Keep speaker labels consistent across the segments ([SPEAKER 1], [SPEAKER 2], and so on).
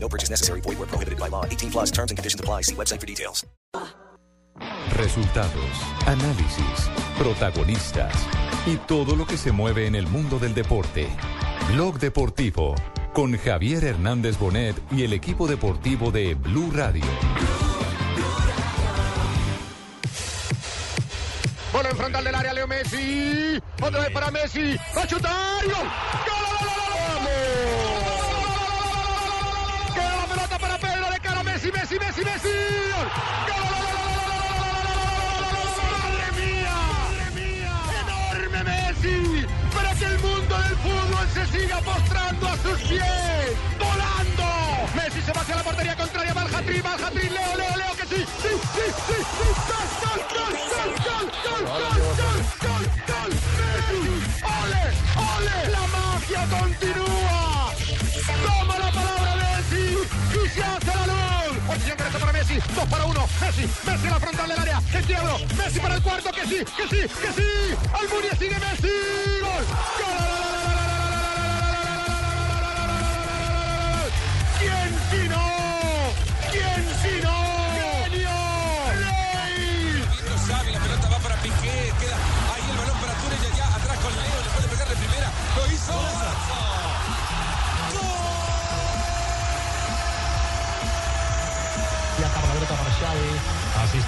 [SPEAKER 1] No purchase necessary. Void where prohibited by law. 18 plus terms and conditions apply. See website for details.
[SPEAKER 2] Resultados, análisis, protagonistas y todo lo que se mueve en el mundo del deporte. Blog Deportivo con Javier Hernández Bonet y el equipo deportivo de Blue Radio.
[SPEAKER 3] Bola en frontal del área, Leo Messi. Otra vez para Messi. Va a chutar. ¡Gol! ¡Gol! ¡Vamos! Messi, Messi, Messi. ¡Gol! ¡Madre mía! ¡Madre mía! ¡Enorme Messi! Para que el mundo del fútbol se siga postrando a sus pies. ¡Volando! Messi se va hacia la portería contraria. Va al. Leo, Leo, Leo, que sí. Sí, sí, sí, sí. ¡Gol, gol, gol, gol, gol, gol, gol, gol, gol, gol! ¡Messi! ¡Ole, ole! ¡La magia continúa! Toma la palabra Messi y se hace la luz. Correcta para Messi. Dos para uno. Messi. Messi en la frontal del área. El quiebro. Messi para el cuarto. Que sí, que sí, que sí. Almunia sigue Messi. Gol.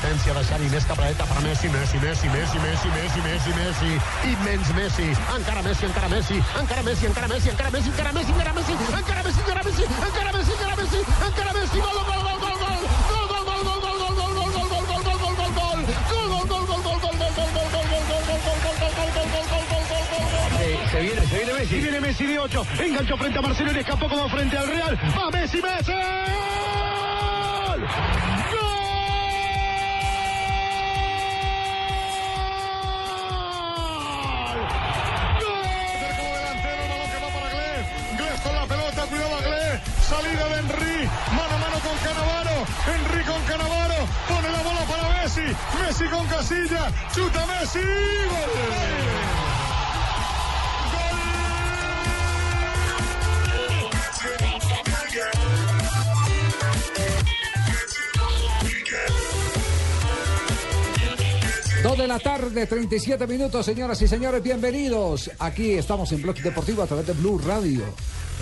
[SPEAKER 3] Assistència de Xavi, més cap a la dreta per Messi, Messi, Messi, Messi, Messi, Messi, Messi, Messi. Immens Messi. Encara Messi, encara Messi. Encara Messi, encara Messi, encara Messi, encara Messi, encara Messi. Encara Messi, encara Messi, encara Messi, encara Messi. Encara Messi, gol, gol, gol, gol, gol. Gol, gol, gol, gol, gol, gol, gol, gol, gol, gol, gol, gol, gol, gol, gol. Gol, gol, gol, gol, gol, gol, gol, gol, gol, gol, gol, gol, gol, gol, gol, gol, gol, gol, gol, gol.
[SPEAKER 4] Se viene, se viene Messi.
[SPEAKER 3] Viene Messi de 8. Enganchó frente a Marcelo y escapó como frente al Real. Va Messi, Messi. ¡Gol! Salida de Henry, mano a mano con Canavaro. Henry con Canavaro. Pone la bola para Messi. Messi con Casilla. Chuta Messi. ¡Gol!
[SPEAKER 5] Dos de la tarde, 37 minutos, señoras y señores, bienvenidos. Aquí estamos en Bloque Deportivo a través de Blue Radio.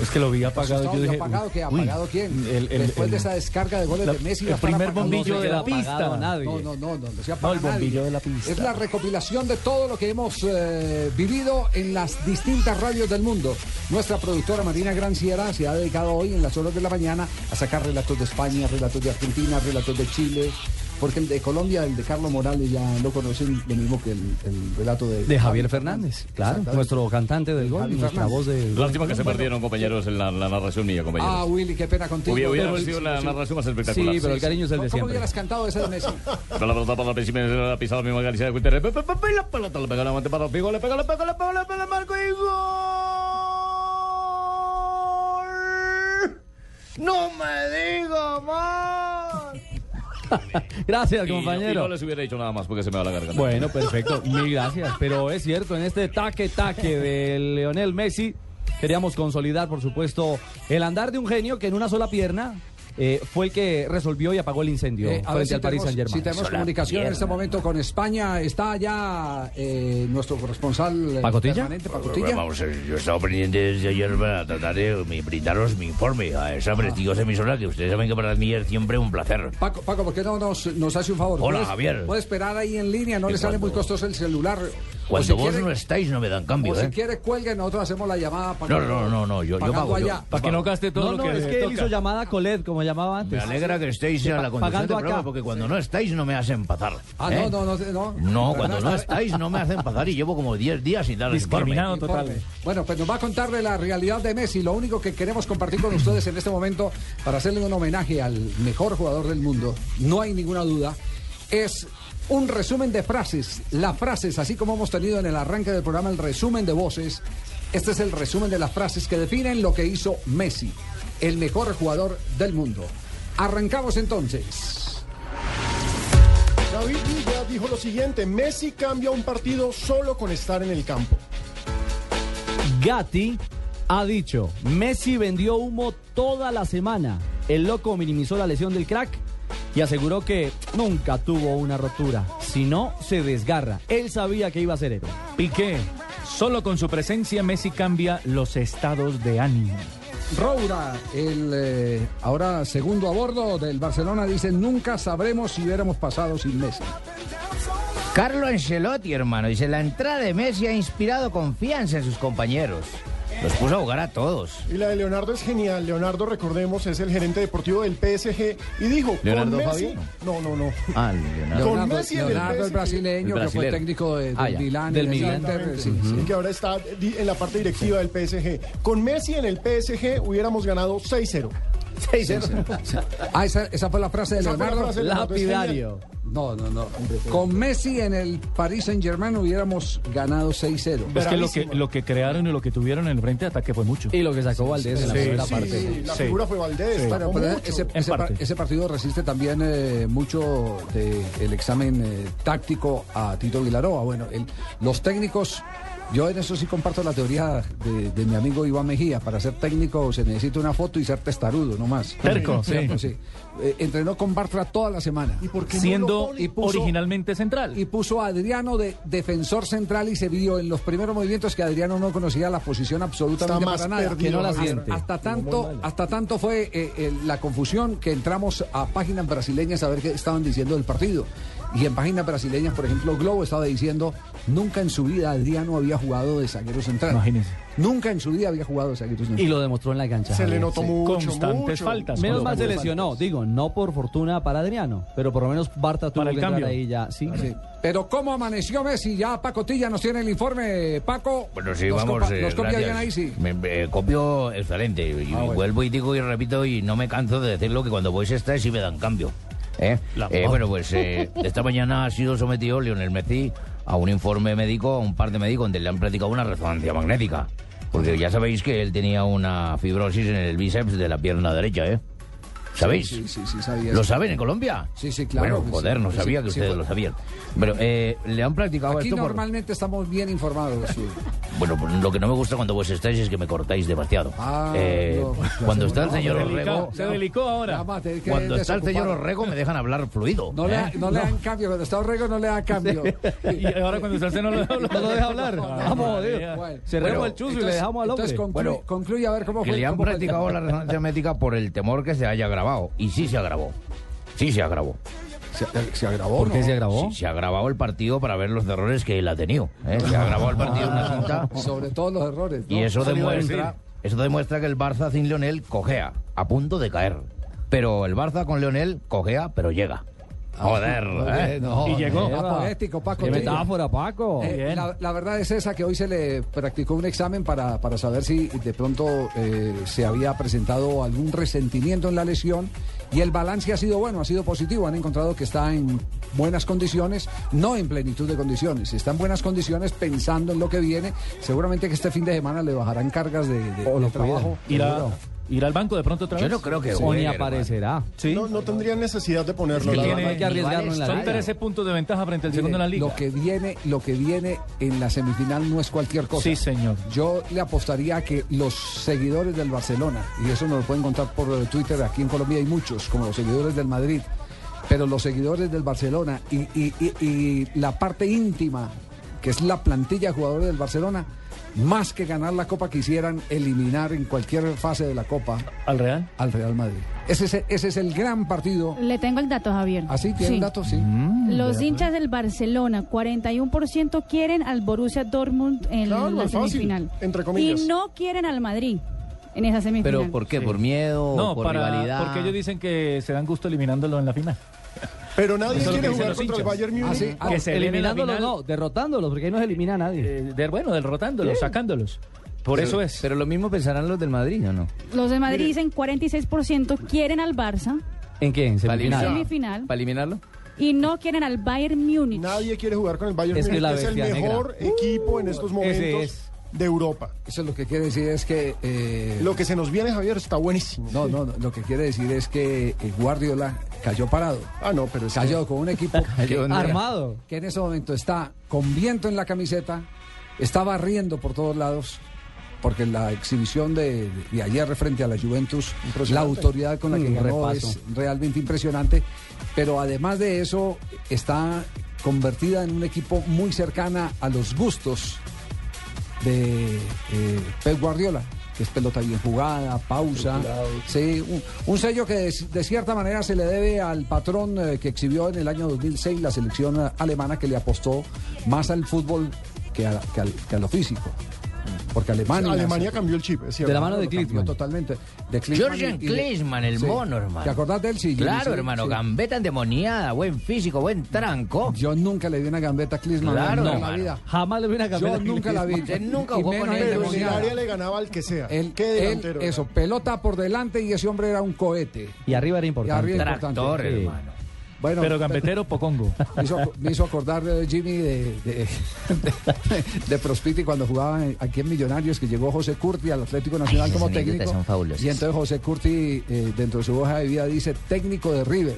[SPEAKER 4] Es que lo vi apagado. Yo
[SPEAKER 5] ¿y
[SPEAKER 4] dije,
[SPEAKER 5] apagado qué?
[SPEAKER 4] uy,
[SPEAKER 5] ¿Apagado quién?
[SPEAKER 4] el- el-
[SPEAKER 5] Después
[SPEAKER 4] el-
[SPEAKER 5] de esa descarga de goles
[SPEAKER 4] la-
[SPEAKER 5] de Messi.
[SPEAKER 4] el primer bombillo
[SPEAKER 5] No
[SPEAKER 4] de la pista. nadie.
[SPEAKER 5] No, no, no, no, no se
[SPEAKER 4] No, el bombillo
[SPEAKER 5] nadie.
[SPEAKER 4] de la pista.
[SPEAKER 5] Es la recopilación de todo lo que hemos eh, vivido en las distintas radios del mundo. Nuestra productora Marina Granciera se ha dedicado hoy en las horas de la mañana a sacar relatos de España, relatos de Argentina, relatos de Chile. Porque el de Colombia, el de Carlos Morales, ya lo conocen lo mismo que el, el relato de,
[SPEAKER 4] De Javier Fernández, claro, nuestro cantante del gol,
[SPEAKER 5] Javi
[SPEAKER 4] nuestra
[SPEAKER 5] Fernández.
[SPEAKER 4] voz de...
[SPEAKER 6] Lástima que se perdieron, compañeros, en la, la narración mía, compañeros.
[SPEAKER 5] Ah, Willy, qué pena contigo.
[SPEAKER 6] Hubiera, hubiera
[SPEAKER 5] Pero-
[SPEAKER 6] sido la
[SPEAKER 5] sí,
[SPEAKER 6] narración más espectacular.
[SPEAKER 4] Sí, pero el cariño es el de
[SPEAKER 5] ¿Cómo
[SPEAKER 4] siempre.
[SPEAKER 5] hubieras cantado ese de Messi?
[SPEAKER 6] Pero la pelota para de la pisada misma Galicia de pe, La pelota le pega la mante para el pico, le pega, le pega, le pega, le pega, le marco y gol. No me diga más.
[SPEAKER 4] Gracias,
[SPEAKER 6] Y no- Y
[SPEAKER 4] compañero.
[SPEAKER 6] no les hubiera dicho nada más porque se me va la garganta.
[SPEAKER 4] Bueno, perfecto, mil gracias. Pero es cierto, en este taque-taque de Leonel Messi, queríamos consolidar, por supuesto, el andar de un genio que en una sola pierna eh, fue el que resolvió y apagó el incendio
[SPEAKER 5] Eh, a
[SPEAKER 4] frente
[SPEAKER 5] si
[SPEAKER 4] al Paris
[SPEAKER 5] tenemos,
[SPEAKER 4] Saint-Germain.
[SPEAKER 5] si tenemos comunicación en este momento con España. Está ya eh, nuestro corresponsal eh,
[SPEAKER 4] ¿Pacotilla?
[SPEAKER 5] permanente, Pacotilla.
[SPEAKER 7] Vamos, eh, yo he estado pendiente desde ayer para tratar de mi- brindaros mi informe a esa prestigiosa emisora que ustedes saben que para mí es siempre un placer.
[SPEAKER 5] Paco, Paco, ¿por qué no nos, nos hace un favor?
[SPEAKER 7] Hola,
[SPEAKER 5] ¿Puedes-
[SPEAKER 7] Javier.
[SPEAKER 5] Puede esperar ahí en línea, no
[SPEAKER 7] ¿Qué
[SPEAKER 5] le sale muy costoso el celular.
[SPEAKER 7] Cuando
[SPEAKER 5] si
[SPEAKER 7] vos
[SPEAKER 5] quiere-
[SPEAKER 7] no estáis no me dan cambio,
[SPEAKER 5] O si
[SPEAKER 7] ¿eh?
[SPEAKER 5] quiere cuelgue, nosotros hacemos la llamada.
[SPEAKER 7] No, no, no, no, no, yo, yo pago. yo-
[SPEAKER 5] allá.
[SPEAKER 6] Para que no gaste todo
[SPEAKER 4] No,
[SPEAKER 6] lo
[SPEAKER 4] no,
[SPEAKER 6] que
[SPEAKER 4] es que él
[SPEAKER 6] toca.
[SPEAKER 4] hizo llamada Colet, como llamaba
[SPEAKER 7] Me alegra que estéis a la conducción del programa,
[SPEAKER 4] acá.
[SPEAKER 7] porque cuando no estáis no me hacen pasar.
[SPEAKER 5] Ah,
[SPEAKER 7] ¿eh?
[SPEAKER 5] no, no, no, no.
[SPEAKER 7] No, cuando no estáis no me hacen pasar y llevo como 10 días sin dar
[SPEAKER 6] Discriminado
[SPEAKER 7] informe.
[SPEAKER 6] total.
[SPEAKER 5] Bueno, pues nos va a contarle la realidad de Messi. Lo único que queremos compartir con ustedes en este momento para hacerle un homenaje al mejor jugador del mundo, no hay ninguna duda, es un resumen de frases. Las frases, así como hemos tenido en el arranque del programa el resumen de voces, este es el resumen de las frases que definen lo que hizo Messi, el mejor jugador del mundo. Arrancamos entonces.
[SPEAKER 8] David Villa dijo lo siguiente, Messi cambia un partido solo con estar en el campo.
[SPEAKER 4] Gatti ha dicho, Messi vendió humo toda la semana. El loco minimizó la lesión del crack y aseguró que nunca tuvo una rotura. Si no, se desgarra. Él sabía que iba a ser héroe.
[SPEAKER 6] Piqué, solo con su presencia Messi cambia los estados de ánimo.
[SPEAKER 5] Roura, el eh, ahora segundo a bordo del Barcelona, dice, nunca sabremos si hubiéramos pasado sin Messi.
[SPEAKER 7] Carlo Ancelotti, hermano, dice, la entrada de Messi ha inspirado confianza en sus compañeros. Los puso a jugar a todos.
[SPEAKER 8] Y la de Leonardo es genial. Leonardo, recordemos, es el gerente deportivo del PSG y dijo,
[SPEAKER 7] ¿Leonardo
[SPEAKER 8] con Messi...
[SPEAKER 7] Fabiano?
[SPEAKER 8] No, no, no.
[SPEAKER 7] Ah, Leonardo.
[SPEAKER 8] Con
[SPEAKER 5] Leonardo,
[SPEAKER 8] Messi en el
[SPEAKER 5] Leonardo, el
[SPEAKER 8] PSG.
[SPEAKER 5] brasileño,
[SPEAKER 7] El
[SPEAKER 5] que fue
[SPEAKER 7] brasilero.
[SPEAKER 5] técnico de, del
[SPEAKER 4] Ah, ya,
[SPEAKER 5] Milán.
[SPEAKER 4] del
[SPEAKER 5] y
[SPEAKER 4] Milán.
[SPEAKER 5] Inter, sí,
[SPEAKER 8] Exactamente.
[SPEAKER 5] sí.
[SPEAKER 8] Y que ahora está di- en la parte directiva del PSG. Con Messi en el PSG hubiéramos ganado 6-0.
[SPEAKER 5] Ah, esa, esa fue la frase de Leonardo.
[SPEAKER 8] frase de.
[SPEAKER 4] Lapidario.
[SPEAKER 5] No, no, no. Con Messi en el Paris Saint Germain hubiéramos ganado 6-0.
[SPEAKER 6] Es que lo, que lo que crearon y lo que tuvieron en el frente de ataque fue mucho.
[SPEAKER 4] Y lo que sacó Valdés en la
[SPEAKER 6] sí,
[SPEAKER 4] primera
[SPEAKER 6] sí,
[SPEAKER 4] parte.
[SPEAKER 8] Sí, la
[SPEAKER 6] Sí.
[SPEAKER 8] figura fue Valdés.
[SPEAKER 5] Pero ese,
[SPEAKER 6] En
[SPEAKER 5] ese par-
[SPEAKER 6] parte.
[SPEAKER 5] ese partido resiste también eh, mucho del examen eh, táctico a Tito Vilaroa. Bueno, el- los técnicos, yo en eso sí comparto la teoría de, de mi amigo Iván Mejía. Para ser técnico se necesita una foto y ser testarudo, no más.
[SPEAKER 6] Terco, sí.
[SPEAKER 5] Eh, entrenó con Bartra toda la semana.
[SPEAKER 8] ¿Y por qué no lo
[SPEAKER 6] Siendo
[SPEAKER 5] y puso-
[SPEAKER 6] originalmente central.
[SPEAKER 5] Y puso a Adriano de defensor central y se vio en los primeros movimientos que Adriano no conocía la posición absolutamente
[SPEAKER 8] más
[SPEAKER 5] para nada.
[SPEAKER 4] que no la siente.
[SPEAKER 5] Hasta tanto, hasta tanto fue eh, eh, la confusión que entramos a páginas brasileñas a ver qué estaban diciendo del partido. Y en páginas brasileñas, por ejemplo, Globo estaba diciendo, nunca en su vida Adriano había jugado de zaguero central.
[SPEAKER 6] Imagínense.
[SPEAKER 5] Nunca en su vida había jugado de zaguero central.
[SPEAKER 4] Y lo demostró en la cancha.
[SPEAKER 8] Se le notó mucho,
[SPEAKER 6] Constantes
[SPEAKER 8] mucho.
[SPEAKER 6] faltas.
[SPEAKER 4] Menos mal se lesionó, digo, no por fortuna para Adriano, pero por lo menos Barta tuvo
[SPEAKER 6] Para el
[SPEAKER 4] que
[SPEAKER 6] cambio.
[SPEAKER 4] ahí ya. Sí.
[SPEAKER 5] Sí. Pero ¿cómo amaneció Messi? Ya Paco Tilla nos tiene el informe. Paco,
[SPEAKER 7] Bueno, sí,
[SPEAKER 5] nos
[SPEAKER 7] vamos.
[SPEAKER 5] copa-
[SPEAKER 7] eh,
[SPEAKER 5] nos copia bien ahí, sí.
[SPEAKER 7] Me, me copio excelente. Y
[SPEAKER 5] Ah, bueno.
[SPEAKER 7] vuelvo y digo y repito y no me canso de decirlo que cuando vos estáis sí me dan cambio. ¿Eh? Eh, bueno, pues eh, esta mañana ha sido sometido Lionel Messi a un informe médico, a un par de médicos donde le han practicado una resonancia magnética. Porque ya sabéis que él tenía una fibrosis en el bíceps de la pierna derecha, ¿eh? ¿Sabéis?
[SPEAKER 5] Sí, sí, sí, sabía.
[SPEAKER 7] ¿Lo saben en Colombia?
[SPEAKER 5] Sí, sí, claro
[SPEAKER 7] Bueno,
[SPEAKER 5] que
[SPEAKER 7] joder,
[SPEAKER 5] sí.
[SPEAKER 7] no sabía
[SPEAKER 5] sí,
[SPEAKER 7] que ustedes lo sabían. Pero eh, le han practicado
[SPEAKER 5] Aquí
[SPEAKER 7] esto por...
[SPEAKER 5] normalmente estamos bien informados. sí.
[SPEAKER 7] Bueno, pues lo que no me gusta cuando vos estáis es que me cortáis demasiado.
[SPEAKER 5] Ah,
[SPEAKER 7] Eh,
[SPEAKER 5] no, pues,
[SPEAKER 7] cuando
[SPEAKER 5] no,
[SPEAKER 7] está el señor
[SPEAKER 6] se
[SPEAKER 7] Orrego,
[SPEAKER 6] se delicó ahora.
[SPEAKER 5] Tenés que
[SPEAKER 7] cuando está el señor. Orrego me dejan hablar fluido.
[SPEAKER 5] No, le,
[SPEAKER 7] ¿eh?
[SPEAKER 5] no le dan cambio, cuando está Orrego no le dan cambio.
[SPEAKER 6] Y ahora cuando usted no lo.
[SPEAKER 4] No lo deja hablar. Vamos.
[SPEAKER 5] Bueno,
[SPEAKER 4] Cerremos
[SPEAKER 7] bueno,
[SPEAKER 4] el chuzo y le dejamos al hombre.
[SPEAKER 5] Entonces concluye,
[SPEAKER 7] Bueno,
[SPEAKER 5] concluye a ver cómo
[SPEAKER 7] que
[SPEAKER 5] fue.
[SPEAKER 7] le han practicado la resonancia médica por el temor que se haya agravado. Y sí se agravó. Sí se agravó.
[SPEAKER 5] Se, se agravó.
[SPEAKER 4] ¿Por qué
[SPEAKER 5] ¿no?
[SPEAKER 4] se agravó?
[SPEAKER 7] Sí, se ha agravado el partido para ver los errores que él ha tenido. ¿eh? Se ha agravado el partido en una cinta.
[SPEAKER 5] Sobre todos los errores. ¿no?
[SPEAKER 7] Y eso demuestra, eso demuestra que el Barça sin Leonel cojea, a punto de caer. Pero el Barça con Leonel cojea, pero llega. Joder, ¿eh?
[SPEAKER 5] No,
[SPEAKER 6] Y llegó.
[SPEAKER 5] Está poético, Paco.
[SPEAKER 4] Qué metáfora, Paco.
[SPEAKER 5] Eh,
[SPEAKER 6] Bien.
[SPEAKER 5] la, la verdad es esa que hoy se le practicó un examen para, para saber si de pronto eh, se había presentado algún resentimiento en la lesión y el balance ha sido bueno, ha sido positivo. Han encontrado que está en buenas condiciones, no en plenitud de condiciones, está en buenas condiciones pensando en lo que viene. Seguramente que este fin de semana le bajarán cargas de, de-
[SPEAKER 4] O lo
[SPEAKER 5] de trabajo.
[SPEAKER 6] Ir, a- ir al banco de pronto otra
[SPEAKER 7] Yo
[SPEAKER 6] vez.
[SPEAKER 7] no creo que
[SPEAKER 4] O ni aparecerá.
[SPEAKER 6] Sí.
[SPEAKER 8] No, no tendrían necesidad de ponerlo.
[SPEAKER 6] Es que
[SPEAKER 8] la
[SPEAKER 6] tiene-
[SPEAKER 8] verdad.
[SPEAKER 4] Hay que arriesgarlo en la
[SPEAKER 6] Son
[SPEAKER 4] liga.
[SPEAKER 6] 13 puntos de ventaja frente al segundo en la
[SPEAKER 5] Mire,
[SPEAKER 6] liga.
[SPEAKER 5] Lo que viene, lo que viene en la semifinal no es cualquier cosa.
[SPEAKER 6] Sí, señor.
[SPEAKER 5] Yo le apostaría a que los seguidores del Barcelona, y eso nos lo pueden contar por eh, Twitter, aquí en Colombia hay muchos, como los seguidores del Madrid, pero los seguidores del Barcelona y, y- y- y la parte íntima, que es la plantilla de jugadores del Barcelona, más que ganar la Copa, quisieran eliminar en cualquier fase de la Copa
[SPEAKER 4] ¿Al Real?
[SPEAKER 5] al Real Madrid. Ese es, ese es el gran partido.
[SPEAKER 9] Le tengo el dato, Javier.
[SPEAKER 5] ¿Así tiene
[SPEAKER 9] Sí.
[SPEAKER 5] el dato? Sí.
[SPEAKER 4] Mm.
[SPEAKER 9] Los hinchas del Barcelona, 41% quieren al Borussia Dortmund en
[SPEAKER 8] Claro,
[SPEAKER 9] la
[SPEAKER 8] fácil,
[SPEAKER 9] semifinal.
[SPEAKER 8] entre comillas.
[SPEAKER 9] Y no quieren al Madrid en esa semifinal.
[SPEAKER 7] ¿Pero por qué? ¿Por miedo?
[SPEAKER 10] No,
[SPEAKER 7] ¿Por
[SPEAKER 10] para,
[SPEAKER 7] rivalidad?
[SPEAKER 10] porque ellos dicen que se dan gusto eliminándolo en la final.
[SPEAKER 8] Pero nadie
[SPEAKER 10] Eso
[SPEAKER 8] quiere jugar contra el. Bayern Múnich.
[SPEAKER 5] Ah, sí. Ah,
[SPEAKER 10] que se
[SPEAKER 4] Eliminándolos
[SPEAKER 10] final,
[SPEAKER 4] no, derrotándolos, porque ahí no se elimina a nadie.
[SPEAKER 10] eh, de- bueno, derrotándolos, sacándolos. Por eso es.
[SPEAKER 7] Pero lo mismo pensarán los del Madrid, ¿o no?
[SPEAKER 9] Los de Madrid dicen 46% quieren al Barça
[SPEAKER 4] ¿En qué? ¿En semifinal?
[SPEAKER 9] semifinal
[SPEAKER 7] ¿Para eliminarlo?
[SPEAKER 9] y no quieren al Bayern Múnich.
[SPEAKER 8] Nadie quiere jugar con el Bayern
[SPEAKER 4] Es que
[SPEAKER 8] Múnich. Es, el mejor equipo en estos momentos
[SPEAKER 4] es.
[SPEAKER 8] De Europa.
[SPEAKER 5] Eso lo que quiere decir es que... eh,
[SPEAKER 8] Lo que se nos viene, Javier, está buenísimo.
[SPEAKER 5] no, no, no, lo que quiere decir es que eh, Guardiola cayó parado.
[SPEAKER 8] Ah, no, pero es que-
[SPEAKER 5] Cayó con un equipo que,
[SPEAKER 4] Armado.
[SPEAKER 5] que en ese momento está con viento en la camiseta, está barriendo por todos lados, porque la exhibición de, de ayer frente a la Juventus, la autoridad con la que ganó
[SPEAKER 4] repaso.
[SPEAKER 5] es realmente impresionante, pero además de eso está convertida en un equipo muy cercana a los gustos de eh, Pep Guardiola, que es pelota bien jugada, pausa, sí, un, un sello que de, de cierta manera se le debe al patrón eh, que exhibió en el año 2006 la selección eh, alemana que le apostó más al fútbol que a, que al- que a lo físico. Porque Alemania...
[SPEAKER 8] Alemania cambió el chip, es cierto.
[SPEAKER 4] De la mano de Klinsmann.
[SPEAKER 5] Totalmente. De Klinsmann y- y
[SPEAKER 7] Klinsmann, el
[SPEAKER 5] sí.
[SPEAKER 7] mono, hermano.
[SPEAKER 5] ¿Te acordás de él? Sí,
[SPEAKER 7] Claro,
[SPEAKER 5] sí,
[SPEAKER 7] hermano,
[SPEAKER 5] sí.
[SPEAKER 7] gambeta endemoniada, buen físico, buen tranco.
[SPEAKER 5] Yo nunca le di una gambeta a Klinsmann
[SPEAKER 7] Claro,
[SPEAKER 5] en la
[SPEAKER 7] hermano.
[SPEAKER 5] vida.
[SPEAKER 4] Jamás le vi una
[SPEAKER 5] Yo
[SPEAKER 4] gambeta.
[SPEAKER 5] nunca la vi.
[SPEAKER 7] Usted nunca
[SPEAKER 5] Y
[SPEAKER 7] jugó con él,
[SPEAKER 8] en el área le ganaba al que sea.
[SPEAKER 5] Él,
[SPEAKER 8] ¿Qué
[SPEAKER 5] él,
[SPEAKER 8] delantero?
[SPEAKER 5] eso, pelota por delante y ese hombre era un cohete.
[SPEAKER 4] Y arriba era
[SPEAKER 5] Y
[SPEAKER 4] importante.
[SPEAKER 5] arriba importante.
[SPEAKER 7] Tractor,
[SPEAKER 4] Sí.
[SPEAKER 7] hermano.
[SPEAKER 5] Bueno,
[SPEAKER 10] Pero gambetero, pocongo.
[SPEAKER 5] Me hizo, me hizo acordar de Jimmy de, de, de, de Prospiti cuando jugaba aquí en Millonarios, que llegó José Curti al Atlético Nacional
[SPEAKER 7] Ay,
[SPEAKER 5] como técnico. Y entonces José Curti, eh, dentro de su hoja de vida, dice técnico de River.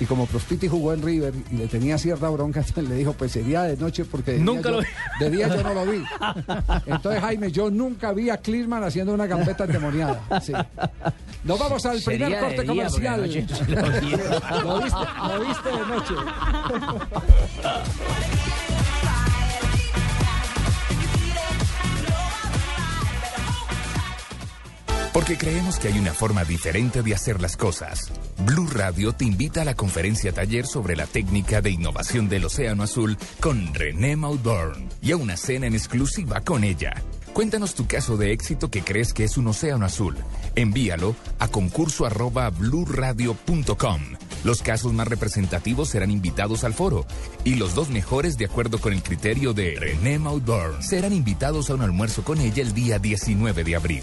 [SPEAKER 5] Y como Prospiti jugó en River y le tenía cierta bronca, le dijo, pues sería de noche porque de,
[SPEAKER 10] Nunca
[SPEAKER 5] día,
[SPEAKER 10] lo
[SPEAKER 5] yo,
[SPEAKER 10] vi.
[SPEAKER 5] de día yo no lo vi. Entonces, Jaime, yo nunca vi a Klinsmann haciendo una gambeta endemoniada. Sí. Nos vamos al primer
[SPEAKER 7] Sería
[SPEAKER 5] corte
[SPEAKER 7] día,
[SPEAKER 5] comercial.
[SPEAKER 7] Lo
[SPEAKER 5] viste, lo viste de noche.
[SPEAKER 11] Porque creemos que hay una forma diferente de hacer las cosas. Blue Radio te invita a la conferencia taller sobre la técnica de innovación del Océano Azul con René Maudorn y a una cena en exclusiva con ella. Cuéntanos tu caso de éxito que crees que es un océano azul. Envíalo a concurso. Los casos más representativos serán invitados al foro y los dos mejores, de acuerdo con el criterio de René Maudorn, serán invitados a un almuerzo con ella el día 19 de abril.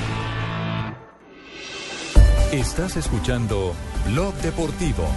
[SPEAKER 2] Estás escuchando Blog Deportivo.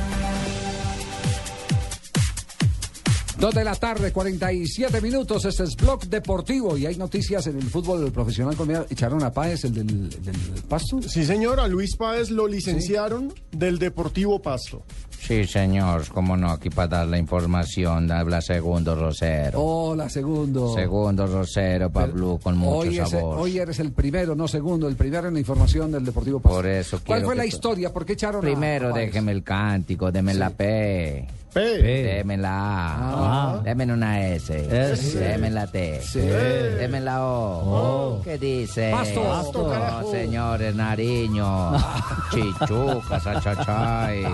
[SPEAKER 5] Dos de la tarde, 47 minutos. Este es Blog Deportivo y hay noticias en el fútbol profesional colombiano. ¿Echaron a Páez, el del, el del Pasto?
[SPEAKER 8] Sí, señor, a Luis Páez lo licenciaron del Deportivo Pasto.
[SPEAKER 7] Sí, señor, cómo no, aquí para dar la información, habla Segundo Rosero.
[SPEAKER 5] Hola, segundo.
[SPEAKER 7] Segundo Rosero, Pablo, con mucho
[SPEAKER 5] Hoy, es-
[SPEAKER 7] sabor.
[SPEAKER 5] hoy eres el primero, no segundo, el primero en la información del Deportivo Pasto.
[SPEAKER 7] Por eso
[SPEAKER 5] ¿Cuál fue la
[SPEAKER 7] to-
[SPEAKER 5] historia? ¿Por qué echaron a-
[SPEAKER 7] Primero
[SPEAKER 5] a Páez?
[SPEAKER 7] déjeme el cántico, deme la P.
[SPEAKER 8] P.
[SPEAKER 7] Deme la A. Deme una S.
[SPEAKER 4] S.
[SPEAKER 7] Deme la T.
[SPEAKER 5] Sí.
[SPEAKER 7] Deme la O. ¿Qué dice?
[SPEAKER 5] Pasto.
[SPEAKER 8] Pasto,
[SPEAKER 7] No,
[SPEAKER 8] carajo.
[SPEAKER 7] señores, Nariño. Chichucas, achachay.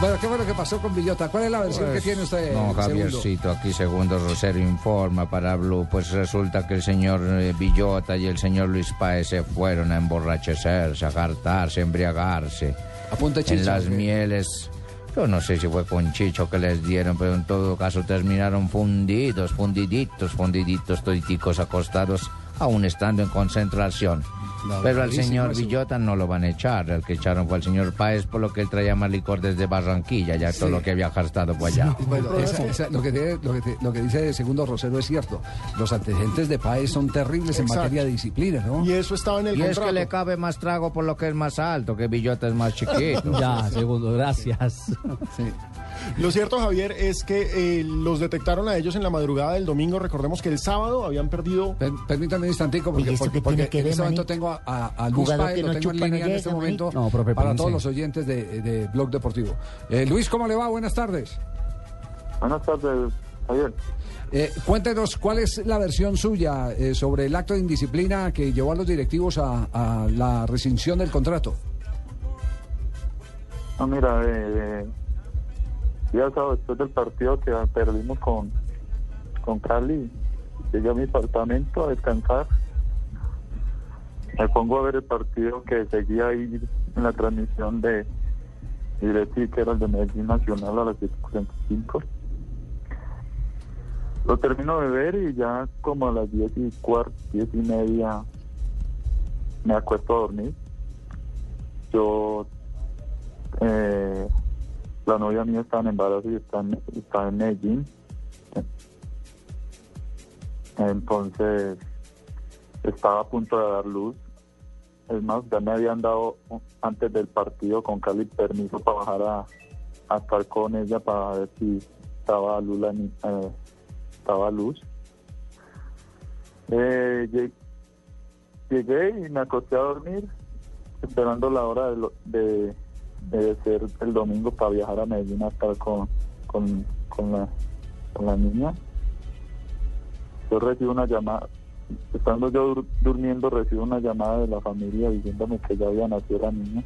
[SPEAKER 5] Bueno, ¿qué fue lo que pasó con Villota? ¿Cuál es la versión
[SPEAKER 7] Pues,
[SPEAKER 5] que tiene usted?
[SPEAKER 7] No,
[SPEAKER 5] segundo?
[SPEAKER 7] Javiercito, aquí segundo Rosero informa para Blue. Pues resulta que el señor eh, Villota y el señor Luis Páez se fueron a emborrachecerse, a jartarse, a embriagarse.
[SPEAKER 5] Apunte
[SPEAKER 7] en
[SPEAKER 5] Chicho,
[SPEAKER 7] las
[SPEAKER 5] ¿qué?
[SPEAKER 7] mieles. Yo no sé si fue con Chicho que les dieron, pero en todo caso terminaron fundidos, fundiditos, fundiditos, toditicos acostados aún estando en concentración. Pero al señor
[SPEAKER 5] eso.
[SPEAKER 7] Villota no lo van a echar. El que echaron fue al señor Páez por lo que él traía más licor desde Barranquilla, ya todo
[SPEAKER 5] Sí.
[SPEAKER 7] lo que había gastado por allá.
[SPEAKER 5] Bueno, esa- esa- lo, que tiene- lo, que te- lo que dice Segundo Rosero es cierto. Los antecedentes de Paez son terribles en materia de disciplina, ¿no?
[SPEAKER 8] Y eso estaba en el
[SPEAKER 7] Y es que le cabe más trago por lo que es más alto, que Villota es más chiquito.
[SPEAKER 4] Ya, segundo, gracias.
[SPEAKER 8] Lo cierto, Javier, es que eh, los detectaron a ellos en la madrugada del domingo. Recordemos que el sábado habían perdido.
[SPEAKER 5] Per- permítame un instantico, porque,
[SPEAKER 8] Oye, ¿eso
[SPEAKER 5] porque-
[SPEAKER 8] que
[SPEAKER 5] en este momento tengo a, a- a Luis Páez,
[SPEAKER 8] que
[SPEAKER 5] lo
[SPEAKER 8] no
[SPEAKER 5] tengo en
[SPEAKER 8] no
[SPEAKER 5] línea en este momento.
[SPEAKER 4] No, profe,
[SPEAKER 5] para todos los oyentes de, de Blog Deportivo. Eh, Luis, ¿cómo le va? Buenas tardes.
[SPEAKER 12] Buenas tardes, Javier.
[SPEAKER 5] Eh, cuéntenos cuál es la versión suya eh, sobre el acto de indisciplina que llevó a los directivos a, a la rescisión del contrato.
[SPEAKER 12] No, mira, eh, ya sábado después del partido que perdimos con, con Cali, llegué a mi apartamento a descansar. Me pongo a ver el partido que seguía ahí en la transmisión de Directi, que era el de Medellín Nacional a las 7.45. Lo termino de ver y ya como a las 10 y cuarto, 10 y media me acuesto a dormir. Yo eh, la novia mía está en embarazo y está en, está en Medellín. Entonces estaba a punto de dar luz. Es más, ya me habían dado antes del partido con Cali permiso para bajar a, a estar con ella para ver si estaba luz. la ni- eh, estaba luz. Eh, lleg- llegué y me acosté a dormir esperando la hora de, de, de ser el domingo para viajar a Medellín a estar con, con, con, la, con la niña. Yo recibo una llamada, estando yo dur- durmiendo, recibo una llamada de la familia diciéndome que ya había nacido la niña.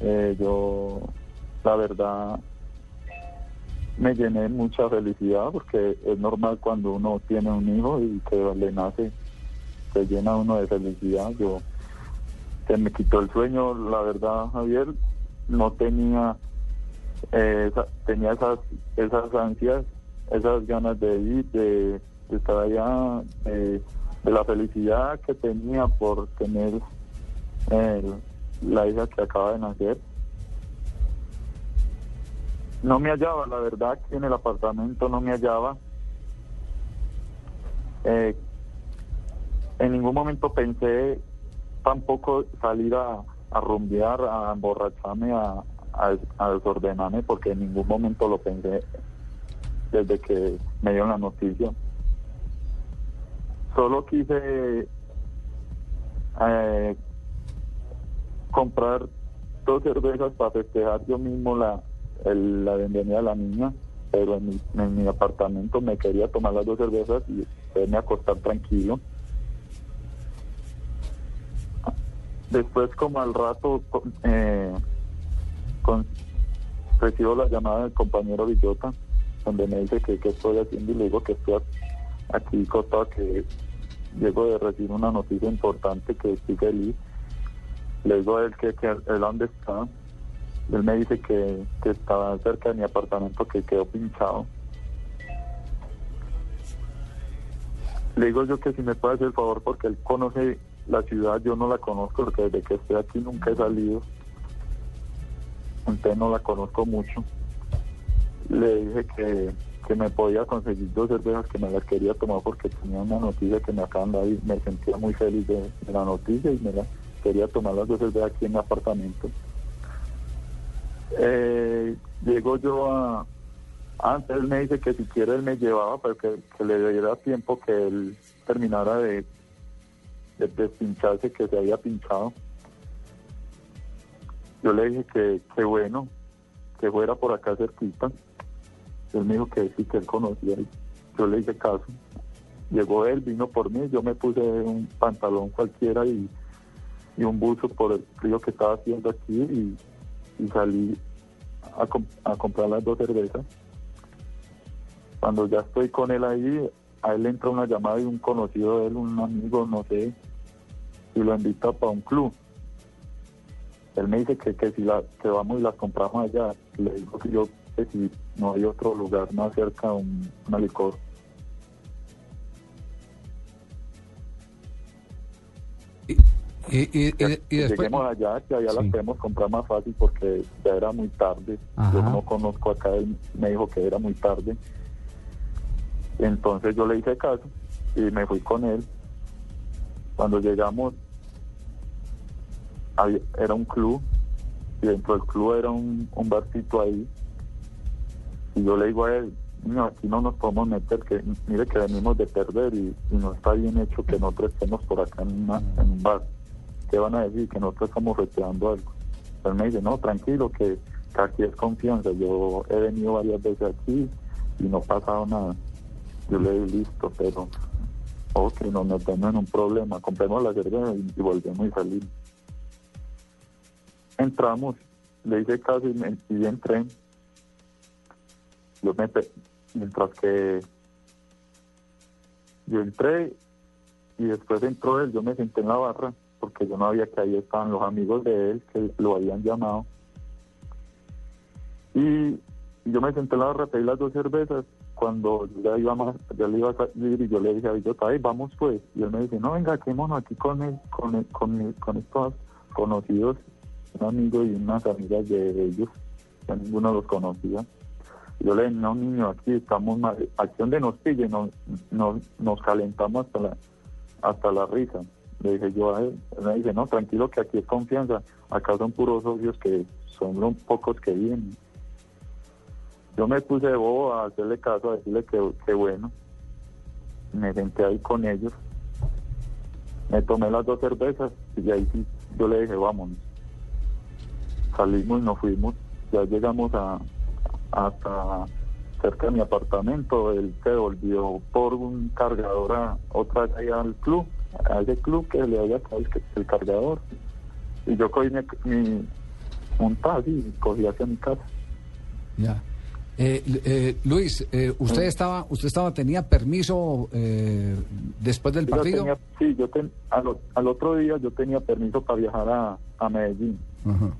[SPEAKER 12] Eh, yo, la verdad, me llené mucha felicidad porque es normal cuando uno tiene un hijo y que le nace, se llena uno de felicidad. Yo me quitó el sueño, la verdad, Javier, no tenía eh, esa- tenía esas esas ansias, esas ganas de ir, de, estar allá, de la felicidad que tenía por tener eh, la hija que acaba de nacer. No me hallaba, la verdad, que en el apartamento no me hallaba. Eh, en ningún momento pensé tampoco salir a, a rumbear, a emborracharme, a, a, a desordenarme, porque en ningún momento lo pensé desde que me dieron la noticia. Solo quise eh, comprar dos cervezas para festejar yo mismo la, el- la bienvenida de la niña, pero en mi, en mi apartamento me quería tomar las dos cervezas y a acostar tranquilo. Después, como al rato, eh, recibo la llamada del compañero Villota, donde me dice que qué estoy haciendo y le digo que estoy aquí acostado, que llego de recibir una noticia importante que estoy feliz. Le digo a él que, que él dónde está. Él me dice que, que estaba cerca de mi apartamento, que quedó pinchado. Le digo yo que si me puede hacer el favor porque él conoce la ciudad, yo no la conozco porque desde que estoy aquí nunca he salido. Entonces no la conozco mucho. Le dije que, que me podía conseguir dos cervezas que me las quería tomar porque tenía una noticia que me acaban de dar y me sentía muy feliz de, la noticia y me la quería tomar las dos cervezas aquí en mi apartamento. Eh, llego yo a... Antes él me dice que si quiere él me llevaba, pero que le diera tiempo que él terminara de, de despincharse, que se había pinchado. Yo le dije que, que bueno, que fuera por acá cerquita. Él me dijo que sí, que él conocía. y Yo le hice caso. Llegó él, vino por mí, yo me puse un pantalón cualquiera y, y un buzo por el frío que estaba haciendo aquí y, y salí a, com- a comprar las dos cervezas. Cuando ya estoy con él ahí, a él entra una llamada de un conocido de él, un amigo, no sé, y lo invita para un club. Él me dice que, que si la, que vamos y las compramos allá. Le digo que yo que si no hay otro lugar más cerca, un, una licor.
[SPEAKER 5] Y, y, y-
[SPEAKER 12] que,
[SPEAKER 5] y después...
[SPEAKER 12] lleguemos allá, que allá
[SPEAKER 5] Sí.
[SPEAKER 12] las podemos comprar más fácil porque ya era muy tarde.
[SPEAKER 5] Ajá.
[SPEAKER 12] Yo no conozco acá, él me dijo que era muy tarde. Entonces yo le hice caso y me fui con él. Cuando llegamos, era un club y dentro del club era un, un barcito ahí. Y yo le digo a él, no, aquí no nos podemos meter, que mire que venimos de perder y, no está bien hecho que nosotros estemos por acá en, una- un bar. ¿Qué van a decir? Que nosotros estamos reteando algo. Él me dice, no, tranquilo, que, que aquí es confianza. Yo he venido varias veces aquí y no ha pasado nada. Yo le digo, listo, pero ok, nos metemos en un problema, compremos la cerveza y, y volvemos y salimos. Entramos, le hice caso y, me, y entré. Yo me, mientras que yo entré y después entró él, yo me senté en la barra porque yo no había que ahí estaban los amigos de él que lo habían llamado. Y yo me senté en la barra, pedí las dos cervezas. Cuando ya iba más, ya le iba a salir y yo le dije a Villota, ay, vamos pues. Y él me dice, no, venga, quémonos aquí con él, con, él- con, él- con estos conocidos, un amigo y unas amigas de ellos, que ninguno los conocía. Yo le dije, no, niño, aquí estamos mal, aquí donde nos pille, nos, nos, nos calentamos hasta la, hasta la risa. Le dije yo a él, él me dice, no, tranquilo que aquí es confianza, acá son puros socios que son los pocos que vienen. Yo me puse de bobo a hacerle caso, a decirle que, que bueno. Me senté ahí con ellos. Me tomé las dos cervezas y ahí sí, yo le dije, vámonos. Salimos y nos fuimos. Ya llegamos a hasta cerca de mi apartamento. Él se volvió por un cargador a otra vez allá al club, a ese club que le había caído el, cargador. Y yo cogí mi, mi un taxi y cogí hacia mi casa.
[SPEAKER 5] Ya. Eh, eh, Luis, eh, usted estaba, usted estaba, tenía permiso eh, después del
[SPEAKER 12] Yo
[SPEAKER 5] partido.
[SPEAKER 12] tenía- sí, yo ten- al, otro día yo tenía permiso para viajar a, a Medellín.
[SPEAKER 5] Ajá.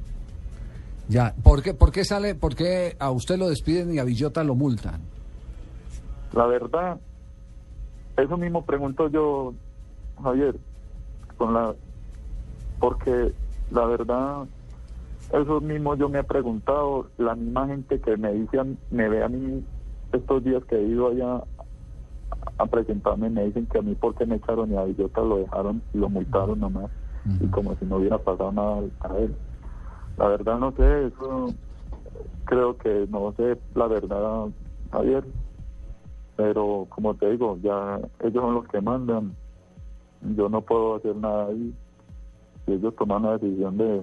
[SPEAKER 5] Ya. ¿Por qué, por qué sale, por qué a usted lo despiden y a Villota lo multan?
[SPEAKER 12] La verdad, eso mismo pregunto yo, Javier, con la, porque la verdad, eso mismo yo me he preguntado, la misma gente que me dice, me ve a mí estos días que he ido allá a presentarme, me dicen que a mí porque me echaron y a Villota lo dejaron y lo multaron nomás, y como si no hubiera pasado nada a él. La verdad no sé, eso creo que no sé la verdad, Javier, pero como te digo, ya ellos son los que mandan, yo no puedo hacer nada ahí. Si ellos toman la decisión de,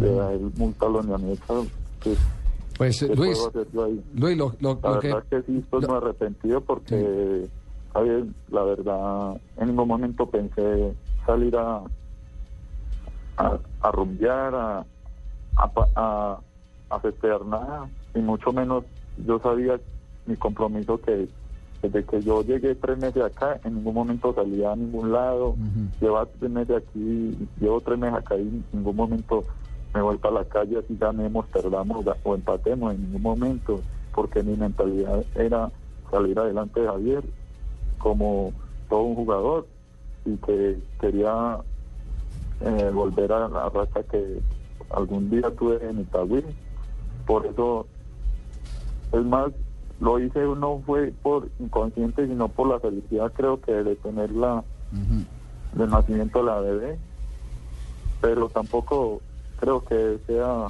[SPEAKER 12] de a él multarlo ni a mí, pues,
[SPEAKER 5] Pues,
[SPEAKER 12] ¿qué
[SPEAKER 5] Luis? Luis, lo, lo-
[SPEAKER 12] La
[SPEAKER 5] lo que...
[SPEAKER 12] verdad que sí estoy muy arrepentido porque, Javier, la verdad, en ningún momento pensé salir a, a, a rumbear, a, a, a, a festejar nada, y mucho menos yo sabía mi compromiso que desde que yo llegué tres meses acá, en ningún momento salía a ningún lado, llevo tres meses aquí, llevo tres meses acá y en ningún momento me voy para la calle así ganemos, perdamos o empatemos en ningún momento, porque mi mentalidad era salir adelante de Javier como todo un jugador y que quería eh, volver a la racha que algún día tuve en Itagüí. Por eso, es más, lo hice no fue por inconsciente, sino por la felicidad, creo que de tener la, del nacimiento de la bebé. Pero tampoco creo que sea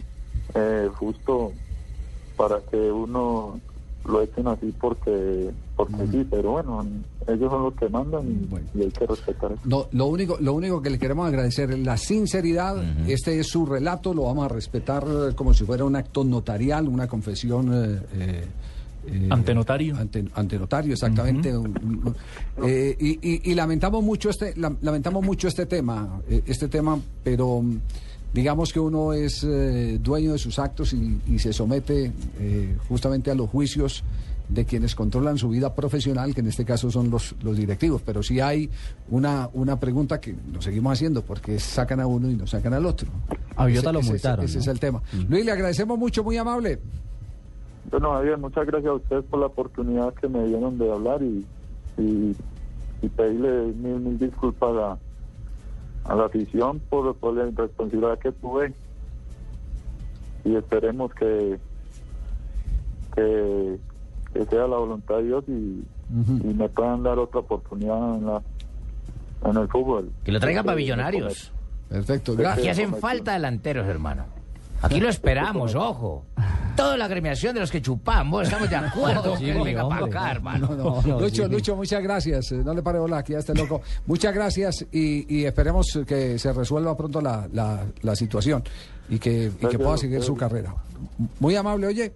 [SPEAKER 12] eh, justo para que uno lo echen así porque porque sí, pero bueno, ellos son los que mandan y, y hay que respetar eso.
[SPEAKER 5] No, lo único, lo único que le queremos agradecer es la sinceridad. Este es su relato, lo vamos a respetar eh, como si fuera un acto notarial, una confesión. eh, eh, eh,
[SPEAKER 10] Ante notario.
[SPEAKER 5] Ante, ante notario, exactamente. Un- un- eh, y, y- y lamentamos mucho este, la- lamentamos mucho este tema, eh, este tema, pero mm, digamos que uno es eh, dueño de sus actos y, y se somete eh, justamente a los juicios de quienes controlan su vida profesional, que en este caso son los, los directivos. Pero sí hay una, una pregunta que nos seguimos haciendo, porque sacan a uno y no sacan al otro.
[SPEAKER 4] A Villota lo
[SPEAKER 5] ese-
[SPEAKER 4] multaron,
[SPEAKER 5] Ese
[SPEAKER 4] ¿no?
[SPEAKER 5] es el tema. Luis, le agradecemos mucho, muy amable.
[SPEAKER 12] Bueno, Javier, muchas gracias a ustedes por la oportunidad que me dieron de hablar y, y, y pedirle mil, mil disculpas a, a la afición por, por la responsabilidad que tuve y esperemos que, que, que sea la voluntad de Dios y, y me puedan dar otra oportunidad en, la, en el fútbol.
[SPEAKER 7] Que lo traigan para millonarios.
[SPEAKER 5] Perfecto,
[SPEAKER 7] Aquí
[SPEAKER 12] gracias.
[SPEAKER 7] hacen falta delanteros, hermano. Aquí lo esperamos, ojo. Toda la agremiación de los que chupamos, estamos de acuerdo.
[SPEAKER 5] Sí,
[SPEAKER 7] venga para acá, hermano.
[SPEAKER 5] No, no, Lucho, Lucho, muchas gracias. No le pare bola aquí a este loco. Muchas gracias y, y esperemos que se resuelva pronto la, la, la situación y que, y que pueda seguir su carrera. Muy amable, oye.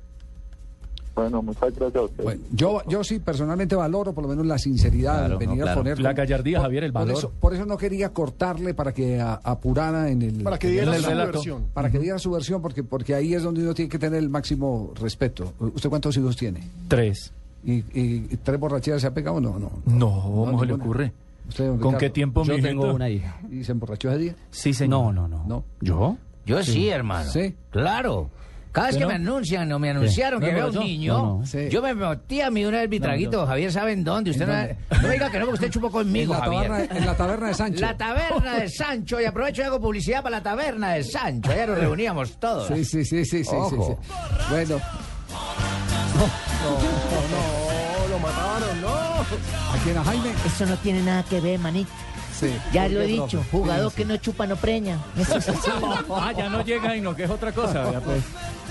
[SPEAKER 12] Bueno, muchas gracias a ustedes.
[SPEAKER 5] Bueno, yo, yo sí personalmente valoro por lo menos la sinceridad
[SPEAKER 10] Claro,
[SPEAKER 5] de venir
[SPEAKER 10] no,
[SPEAKER 5] a poner.
[SPEAKER 10] La gallardía, Javier, el
[SPEAKER 5] por
[SPEAKER 10] valor.
[SPEAKER 5] eso, por eso no quería cortarle para que a- apurara en el.
[SPEAKER 8] Para que diera su
[SPEAKER 5] relato.
[SPEAKER 8] versión.
[SPEAKER 5] Para que diera su versión, porque, porque ahí es donde uno tiene que tener el máximo respeto. ¿Usted cuántos hijos tiene?
[SPEAKER 10] Tres.
[SPEAKER 5] ¿Y, y- y tres borracheras se ha pegado? No, no.
[SPEAKER 10] No, ¿cómo se le
[SPEAKER 5] ninguna.
[SPEAKER 10] ocurre?
[SPEAKER 5] Usted,
[SPEAKER 10] ¿Con qué tiempo,
[SPEAKER 4] Yo tengo una hija.
[SPEAKER 5] ¿Y se emborrachó ese día?
[SPEAKER 10] Sí, señor.
[SPEAKER 4] No, no, no.
[SPEAKER 5] No.
[SPEAKER 4] ¿Yo?
[SPEAKER 7] Yo sí, hermano.
[SPEAKER 5] Sí.
[SPEAKER 7] Claro. Cada vez
[SPEAKER 4] ¿Sí,
[SPEAKER 7] que
[SPEAKER 4] no?
[SPEAKER 7] me anuncian o me anunciaron
[SPEAKER 4] ¿No
[SPEAKER 7] que veo un niño,
[SPEAKER 4] No, no.
[SPEAKER 5] Sí.
[SPEAKER 7] yo me metí a mí una vez mi traguito. Javier, ¿saben dónde? Usted
[SPEAKER 5] ¿En
[SPEAKER 7] no, no me diga que no, porque usted chupó
[SPEAKER 5] En
[SPEAKER 7] conmigo,
[SPEAKER 5] la, taberna,
[SPEAKER 7] Javier.
[SPEAKER 5] en la taberna de Sancho.
[SPEAKER 7] La taberna de Sancho, y aprovecho y hago publicidad para la taberna de Sancho. Ya nos reuníamos todos.
[SPEAKER 5] Sí, sí, sí, sí, sí, sí,
[SPEAKER 7] Ojo.
[SPEAKER 5] sí. Bueno,
[SPEAKER 8] No, lo mataron, no.
[SPEAKER 5] ¿a quién? ¿A Jaime?
[SPEAKER 13] Eso no tiene nada que ver, manito.
[SPEAKER 5] Sí.
[SPEAKER 13] Ya
[SPEAKER 4] ¿Por
[SPEAKER 13] lo he dicho,
[SPEAKER 4] profe?
[SPEAKER 13] jugador que no chupa no preña.
[SPEAKER 10] Ah, ya no llega y no, que es otra cosa. ya, pues.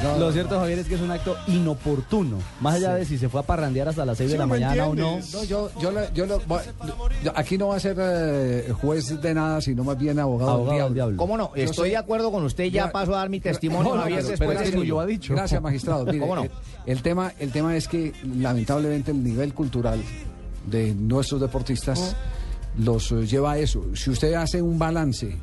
[SPEAKER 5] No,
[SPEAKER 4] Lo cierto, Javier, es que es un acto inoportuno. Más allá de si se fue a parrandear hasta las 6 de la
[SPEAKER 8] ¿me
[SPEAKER 4] mañana o no.
[SPEAKER 5] No, yo, yo, yo, lo- voy- yo- aquí no va a ser eh, juez de nada, sino más bien abogado,
[SPEAKER 4] Abogado
[SPEAKER 5] del
[SPEAKER 4] del
[SPEAKER 5] diablo.
[SPEAKER 4] diablo.
[SPEAKER 7] ¿Cómo no? Estoy de acuerdo con usted. Ya
[SPEAKER 5] Ya-
[SPEAKER 7] paso a dar mi testimonio,
[SPEAKER 5] No, no,
[SPEAKER 7] Javier, después
[SPEAKER 5] que
[SPEAKER 7] suyo.
[SPEAKER 4] lo ha dicho.
[SPEAKER 5] Gracias, magistrado. Mire,
[SPEAKER 7] ¿Cómo no?
[SPEAKER 5] el, el tema, el tema es que lamentablemente el nivel cultural de nuestros deportistas los eh, lleva a eso. Si usted hace un balance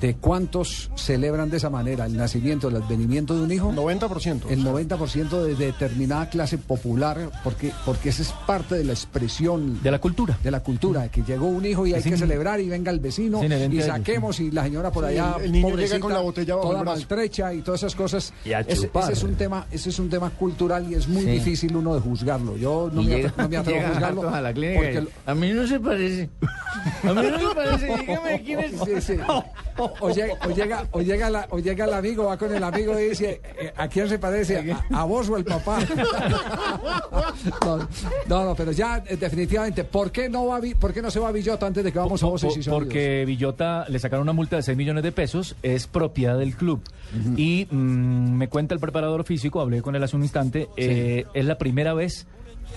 [SPEAKER 5] de cuántos celebran de esa manera el nacimiento, el advenimiento de un hijo,
[SPEAKER 8] 90%.
[SPEAKER 5] el 90% de determinada clase popular, porque, porque esa es parte de la expresión
[SPEAKER 10] De la cultura.
[SPEAKER 5] de la cultura, que llegó un hijo y hay que celebrar y venga el vecino y saquemos y la señora por
[SPEAKER 8] Sí,
[SPEAKER 5] allá
[SPEAKER 8] el- el niño llega
[SPEAKER 5] pobrecita,
[SPEAKER 8] con la botella bajo
[SPEAKER 5] toda
[SPEAKER 8] el brazo.
[SPEAKER 5] maltrecha y todas esas cosas.
[SPEAKER 10] Y a
[SPEAKER 5] ese, es un tema, ese es un tema cultural y es muy
[SPEAKER 7] Sí.
[SPEAKER 5] difícil uno de juzgarlo. Yo no,
[SPEAKER 7] Y
[SPEAKER 5] me,
[SPEAKER 7] llega-
[SPEAKER 5] no me atrevo a juzgarlo
[SPEAKER 7] a la clínica
[SPEAKER 5] porque
[SPEAKER 7] y,
[SPEAKER 5] lo-
[SPEAKER 7] A mí no se parece. A mí no se parece. Dígame quién es.
[SPEAKER 5] Sí, sí. O, llega, o, llega, o, llega la- o llega el amigo, va con el amigo y dice, eh, ¿a quién se parece? ¿A, a vos o al papá? No, no, no, pero ya eh, definitivamente, ¿por qué no va por qué no se va a Villota antes de que vamos a voces y sonidos?
[SPEAKER 10] Porque Villota le sacaron una multa de 6 millones de pesos, es propiedad del club. Y mm, me cuenta el preparador físico, hablé con él hace un instante, eh, es la primera vez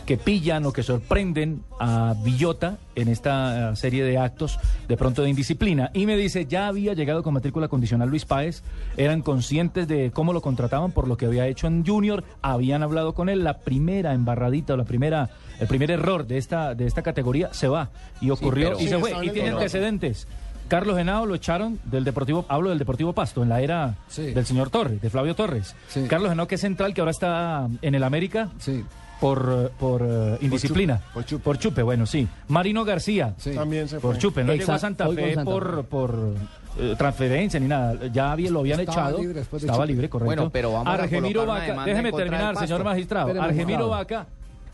[SPEAKER 10] que pillan o que sorprenden a Villota en esta eh, serie de actos de pronto de indisciplina. Y me dice, ya había llegado con matrícula condicional Luis Páez, eran conscientes de cómo lo contrataban por lo que había hecho en Junior, habían hablado con él, la primera embarradita o la primera, el primer error de esta, de esta categoría se va. Y ocurrió y
[SPEAKER 8] Sí,
[SPEAKER 10] se fue. Y tiene antecedentes. Carlos Henao lo echaron del Deportivo, hablo del Deportivo Pasto, en la era
[SPEAKER 5] Sí.
[SPEAKER 10] del señor Torres, de Flavio Torres.
[SPEAKER 5] Sí.
[SPEAKER 10] Carlos Henao, que es central, que ahora está en el América
[SPEAKER 5] Sí,
[SPEAKER 10] por, eh, por eh, indisciplina.
[SPEAKER 5] Por chupe.
[SPEAKER 10] Por chupe, bueno, sí. Marino García,
[SPEAKER 5] sí.
[SPEAKER 8] También se
[SPEAKER 10] por
[SPEAKER 8] fue.
[SPEAKER 10] chupe. No llegó a Santa Fe
[SPEAKER 4] Santa
[SPEAKER 10] por, por eh, transferencia ni nada. Ya había, lo habían
[SPEAKER 5] Estaba
[SPEAKER 10] echado.
[SPEAKER 5] libre después de
[SPEAKER 10] Estaba
[SPEAKER 5] chupe.
[SPEAKER 10] libre, correcto.
[SPEAKER 7] Bueno, pero vamos a
[SPEAKER 10] Argemiro Vaca, déjeme terminar, señor magistrado. Argemiro. Vaca.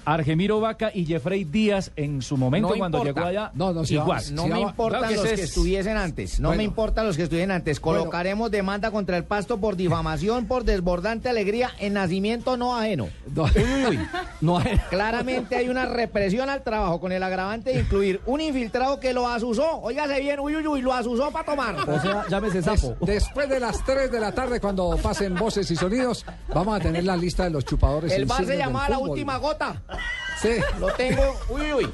[SPEAKER 10] Argemiro Vaca y Jeffrey Díaz en su momento
[SPEAKER 7] No
[SPEAKER 10] cuando
[SPEAKER 7] importa.
[SPEAKER 10] llegó allá.
[SPEAKER 5] No, no, si
[SPEAKER 10] igual.
[SPEAKER 5] vamos-
[SPEAKER 7] No me importan
[SPEAKER 10] claro que
[SPEAKER 7] los que
[SPEAKER 10] es-
[SPEAKER 7] estuviesen antes. No
[SPEAKER 5] Bueno.
[SPEAKER 7] me importan los que estuviesen antes. Colocaremos demanda contra el pasto por difamación, por desbordante alegría en nacimiento no ajeno.
[SPEAKER 5] No.
[SPEAKER 7] Uy, uy, uy.
[SPEAKER 4] No hay.
[SPEAKER 7] Claramente hay una represión al trabajo con el agravante de incluir un infiltrado que lo asusó. Óigase bien, uy, uy, uy, lo asusó para tomar.
[SPEAKER 4] O sea, llámese
[SPEAKER 5] Des-
[SPEAKER 4] sapo.
[SPEAKER 5] después de las 3 de la tarde, cuando pasen voces y sonidos, vamos a tener la lista de los chupadores.
[SPEAKER 7] El bar se llamaba la última gota.
[SPEAKER 5] Sí.
[SPEAKER 7] Lo tengo, uy, uy,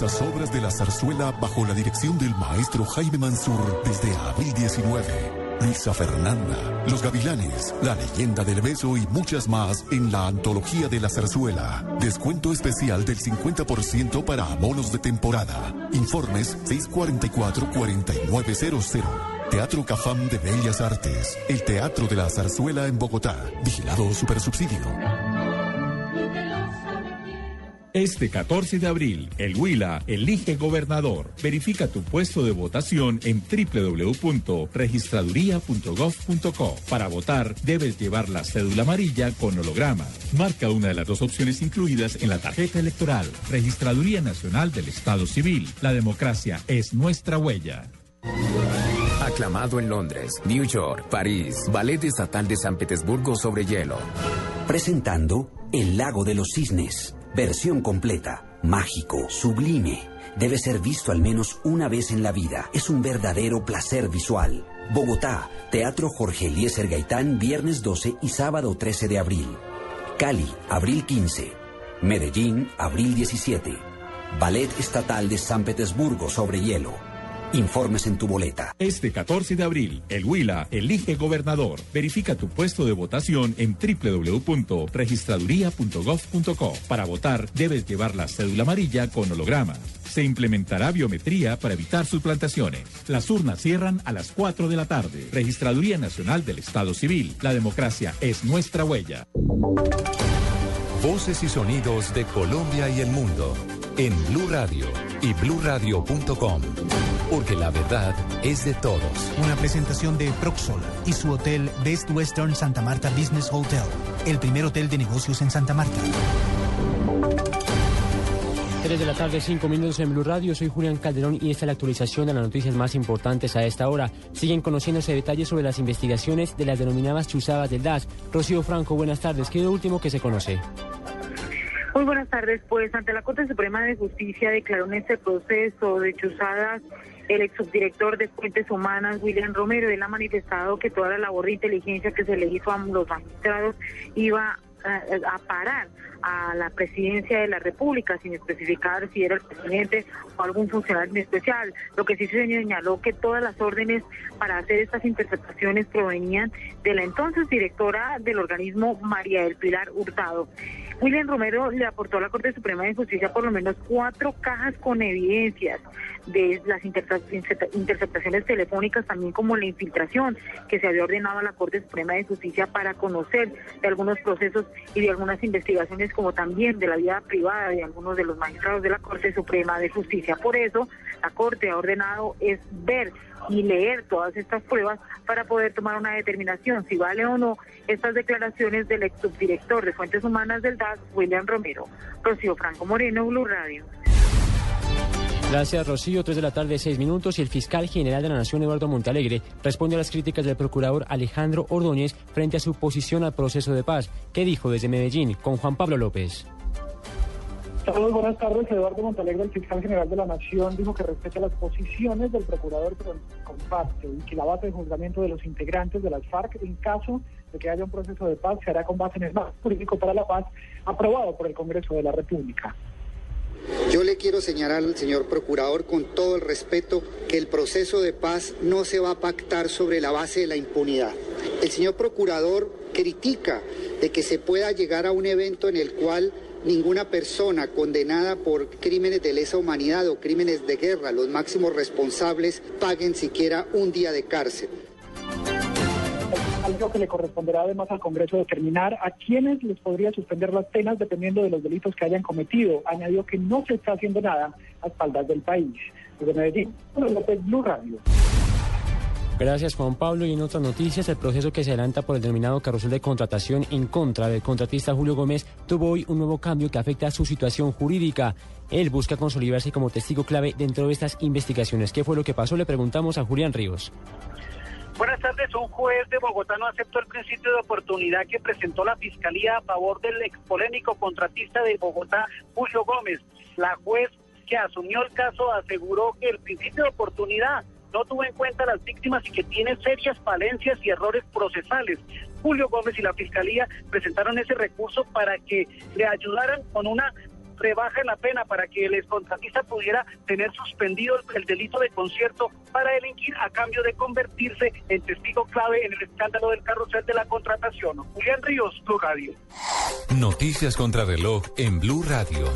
[SPEAKER 14] hermosas obras de la zarzuela bajo la dirección del maestro Jaime Mansur desde abril 19. Luisa Fernanda, Los Gavilanes, La leyenda del beso y muchas más en la antología de la zarzuela. Descuento especial del 50% para abonos de temporada. Informes 644-4900. Teatro Cafam de Bellas Artes. El Teatro de la Zarzuela en Bogotá. Vigilado Supersubsidio.
[SPEAKER 15] Este 14 de abril, el Huila elige gobernador. Verifica tu puesto de votación en www.registraduría.gov.co. Para votar, debes llevar la cédula amarilla con holograma. Marca una de las dos opciones incluidas en la tarjeta electoral. Registraduría Nacional del Estado Civil. La democracia es nuestra huella.
[SPEAKER 11] Aclamado en Londres, New York, París, Ballet Estatal de San Petersburgo sobre hielo.
[SPEAKER 16] Presentando El Lago de los Cisnes, versión completa, mágico, sublime. Debe ser visto al menos una vez en la vida. Es un verdadero placer visual. Bogotá, Teatro Jorge Eliezer Gaitán, viernes 12 y sábado 13 de abril. Cali, abril 15. Medellín, abril 17. Ballet Estatal de San Petersburgo sobre hielo. Informes en tu boleta.
[SPEAKER 15] Este 14 de abril, el Huila elige gobernador. Verifica tu puesto de votación en www.registraduría.gov.co. Para votar, debes llevar la cédula amarilla con holograma. Se implementará biometría para evitar suplantaciones. Las urnas cierran a las 4 de la tarde. Registraduría Nacional del Estado Civil. La democracia es nuestra huella.
[SPEAKER 2] Voces y sonidos de Colombia y el mundo en Blue Radio y bluradio.com. Porque la verdad es de todos.
[SPEAKER 17] Una presentación de Proxol y su hotel Best Western Santa Marta Business Hotel, el primer hotel de negocios en Santa Marta.
[SPEAKER 18] 3 de la tarde, 5 minutos en Blue Radio. Soy Julián Calderón y esta es la actualización de las noticias más importantes a esta hora. Siguen conociéndose detalles sobre las investigaciones de las denominadas chuzadas del DAS. Rocío Franco, buenas tardes. ¿Qué es lo último que se conoce?
[SPEAKER 19] Muy buenas tardes. Pues ante la Corte Suprema de Justicia declaró en este proceso de chuzadas el ex subdirector de Fuentes Humanas, William Romero. Él ha manifestado que toda la labor de inteligencia que se le hizo a los magistrados iba a, parar a la presidencia de la República, sin especificar si era el presidente o algún funcionario especial. Lo que sí se señaló que todas las órdenes para hacer estas interpretaciones provenían de la entonces directora del organismo, María del Pilar Hurtado. William Romero le aportó a la Corte Suprema de Justicia por lo menos cuatro cajas con evidencias de las interceptaciones telefónicas, también como la infiltración que se había ordenado a la Corte Suprema de Justicia para conocer de algunos procesos y de algunas investigaciones, como también de la vida privada de algunos de los magistrados de la Corte Suprema de Justicia. Por eso, la Corte ha ordenado es ver y leer todas estas pruebas para poder tomar una determinación si vale o no estas declaraciones del ex subdirector de Fuentes Humanas del DAS, William Romero. Rocío Franco Moreno, Blue Radio.
[SPEAKER 18] Gracias, Rocío. 3 de la tarde, 6 minutos. Y el fiscal general de la Nación, Eduardo Montalegre, responde a las críticas del procurador Alejandro Ordóñez frente a su posición al proceso de paz. ¿Qué dijo desde Medellín con Juan Pablo López?
[SPEAKER 20] Saludos, buenas tardes. Eduardo Montalegre, el fiscal general de la Nación, dijo que respeta las posiciones del procurador, pero comparte y que la base de juzgamiento de los integrantes de las FARC, en caso de que haya un proceso de paz, se hará con base en el marco jurídico para la paz aprobado por el Congreso de la República.
[SPEAKER 21] Yo le quiero señalar al señor procurador con todo el respeto que el proceso de paz no se va a pactar sobre la base de la impunidad. El señor procurador critica de que se pueda llegar a un evento en el cual ninguna persona condenada por crímenes de lesa humanidad o crímenes de guerra, los máximos responsables, paguen siquiera un día de cárcel.
[SPEAKER 20] Algo que le corresponderá además al Congreso determinar a quienes les podría suspender las penas dependiendo de los delitos que hayan cometido. Añadió que no se está haciendo nada a espaldas del país. Desde Medellín, López, Blue Radio.
[SPEAKER 18] Gracias, Juan Pablo. Y en otras noticias, el proceso que se adelanta por el denominado carrusel de contratación en contra del contratista Julio Gómez tuvo hoy un nuevo cambio que afecta a su situación jurídica. Él busca consolidarse como testigo clave dentro de estas investigaciones. ¿Qué fue lo que pasó? Le preguntamos a Julián Ríos.
[SPEAKER 22] Buenas tardes. Un juez de Bogotá no aceptó el principio de oportunidad que presentó la Fiscalía a favor del expolémico contratista de Bogotá, Julio Gómez. La juez que asumió el caso aseguró que el principio de oportunidad no tuvo en cuenta a las víctimas y que tiene serias falencias y errores procesales. Julio Gómez y la Fiscalía presentaron ese recurso para que le ayudaran con una rebaja en la pena para que el excontratista pudiera tener suspendido el, el delito de concierto para delinquir a cambio de convertirse en testigo clave en el escándalo del carrusel de la contratación. Julián Ríos, Blue Radio.
[SPEAKER 2] Noticias contra reloj en Blue Radio.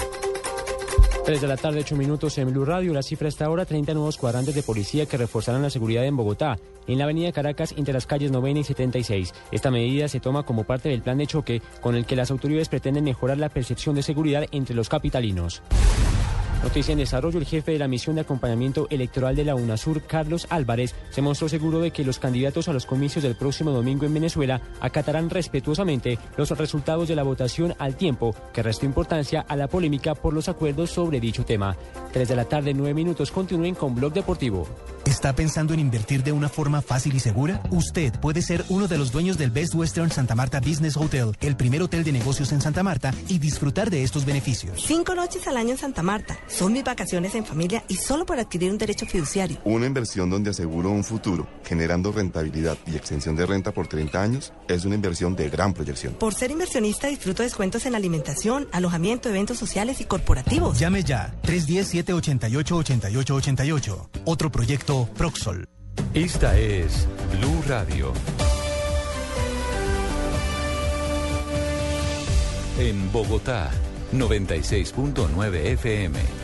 [SPEAKER 18] 3 de la tarde, 8 minutos en Blue Radio. La cifra está ahora 30 nuevos cuadrantes de policía que reforzarán la seguridad en Bogotá, en la avenida Caracas, entre las calles Novena y 76. Esta medida se toma como parte del plan de choque con el que las autoridades pretenden mejorar la percepción de seguridad entre los capitalinos. Noticia en desarrollo, el jefe de la misión de acompañamiento electoral de la UNASUR, Carlos Álvarez, se mostró seguro de que los candidatos a los comicios del próximo domingo en Venezuela acatarán respetuosamente los resultados de la votación al tiempo que restó importancia a la polémica por los acuerdos sobre dicho tema. 3 de la tarde, 9 minutos, continúen con Blog Deportivo.
[SPEAKER 17] ¿Está pensando en invertir de una forma fácil y segura? Usted puede ser uno de los dueños del Best Western Santa Marta Business Hotel, el primer hotel de negocios en Santa Marta, y disfrutar de estos beneficios.
[SPEAKER 23] Cinco noches al año en Santa Marta. Son mis vacaciones en familia y solo por adquirir un derecho fiduciario.
[SPEAKER 24] Una inversión donde aseguro un futuro, generando rentabilidad y extensión de renta por 30 años, es una inversión de gran proyección.
[SPEAKER 23] Por ser inversionista disfruto descuentos en alimentación, alojamiento, eventos sociales y corporativos.
[SPEAKER 17] Llame ya 310-788-8888. Otro proyecto Proxol.
[SPEAKER 2] Esta es Blue Radio. En Bogotá, 96.9 FM.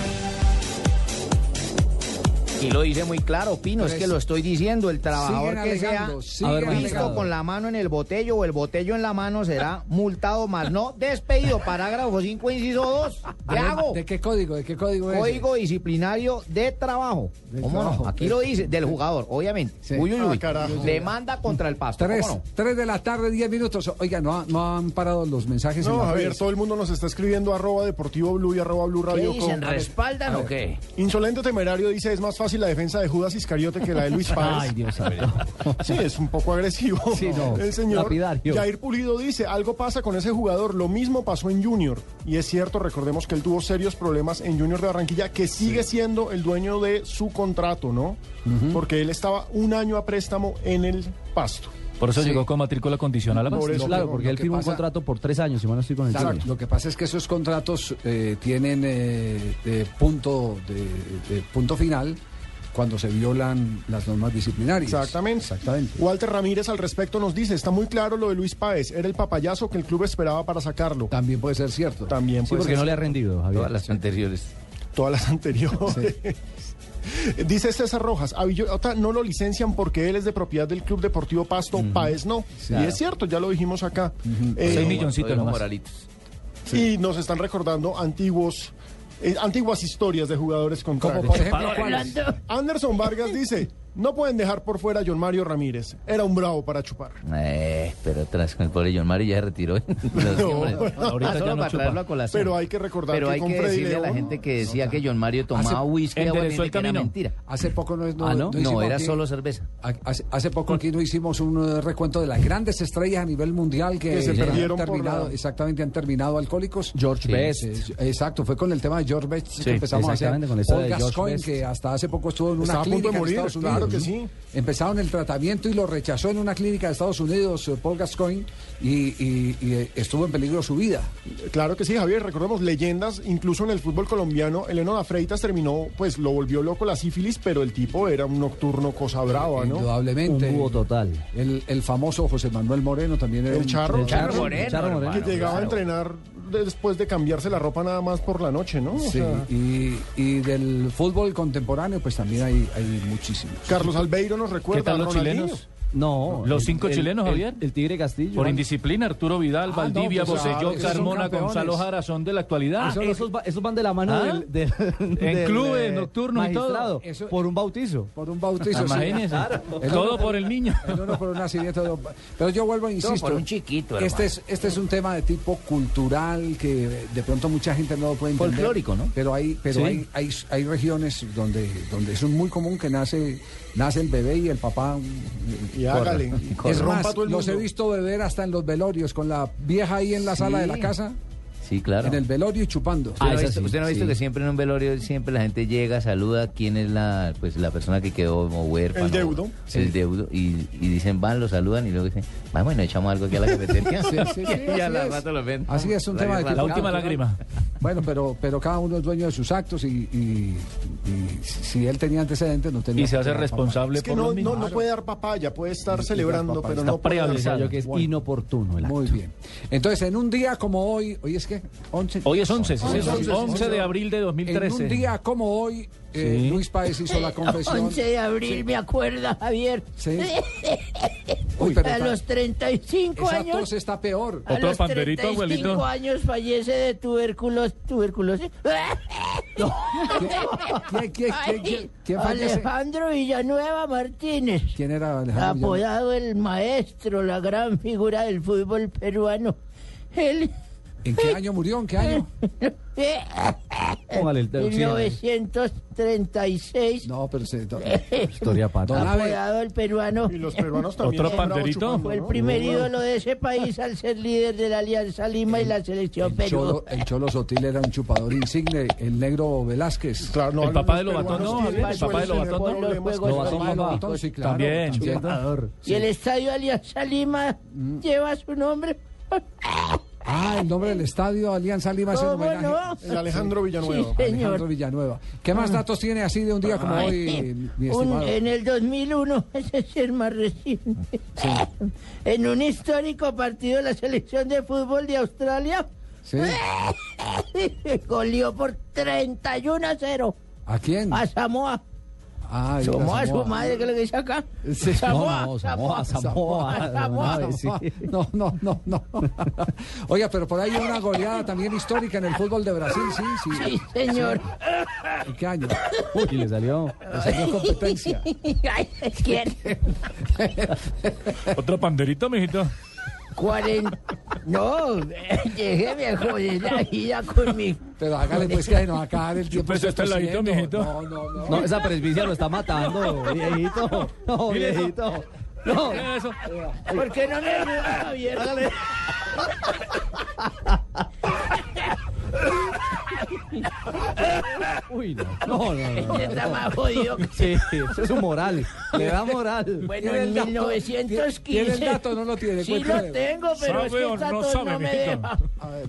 [SPEAKER 7] Y lo dice muy claro, Pino, es que lo estoy diciendo, el trabajador que sea visto con la mano en el botello o el botello en la mano será multado más no despedido. Parágrafo 5, inciso 2. ¿Qué hago?
[SPEAKER 5] ¿De qué código? ¿De qué código es?
[SPEAKER 7] Código disciplinario de trabajo.
[SPEAKER 5] De
[SPEAKER 7] ¿Cómo
[SPEAKER 5] trabajo,
[SPEAKER 7] no? Aquí lo dice, del jugador, obviamente.
[SPEAKER 5] Sí.
[SPEAKER 7] Uy, uy, uy.
[SPEAKER 5] Ah, carajo.
[SPEAKER 7] Demanda contra el pasto.
[SPEAKER 5] Tres,
[SPEAKER 7] ¿Cómo no?
[SPEAKER 5] tres de la tarde, 10 minutos. Oiga, no, no han parado los mensajes en
[SPEAKER 8] No,
[SPEAKER 5] las
[SPEAKER 8] Javier,
[SPEAKER 5] redes.
[SPEAKER 8] todo el mundo nos está escribiendo arroba deportivo blue y arroba blue radio.
[SPEAKER 7] ¿Qué dicen? ¿Respaldan o qué?
[SPEAKER 8] Insolente Temerario dice, es más fácil la defensa de Judas Iscariote que la de Luis Páez.
[SPEAKER 4] Ay, Dios santo.
[SPEAKER 8] Sí, es un poco agresivo
[SPEAKER 4] Sí, no,
[SPEAKER 8] el señor.
[SPEAKER 4] lapidario.
[SPEAKER 8] Jair Pulido dice, algo pasa con ese jugador, lo mismo pasó en Junior. Y es cierto, recordemos que él tuvo serios problemas en Junior de Barranquilla, que sigue siendo el dueño de su contrato, ¿no? Porque él estaba un año a préstamo en el pasto.
[SPEAKER 10] Por eso
[SPEAKER 5] Sí.
[SPEAKER 10] llegó con matrícula condicional a
[SPEAKER 8] Por eso
[SPEAKER 4] claro, porque él firmó un contrato por tres años, si no estoy con el
[SPEAKER 5] Claro,
[SPEAKER 4] Junior.
[SPEAKER 5] lo que pasa es que esos contratos eh, tienen eh, de punto de, de punto final cuando se violan las normas disciplinarias.
[SPEAKER 8] Exactamente.
[SPEAKER 5] Exactamente.
[SPEAKER 8] Walter Ramírez al respecto nos dice, está muy claro lo de Luis Páez, era el papayazo que el club esperaba para sacarlo.
[SPEAKER 5] También puede ser cierto.
[SPEAKER 8] También
[SPEAKER 4] Sí,
[SPEAKER 8] puede
[SPEAKER 4] porque
[SPEAKER 8] ser
[SPEAKER 4] no le ha rendido, Javier.
[SPEAKER 7] Todas las anteriores.
[SPEAKER 8] todas las anteriores. Dice César Rojas, a Villota no lo licencian porque él es de propiedad del Club Deportivo Pasto, Páez no.
[SPEAKER 4] Claro.
[SPEAKER 8] Y es cierto, ya lo dijimos acá. Eh,
[SPEAKER 10] Seis milloncitos nomás.
[SPEAKER 7] Moralitos.
[SPEAKER 8] Y nos están recordando antiguos, eh, antiguas historias de jugadores
[SPEAKER 5] Como por ejemplo, ¿cuáles?
[SPEAKER 8] Anderson Vargas dice, no pueden dejar por fuera a John Mario Ramírez. Era un bravo para chupar.
[SPEAKER 7] Eh, pero tras con el pobre John Mario ya se retiró.
[SPEAKER 8] No,
[SPEAKER 10] ahorita
[SPEAKER 7] Ah,
[SPEAKER 10] ya
[SPEAKER 7] solo
[SPEAKER 10] no
[SPEAKER 7] para
[SPEAKER 10] chupa.
[SPEAKER 7] traerlo a colación.
[SPEAKER 8] Pero hay que recordar
[SPEAKER 7] Pero
[SPEAKER 8] que
[SPEAKER 7] hay
[SPEAKER 8] con
[SPEAKER 7] que
[SPEAKER 8] Freddy
[SPEAKER 7] decirle a la gente que decía que John Mario tomaba
[SPEAKER 5] Hace-
[SPEAKER 7] whisky
[SPEAKER 10] enderezó el
[SPEAKER 7] que era mentira.
[SPEAKER 5] Hace poco no, no,
[SPEAKER 4] Ah, ¿no?
[SPEAKER 7] No, era
[SPEAKER 5] aquí-
[SPEAKER 7] solo cerveza.
[SPEAKER 5] Hace, hace poco aquí no hicimos un eh, recuento de las grandes estrellas a nivel mundial que,
[SPEAKER 8] Que se
[SPEAKER 5] han
[SPEAKER 8] perdieron por
[SPEAKER 5] terminado,
[SPEAKER 8] la-
[SPEAKER 5] exactamente han terminado alcohólicos.
[SPEAKER 4] George
[SPEAKER 5] Sí,
[SPEAKER 4] Best.
[SPEAKER 5] exacto, fue con el tema de George Best
[SPEAKER 4] Sí,
[SPEAKER 5] que empezamos a hacer.
[SPEAKER 4] con George
[SPEAKER 5] Gascoigne, que hasta hace poco estuvo en una clínica en Estados
[SPEAKER 8] claro que sí.
[SPEAKER 5] Empezaron el tratamiento y lo rechazó en una clínica de Estados Unidos, eh, Paul Gascoigne, y, y- y, estuvo en peligro su vida.
[SPEAKER 8] Claro que sí, Javier. Recordemos leyendas, incluso en el fútbol colombiano. Eleno Freitas terminó, pues lo volvió loco la sífilis, pero el tipo era un nocturno cosa brava, ¿no?
[SPEAKER 5] Indudablemente.
[SPEAKER 4] Un total.
[SPEAKER 5] El, el famoso José Manuel Moreno también era
[SPEAKER 8] El
[SPEAKER 5] un-
[SPEAKER 8] charro,
[SPEAKER 4] El Charro
[SPEAKER 8] Charro
[SPEAKER 4] Moreno, Charro Moreno.
[SPEAKER 8] que
[SPEAKER 7] hermano,
[SPEAKER 8] llegaba a entrenar después de cambiarse la ropa nada más por la noche, ¿no? O
[SPEAKER 5] Sí,
[SPEAKER 8] sea,
[SPEAKER 5] y, y del fútbol contemporáneo, pues también hay, hay muchísimos.
[SPEAKER 8] Carlos Albeiro nos recuerda
[SPEAKER 10] ¿Qué tal
[SPEAKER 8] a
[SPEAKER 10] los
[SPEAKER 8] Ronaldinho.
[SPEAKER 10] chilenos?
[SPEAKER 4] No.
[SPEAKER 10] Los cinco
[SPEAKER 4] el-
[SPEAKER 10] chilenos,
[SPEAKER 4] el-
[SPEAKER 10] Javier.
[SPEAKER 4] El, Tigre Castillo.
[SPEAKER 10] Por indisciplina, Arturo Vidal,
[SPEAKER 4] Ah,
[SPEAKER 10] Valdivia,
[SPEAKER 4] no, pues, claro, son
[SPEAKER 10] Carmona. Gonzalo Jara son de la actualidad.
[SPEAKER 4] Ah, esos, va- esos van de la mano
[SPEAKER 10] ¿Ah?
[SPEAKER 4] del, del- del,
[SPEAKER 10] clubes
[SPEAKER 4] eh,
[SPEAKER 10] nocturnos y todo.
[SPEAKER 5] Eso-
[SPEAKER 4] por un bautizo.
[SPEAKER 5] Por un bautizo. sí.
[SPEAKER 10] Imagínense.
[SPEAKER 4] Claro.
[SPEAKER 5] El
[SPEAKER 10] Todo
[SPEAKER 5] uno-
[SPEAKER 10] por el niño.
[SPEAKER 5] El uno por un nacimiento. Pero yo vuelvo a insisto.
[SPEAKER 7] por un chiquito,
[SPEAKER 5] Este es, este es un tema de tipo cultural que de pronto mucha gente no lo puede entender.
[SPEAKER 7] Folclórico, ¿no?
[SPEAKER 5] Pero hay, pero
[SPEAKER 7] Sí.
[SPEAKER 5] hay, hay, hay regiones donde, donde es muy común que nace, nace el bebé y el papá.
[SPEAKER 8] Y hágale.
[SPEAKER 5] Es
[SPEAKER 8] Rompa
[SPEAKER 5] más,
[SPEAKER 8] todo el
[SPEAKER 5] los he visto beber hasta en los velorios, con la vieja ahí en la sala de la casa,
[SPEAKER 7] Sí, claro.
[SPEAKER 5] en el velorio y chupando.
[SPEAKER 7] ¿Usted, no ha visto, usted no ha visto que siempre en un velorio siempre la gente llega, saluda quién es la pues la persona que quedó como huérfano?
[SPEAKER 8] El deudo.
[SPEAKER 7] El deudo. Y, y dicen, van, lo saludan y luego dicen, vamos, bueno, echamos algo aquí a la cafetería.
[SPEAKER 5] Sí, sí, sí,
[SPEAKER 7] y a
[SPEAKER 5] así
[SPEAKER 7] la
[SPEAKER 5] es.
[SPEAKER 7] rato lo ven.
[SPEAKER 5] Así es un tema de
[SPEAKER 10] La
[SPEAKER 5] tipo
[SPEAKER 10] última lágrima.
[SPEAKER 5] Bueno, pero, pero cada uno es dueño de sus actos y, y- y si él tenía antecedentes, no tenía
[SPEAKER 10] Y se hace responsable
[SPEAKER 8] Es que
[SPEAKER 10] por
[SPEAKER 8] no,
[SPEAKER 10] los
[SPEAKER 8] no, puede dar papaya, puede estar celebrando, pero
[SPEAKER 10] Está
[SPEAKER 8] no puede dar
[SPEAKER 4] que es
[SPEAKER 8] Bueno.
[SPEAKER 4] inoportuno el acto.
[SPEAKER 5] Muy bien. Entonces, en un día como hoy, ¿hoy es qué? 11.
[SPEAKER 10] Hoy es 11, sí,
[SPEAKER 5] Once,
[SPEAKER 10] señor.
[SPEAKER 5] once,
[SPEAKER 10] 11 de abril de
[SPEAKER 5] En
[SPEAKER 10] 2013.
[SPEAKER 5] un día como hoy, eh,
[SPEAKER 10] Sí.
[SPEAKER 5] Luis Páez hizo la confesión.
[SPEAKER 13] 11 de abril, me acuerda, Javier.
[SPEAKER 5] Sí. Uy,
[SPEAKER 13] a los 35
[SPEAKER 5] Esa
[SPEAKER 13] años.
[SPEAKER 5] tos está peor.
[SPEAKER 13] A
[SPEAKER 10] Otro
[SPEAKER 13] los
[SPEAKER 10] panderito,
[SPEAKER 13] 35
[SPEAKER 10] abuelito.
[SPEAKER 13] años fallece de tuberculosis. tuberculosis.
[SPEAKER 5] ¿Quién, quién, quién, quién, quién?
[SPEAKER 13] Alejandro Villanueva Martínez.
[SPEAKER 5] ¿Quién era Alejandro Villanueva?
[SPEAKER 13] Apodado el maestro, la gran figura del fútbol peruano. Él.
[SPEAKER 5] ¿En qué año murió? ¿En qué año?
[SPEAKER 4] Póngale el dedo, sí,
[SPEAKER 13] 1936.
[SPEAKER 5] No, pero se...
[SPEAKER 4] Historia pata.
[SPEAKER 5] Don Abe,
[SPEAKER 13] Apodado el peruano.
[SPEAKER 8] Y los peruanos también.
[SPEAKER 10] Otro panderito.
[SPEAKER 8] chupando,
[SPEAKER 13] Fue el primer ídolo de ese país al ser líder de la Alianza Lima y la selección
[SPEAKER 5] el
[SPEAKER 13] Perú.
[SPEAKER 5] Cholo, el Cholo Sotil era un chupador insigne, el negro Velázquez.
[SPEAKER 8] Claro, no,
[SPEAKER 10] El papá de
[SPEAKER 8] los
[SPEAKER 10] Lobatón, ¿no? El papá de Lobatón, ¿no?
[SPEAKER 4] Lobatón.
[SPEAKER 5] Sí, claro.
[SPEAKER 10] También.
[SPEAKER 13] Y el estadio Alianza Lima lleva su nombre.
[SPEAKER 5] Ah, el nombre del estadio Alianza Lima es en
[SPEAKER 13] ¿Cómo
[SPEAKER 5] homenaje.
[SPEAKER 13] no?
[SPEAKER 8] El Alejandro Villanueva.
[SPEAKER 13] Sí, señor.
[SPEAKER 5] Alejandro Villanueva. ¿Qué más datos tiene así de un día como hoy, mi
[SPEAKER 13] Un-
[SPEAKER 5] estimado?
[SPEAKER 13] en el 2001, ese es el más reciente. En un histórico partido de la selección de fútbol de Australia,
[SPEAKER 5] Sí.
[SPEAKER 13] goleó por 31 a 0
[SPEAKER 5] ¿A quién?
[SPEAKER 13] a Samoa.
[SPEAKER 5] Ah,
[SPEAKER 13] Samoa, su madre, ¿qué es lo que dice acá?
[SPEAKER 5] Sí.
[SPEAKER 13] Samoa,
[SPEAKER 4] No, no, Samoa,
[SPEAKER 13] Samoa,
[SPEAKER 4] Samoa,
[SPEAKER 13] Samoa.
[SPEAKER 4] Samoa, sí.
[SPEAKER 5] No, no, no, no. Oiga, pero por ahí hay una goleada también histórica en el fútbol de Brasil, sí, sí.
[SPEAKER 13] Sí, señor.
[SPEAKER 5] ¿En qué año?
[SPEAKER 4] Uy, le salió.
[SPEAKER 5] Le salió competencia.
[SPEAKER 13] Ay, ¿quién?
[SPEAKER 10] Otro panderito, mijito.
[SPEAKER 13] Cuaren- No, déjeme a joder la vida conmigo.
[SPEAKER 5] Pero hágale pues que nos acaba el tiempo.
[SPEAKER 10] Pues
[SPEAKER 5] está
[SPEAKER 10] ladito, mijito.
[SPEAKER 5] No, no, no.
[SPEAKER 4] No, esa presbicia lo está matando, viejito. No, viejito. No.
[SPEAKER 10] Eso.
[SPEAKER 13] ¿Por qué no me ayuda, Javier?
[SPEAKER 4] Uy, no. No, no, no.
[SPEAKER 13] Está más jodido. que-
[SPEAKER 4] Sí, eso es un moral. Le da moral.
[SPEAKER 13] Bueno,
[SPEAKER 5] ¿Tiene
[SPEAKER 13] en
[SPEAKER 5] el dato?
[SPEAKER 13] 1915.
[SPEAKER 5] ¿Tiene el dato no lo tiene?
[SPEAKER 13] Sí lo tengo, pero es
[SPEAKER 10] ¿Sabe
[SPEAKER 13] que
[SPEAKER 10] o
[SPEAKER 13] esta
[SPEAKER 10] no sabe,
[SPEAKER 13] no me deja.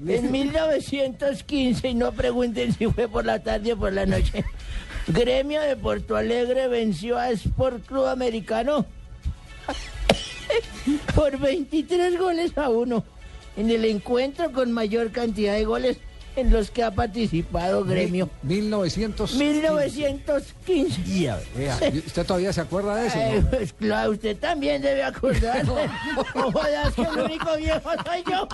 [SPEAKER 13] En 1915, y no pregunten si fue por la tarde o por la noche, Gremio de Porto Alegre venció a Sport Club Americano por 23 goles a uno en el encuentro con mayor cantidad de goles en los que ha participado Gremio.
[SPEAKER 5] 1900.
[SPEAKER 13] 1915.
[SPEAKER 5] Vea, ¿y ¿Usted todavía se acuerda de eso? no?
[SPEAKER 13] Eh, pues claro, usted también debe acordarse. No jodas que el único viejo soy yo.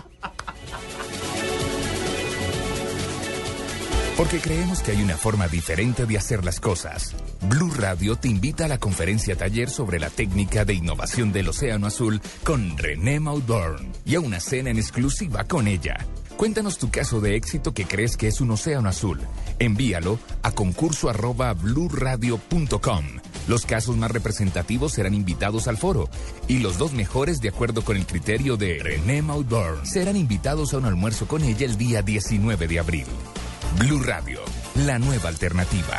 [SPEAKER 11] Porque creemos que hay una forma diferente de hacer las cosas. Blue Radio te invita a la conferencia taller sobre la técnica de innovación del Océano Azul con René Maudorn y a una cena en exclusiva con ella. Cuéntanos tu caso de éxito que crees que es un océano azul. Envíalo a concurso. Los casos más representativos serán invitados al foro y los dos mejores, de acuerdo con el criterio de René Maudorn, serán invitados a un almuerzo con ella el día 19 de abril. Blue Radio, la nueva alternativa.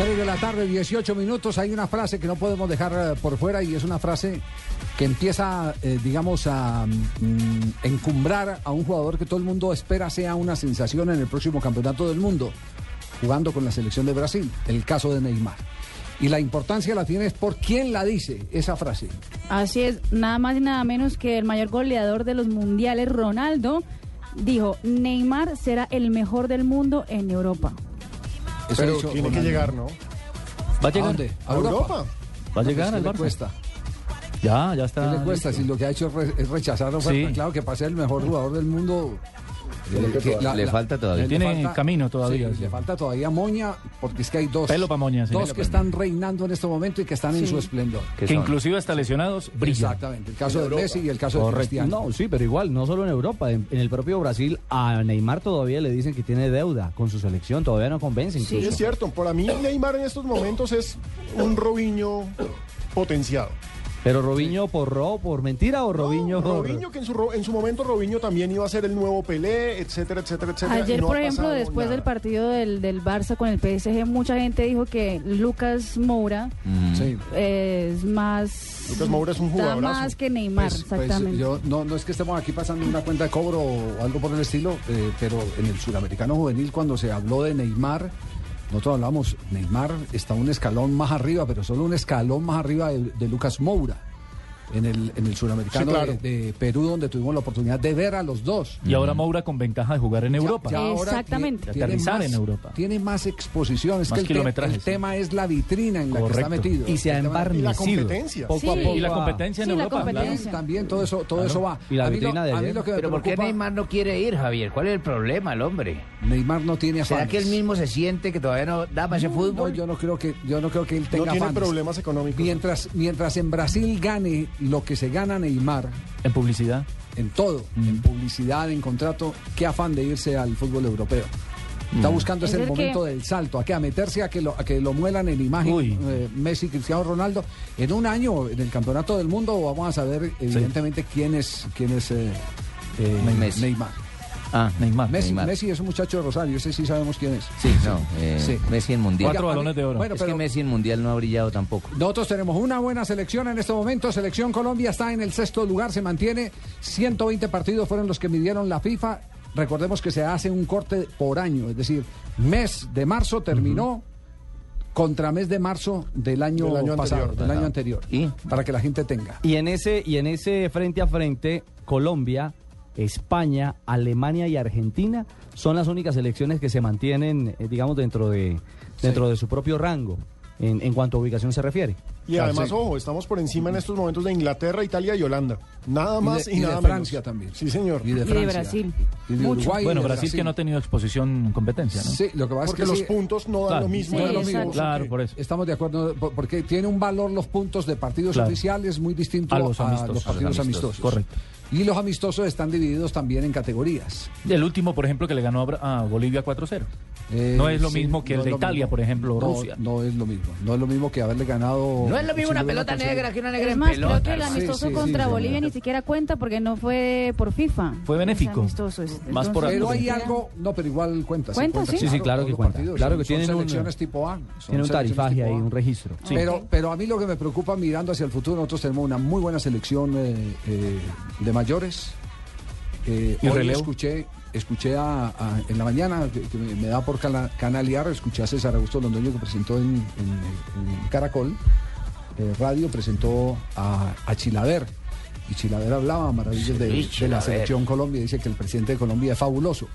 [SPEAKER 5] 3 de la tarde, 18 minutos. Hay una frase que no podemos dejar eh, por fuera y es una frase que empieza, eh, digamos, a mm, encumbrar a un jugador que todo el mundo espera sea una sensación en el próximo campeonato del mundo, jugando con la selección de Brasil, el caso de Neymar. Y la importancia la tiene es por quién la dice esa frase.
[SPEAKER 25] Así es, nada más y nada menos que el mayor goleador de los mundiales, Ronaldo, dijo, Neymar será el mejor del mundo en Europa.
[SPEAKER 5] Eso
[SPEAKER 8] Pero tiene que llegar, ¿no?
[SPEAKER 10] Va a
[SPEAKER 5] ¿A
[SPEAKER 10] llegar.
[SPEAKER 5] dónde?
[SPEAKER 8] ¿A Europa?
[SPEAKER 10] Va a llegar
[SPEAKER 5] Pues,
[SPEAKER 10] al
[SPEAKER 5] ¿qué le
[SPEAKER 10] Barça.
[SPEAKER 5] cuesta?
[SPEAKER 10] Ya, ya
[SPEAKER 5] ¿Qué
[SPEAKER 10] está.
[SPEAKER 5] le cuesta?
[SPEAKER 10] listo.
[SPEAKER 5] Si lo que ha hecho es re- es rechazar oferta,
[SPEAKER 10] Sí.
[SPEAKER 5] claro que para ser el mejor jugador del mundo. Que la-
[SPEAKER 7] Le
[SPEAKER 5] la-
[SPEAKER 7] falta todavía.
[SPEAKER 5] le
[SPEAKER 10] Tiene camino todavía,
[SPEAKER 5] sí,
[SPEAKER 10] sí.
[SPEAKER 5] Le falta todavía moña, porque es que hay dos.
[SPEAKER 10] Pelo pa' moña, sí.
[SPEAKER 5] Dos
[SPEAKER 10] Pelo
[SPEAKER 5] que
[SPEAKER 10] pa'
[SPEAKER 5] están reinando en este momento y que están en su esplendor.
[SPEAKER 10] Que inclusive hasta lesionados brillan.
[SPEAKER 5] Exactamente. El caso de Messi y el caso de. Cristiano.
[SPEAKER 4] No, sí, pero igual, no solo en Europa, en, en el propio Brasil, a Neymar todavía le dicen que tiene deuda con su selección, todavía no convence
[SPEAKER 8] Sí,
[SPEAKER 4] incluso.
[SPEAKER 8] es cierto. Para mí, Neymar en estos momentos es un Robinho potenciado.
[SPEAKER 4] Pero Robinho por ro, por mentira o Robinho por...
[SPEAKER 8] Robinho, que en su, ro- en su momento Robinho también iba a ser el nuevo Pelé, etcétera, etcétera, etcétera.
[SPEAKER 25] Ayer,
[SPEAKER 8] no
[SPEAKER 25] por ejemplo, después
[SPEAKER 8] nada.
[SPEAKER 25] del partido del, del Barça con el PSG, mucha gente dijo que Lucas Moura
[SPEAKER 5] Sí.
[SPEAKER 25] es más...
[SPEAKER 8] Lucas Moura es un
[SPEAKER 25] da
[SPEAKER 8] jugadorazo.
[SPEAKER 25] más que Neymar,
[SPEAKER 5] Pues- pues,
[SPEAKER 25] exactamente.
[SPEAKER 5] yo, no, no es que estemos aquí pasando una cuenta de cobro o algo por el estilo, eh, pero en el suramericano juvenil cuando se habló de Neymar, nosotros hablamos, Neymar está un escalón más arriba, pero solo un escalón más arriba de, de Lucas Moura. En el, en el suramericano
[SPEAKER 8] Sí, claro.
[SPEAKER 5] de, de Perú, donde tuvimos la oportunidad de ver a los dos.
[SPEAKER 10] Y ahora Moura con ventaja de jugar en Europa.
[SPEAKER 5] Ya-
[SPEAKER 25] Exactamente.
[SPEAKER 5] tie-
[SPEAKER 10] De aterrizar
[SPEAKER 5] más-
[SPEAKER 10] en Europa.
[SPEAKER 5] Tiene más exposición. Es
[SPEAKER 10] Más
[SPEAKER 5] que el, te- el
[SPEAKER 10] sí.
[SPEAKER 5] tema es la vitrina en la que está
[SPEAKER 10] Correcto.
[SPEAKER 5] metido.
[SPEAKER 4] Y se ha
[SPEAKER 5] tema-
[SPEAKER 8] Y la
[SPEAKER 4] embarnecido.
[SPEAKER 8] competencia.
[SPEAKER 4] Poco
[SPEAKER 25] Sí.
[SPEAKER 4] a poco
[SPEAKER 10] Y la
[SPEAKER 4] ha-
[SPEAKER 10] competencia en Europa.
[SPEAKER 25] competencia.
[SPEAKER 5] También, también todo eso, todo
[SPEAKER 10] Claro.
[SPEAKER 5] eso va.
[SPEAKER 4] Y la
[SPEAKER 5] A mí lo-
[SPEAKER 4] vitrina de
[SPEAKER 5] a mí lo que me
[SPEAKER 7] Pero ¿por qué Neymar no quiere ir, Javier? ¿Cuál es el problema, el hombre?
[SPEAKER 5] Neymar no tiene
[SPEAKER 7] ¿Será
[SPEAKER 5] afanes.
[SPEAKER 7] que él mismo se siente que todavía no da para ese
[SPEAKER 5] No,
[SPEAKER 7] fútbol?
[SPEAKER 5] no, yo no creo que yo no creo que él
[SPEAKER 8] No
[SPEAKER 5] tenga
[SPEAKER 8] tiene
[SPEAKER 5] afanes.
[SPEAKER 8] problemas económicos.
[SPEAKER 5] Mientras mientras en Brasil gane lo que se gana Neymar
[SPEAKER 10] En publicidad.
[SPEAKER 5] en todo,
[SPEAKER 10] Mm.
[SPEAKER 5] en publicidad, en contrato, qué afán de irse al fútbol europeo. Está buscando
[SPEAKER 25] Es
[SPEAKER 5] ese el
[SPEAKER 25] el que-
[SPEAKER 5] momento del salto, a que a meterse a que lo, a que lo muelan en imagen eh, Messi, Cristiano Ronaldo. En un año en el campeonato del mundo vamos a saber evidentemente quién es quién es eh, eh,
[SPEAKER 7] Messi.
[SPEAKER 5] Neymar.
[SPEAKER 10] Ah, Neymar.
[SPEAKER 5] Messi,
[SPEAKER 7] Neymar.
[SPEAKER 5] Messi es un muchacho de Rosario, ese sí sabemos quién es.
[SPEAKER 7] Sí, no. eh,
[SPEAKER 5] Sí.
[SPEAKER 7] Messi en Mundial.
[SPEAKER 10] Cuatro balones de oro.
[SPEAKER 5] bueno,
[SPEAKER 7] es
[SPEAKER 5] pero-
[SPEAKER 7] que Messi en Mundial no ha brillado tampoco.
[SPEAKER 5] Nosotros tenemos una buena selección en este momento. Selección Colombia está en el sexto lugar, se mantiene. 120 partidos fueron los que midieron la FIFA. Recordemos que se hace un corte por año, es decir, mes de marzo terminó contra mes de marzo del año,
[SPEAKER 8] Del año
[SPEAKER 5] pasado,
[SPEAKER 8] anterior.
[SPEAKER 5] del año
[SPEAKER 7] Ajá.
[SPEAKER 5] anterior,
[SPEAKER 7] ¿Y?
[SPEAKER 5] para que la gente tenga.
[SPEAKER 4] Y en ese y en ese frente a frente Colombia, España, Alemania y Argentina son las únicas selecciones que se mantienen, eh, digamos, dentro de dentro de su propio rango en, en cuanto a ubicación se refiere.
[SPEAKER 8] Y además,
[SPEAKER 5] Sí.
[SPEAKER 8] ojo, estamos por encima en estos momentos de Inglaterra, Italia y Holanda. Nada
[SPEAKER 5] Y
[SPEAKER 8] más
[SPEAKER 5] de-
[SPEAKER 8] y,
[SPEAKER 5] y de
[SPEAKER 8] nada
[SPEAKER 5] Francia
[SPEAKER 8] menos.
[SPEAKER 5] también.
[SPEAKER 8] Sí, señor.
[SPEAKER 5] Y de,
[SPEAKER 25] Y. Brasil.
[SPEAKER 5] Y de
[SPEAKER 25] Mucho.
[SPEAKER 5] Uruguay y
[SPEAKER 10] Bueno,
[SPEAKER 5] de
[SPEAKER 10] Brasil, que no ha tenido exposición en competencia, ¿no?
[SPEAKER 5] Sí, lo que pasa
[SPEAKER 8] Porque
[SPEAKER 5] es que
[SPEAKER 8] los
[SPEAKER 5] sí,
[SPEAKER 8] puntos no dan lo mismo.
[SPEAKER 25] Sí,
[SPEAKER 8] no es lo mismo.
[SPEAKER 10] Claro, por eso.
[SPEAKER 5] Estamos de acuerdo, por- porque tiene un valor los puntos de partidos
[SPEAKER 10] Claro.
[SPEAKER 5] oficiales muy distinto
[SPEAKER 10] A
[SPEAKER 5] a
[SPEAKER 10] los
[SPEAKER 5] partidos
[SPEAKER 7] A los amistosos.
[SPEAKER 5] amistosos.
[SPEAKER 10] Correcto.
[SPEAKER 5] Y los amistosos están divididos también en categorías.
[SPEAKER 10] El último, por ejemplo, que le ganó a Bolivia 4-0.
[SPEAKER 5] Eh,
[SPEAKER 10] No es lo
[SPEAKER 5] sí,
[SPEAKER 10] mismo que el de Italia,
[SPEAKER 5] mismo.
[SPEAKER 10] por ejemplo,
[SPEAKER 5] No,
[SPEAKER 10] Rusia.
[SPEAKER 5] No es lo mismo. No es lo mismo que haberle ganado.
[SPEAKER 7] No es lo mismo una pelota negra que una negra
[SPEAKER 25] Es
[SPEAKER 7] en
[SPEAKER 25] más,
[SPEAKER 7] pelota.
[SPEAKER 25] creo que el amistoso
[SPEAKER 5] sí,
[SPEAKER 25] contra
[SPEAKER 5] sí,
[SPEAKER 25] Bolivia
[SPEAKER 5] sí.
[SPEAKER 25] ni siquiera cuenta porque no fue por FIFA.
[SPEAKER 10] Fue benéfico.
[SPEAKER 25] Amistoso es-
[SPEAKER 10] Más por
[SPEAKER 25] entonces,
[SPEAKER 5] Pero
[SPEAKER 10] Sí,
[SPEAKER 5] hay algo. No, pero igual cuenta.
[SPEAKER 25] ¿Cuenta, sí?
[SPEAKER 4] Sí, sí, claro que cuenta.
[SPEAKER 5] partidos.
[SPEAKER 4] Claro que
[SPEAKER 5] son
[SPEAKER 4] tienen un-
[SPEAKER 5] selecciones tipo A.
[SPEAKER 4] Tiene un tarifaje ahí,
[SPEAKER 5] A.
[SPEAKER 4] un registro.
[SPEAKER 5] Pero, pero a mí lo que me preocupa mirando hacia el futuro, nosotros tenemos una muy buena selección eh, eh, de mayores. Eh,
[SPEAKER 10] ¿Y
[SPEAKER 5] hoy
[SPEAKER 10] relevo?
[SPEAKER 5] escuché, escuché a- a- en la mañana, que, me, me da por cana- canalear, escuché a César Augusto Londoño que presentó en, en- en Caracol eh, Radio, presentó a, a Chilaver. Y Chilaver hablaba maravillas de, de la selección Colombia, dice que el presidente de Colombia es fabuloso.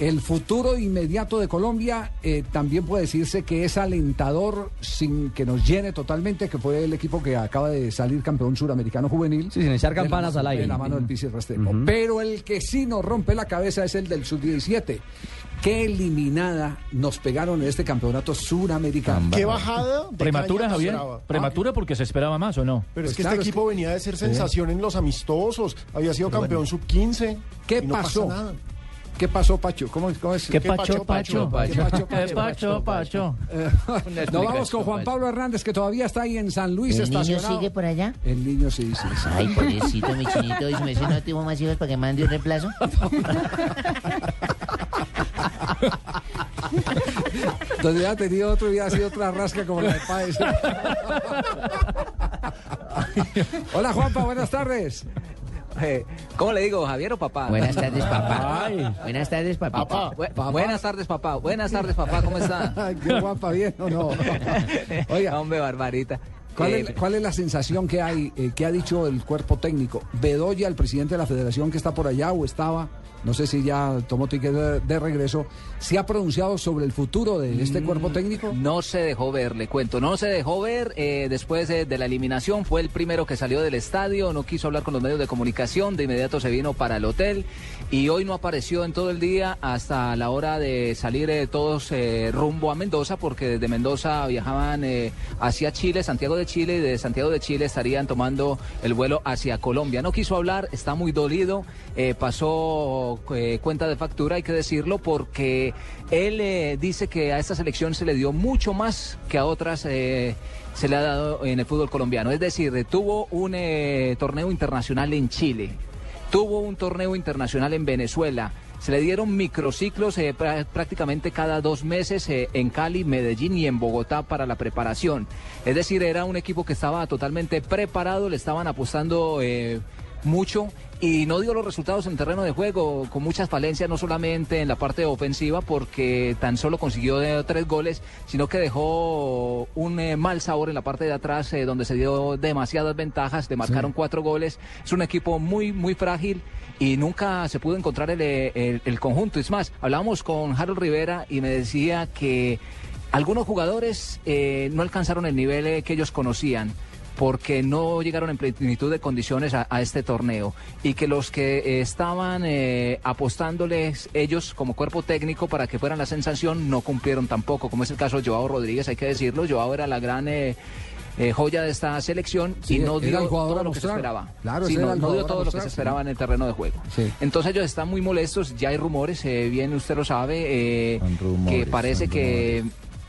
[SPEAKER 5] El futuro inmediato de Colombia eh, también puede decirse que es alentador sin que nos llene totalmente, que fue el equipo que acaba de salir campeón suramericano juvenil.
[SPEAKER 4] Sí, sin echar
[SPEAKER 5] la
[SPEAKER 4] campanas al aire.
[SPEAKER 5] De la mano del Pizzi Restrepo.
[SPEAKER 4] Ujú.
[SPEAKER 5] Pero el que sí nos rompe la cabeza es el del sub-17. Qué eliminada nos pegaron en este campeonato suramericano.
[SPEAKER 8] Qué bajada.
[SPEAKER 10] Prematura, Javier. Prematura porque se esperaba más, ¿o no?
[SPEAKER 8] Pero es
[SPEAKER 5] Pues
[SPEAKER 8] que
[SPEAKER 5] claro,
[SPEAKER 8] este
[SPEAKER 5] es
[SPEAKER 8] equipo venía de ser sensación en los amistosos. Había sido campeón sub-15.
[SPEAKER 5] ¿Qué
[SPEAKER 8] y no pasa
[SPEAKER 5] pasó?
[SPEAKER 8] nada.
[SPEAKER 5] ¿Qué pasó, Pacho? ¿Cómo, cómo es?
[SPEAKER 10] ¿Qué pacho, pacho?
[SPEAKER 5] ¿Qué pacho,
[SPEAKER 10] ¿Qué pacho, pacho?
[SPEAKER 5] Nos vamos con Juan Pablo Hernández, que todavía está ahí en San Luis
[SPEAKER 13] ¿El niño sigue por allá?
[SPEAKER 5] El niño sí, sí, sí.
[SPEAKER 13] Ay, pobrecito, mi chinito. ¿Y si me dice no tuvo más hijos para que mande un reemplazo?
[SPEAKER 5] Donde hubiera tenido otro, hubiera sido otra rasca como la de Páez. Hola, Juanpa, buenas tardes.
[SPEAKER 26] Eh, ¿Cómo le digo, Javier o papá?
[SPEAKER 13] Buenas tardes, papá.
[SPEAKER 26] Ay.
[SPEAKER 13] Buenas tardes, papá.
[SPEAKER 26] Bu- Buenas tardes, papá. Buenas tardes, papá. ¿Cómo está?
[SPEAKER 5] ¿Qué Juanpa, bien o no?
[SPEAKER 26] Oiga. Hombre, barbarita.
[SPEAKER 5] ¿Cuál,
[SPEAKER 26] Eh,
[SPEAKER 5] es, cuál es la sensación que hay, eh, que ha dicho el cuerpo técnico? ¿Bedoya, el presidente de la federación que está por allá o estaba, no sé si ya tomó ticket de, de regreso, se ha pronunciado sobre el futuro de este cuerpo técnico?
[SPEAKER 26] No se dejó ver, le cuento. No se dejó ver eh, después de, de la eliminación. Fue el primero que salió del estadio. No quiso hablar con los medios de comunicación. De inmediato se vino para el hotel. Y hoy no apareció en todo el día hasta la hora de salir eh, todos eh, rumbo a Mendoza, porque desde Mendoza viajaban eh, hacia Chile, Santiago de Chile, y de Santiago de Chile estarían tomando el vuelo hacia Colombia. No quiso hablar, está muy dolido. eh, pasó cuenta de factura, hay que decirlo, porque él dice que a esta selección se le dio mucho más que a otras se le ha dado en el fútbol colombiano. Es decir, tuvo un torneo internacional en Chile, tuvo un torneo internacional en Venezuela. Se le dieron microciclos eh, prá- prácticamente cada dos meses eh, en Cali, Medellín y en Bogotá para la preparación. Es decir, era un equipo que estaba totalmente preparado, le estaban apostando eh, mucho y no dio los resultados en terreno de juego, con muchas falencias, no solamente en la parte ofensiva, porque tan solo consiguió tres goles, sino que dejó un eh, mal sabor en la parte de atrás, eh, donde se dio demasiadas ventajas, le marcaron cuatro goles. Es un equipo muy, muy frágil y nunca se pudo encontrar el, eh, el- el conjunto. Es más, hablábamos con Harold Rivera y me decía que algunos jugadores eh, no alcanzaron el nivel que ellos conocían porque no llegaron en plenitud de condiciones a, a este torneo y que los que eh, estaban eh, apostándoles ellos como cuerpo técnico para que fueran la sensación no cumplieron tampoco, como es el caso de Joao Rodríguez, hay que decirlo, Joao era la gran eh, eh, joya de esta selección
[SPEAKER 5] Sí,
[SPEAKER 26] y no dio todo lo que se esperaba.
[SPEAKER 5] Claro,
[SPEAKER 26] Sí, no, no dio todo lo que se
[SPEAKER 5] sí.
[SPEAKER 26] esperaba en el terreno de juego.
[SPEAKER 5] Sí.
[SPEAKER 26] Entonces ellos están muy molestos, ya hay rumores, eh, bien usted lo sabe, eh, que parece que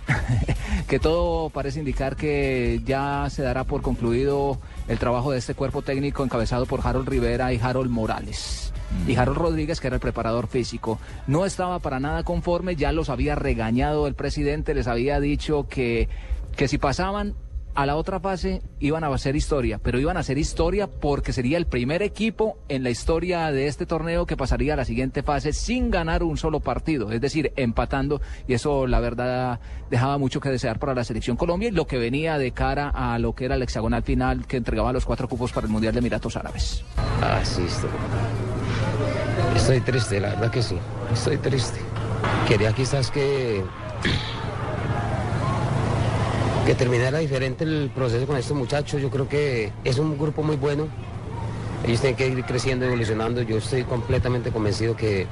[SPEAKER 26] que todo parece indicar que ya se dará por concluido el trabajo de este cuerpo técnico encabezado por Harold Rivera y Harold Morales. Y Harold Rodríguez, que era el preparador físico, no estaba para nada conforme, ya los había regañado el presidente, les había dicho que, que si pasaban a la otra fase iban a hacer historia, pero iban a hacer historia porque sería el primer equipo en la historia de este torneo que pasaría a la siguiente fase sin ganar un solo partido, es decir, empatando, y eso la verdad dejaba mucho que desear para la selección Colombia y lo que venía de cara a lo que era el hexagonal final que entregaba los cuatro cupos para el Mundial de Emiratos Árabes.
[SPEAKER 27] Ah, estoy. Estoy triste, la verdad que sí. Estoy triste. Quería quizás que. Que terminara diferente el proceso con estos muchachos. Yo creo que es un grupo muy bueno. Ellos tienen que ir creciendo, evolucionando. Yo estoy completamente convencido que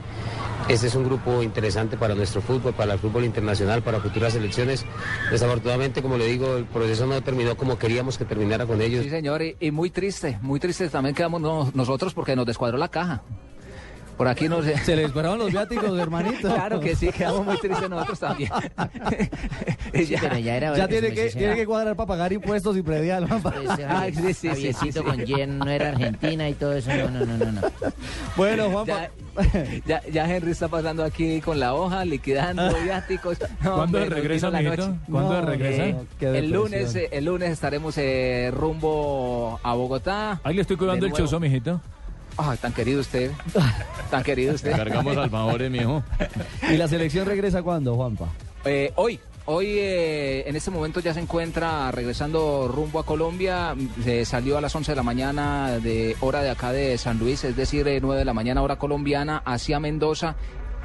[SPEAKER 27] este es un grupo interesante para nuestro fútbol, para el fútbol internacional, para futuras elecciones. Desafortunadamente, como le digo, el proceso no terminó como queríamos que terminara con ellos.
[SPEAKER 26] Sí, señor, y, muy triste, muy triste también quedamos no- nosotros porque nos descuadró la caja. Por aquí nos...
[SPEAKER 4] Se le esperaban los viáticos, hermanito.
[SPEAKER 26] Claro que sí, quedamos muy tristes nosotros también.
[SPEAKER 13] Sí, pero ya era
[SPEAKER 4] Ya tiene
[SPEAKER 13] se
[SPEAKER 4] que, tiene que cuadrar para pagar impuestos y predial.
[SPEAKER 13] Ese Javier- Javiercito con Jen no era Argentina y todo eso. No, no, no, no. no.
[SPEAKER 4] Bueno, Juanpa.
[SPEAKER 26] Ya, ya, ya Henry está pasando aquí con la hoja, liquidando viáticos. No,
[SPEAKER 10] ¿Cuándo
[SPEAKER 26] hombre,
[SPEAKER 10] regresa,
[SPEAKER 26] la
[SPEAKER 10] mijito?
[SPEAKER 26] noche.
[SPEAKER 10] ¿Cuándo No, regresa?
[SPEAKER 26] Eh,
[SPEAKER 10] no,
[SPEAKER 26] el lunes, eh, el lunes estaremos eh, rumbo a Bogotá.
[SPEAKER 10] Ahí le estoy cuidando el chuzo, mijito.
[SPEAKER 26] Ay, tan querido usted. Tan querido usted.
[SPEAKER 10] Cargamos alfajores, mijo.
[SPEAKER 4] ¿Y la selección regresa cuándo, Juanpa?
[SPEAKER 26] Eh, hoy, hoy eh, en este momento ya se encuentra regresando rumbo a Colombia. Se salió a las 11 de la mañana de hora de acá de San Luis, es decir, eh, 9 de la mañana hora colombiana hacia Mendoza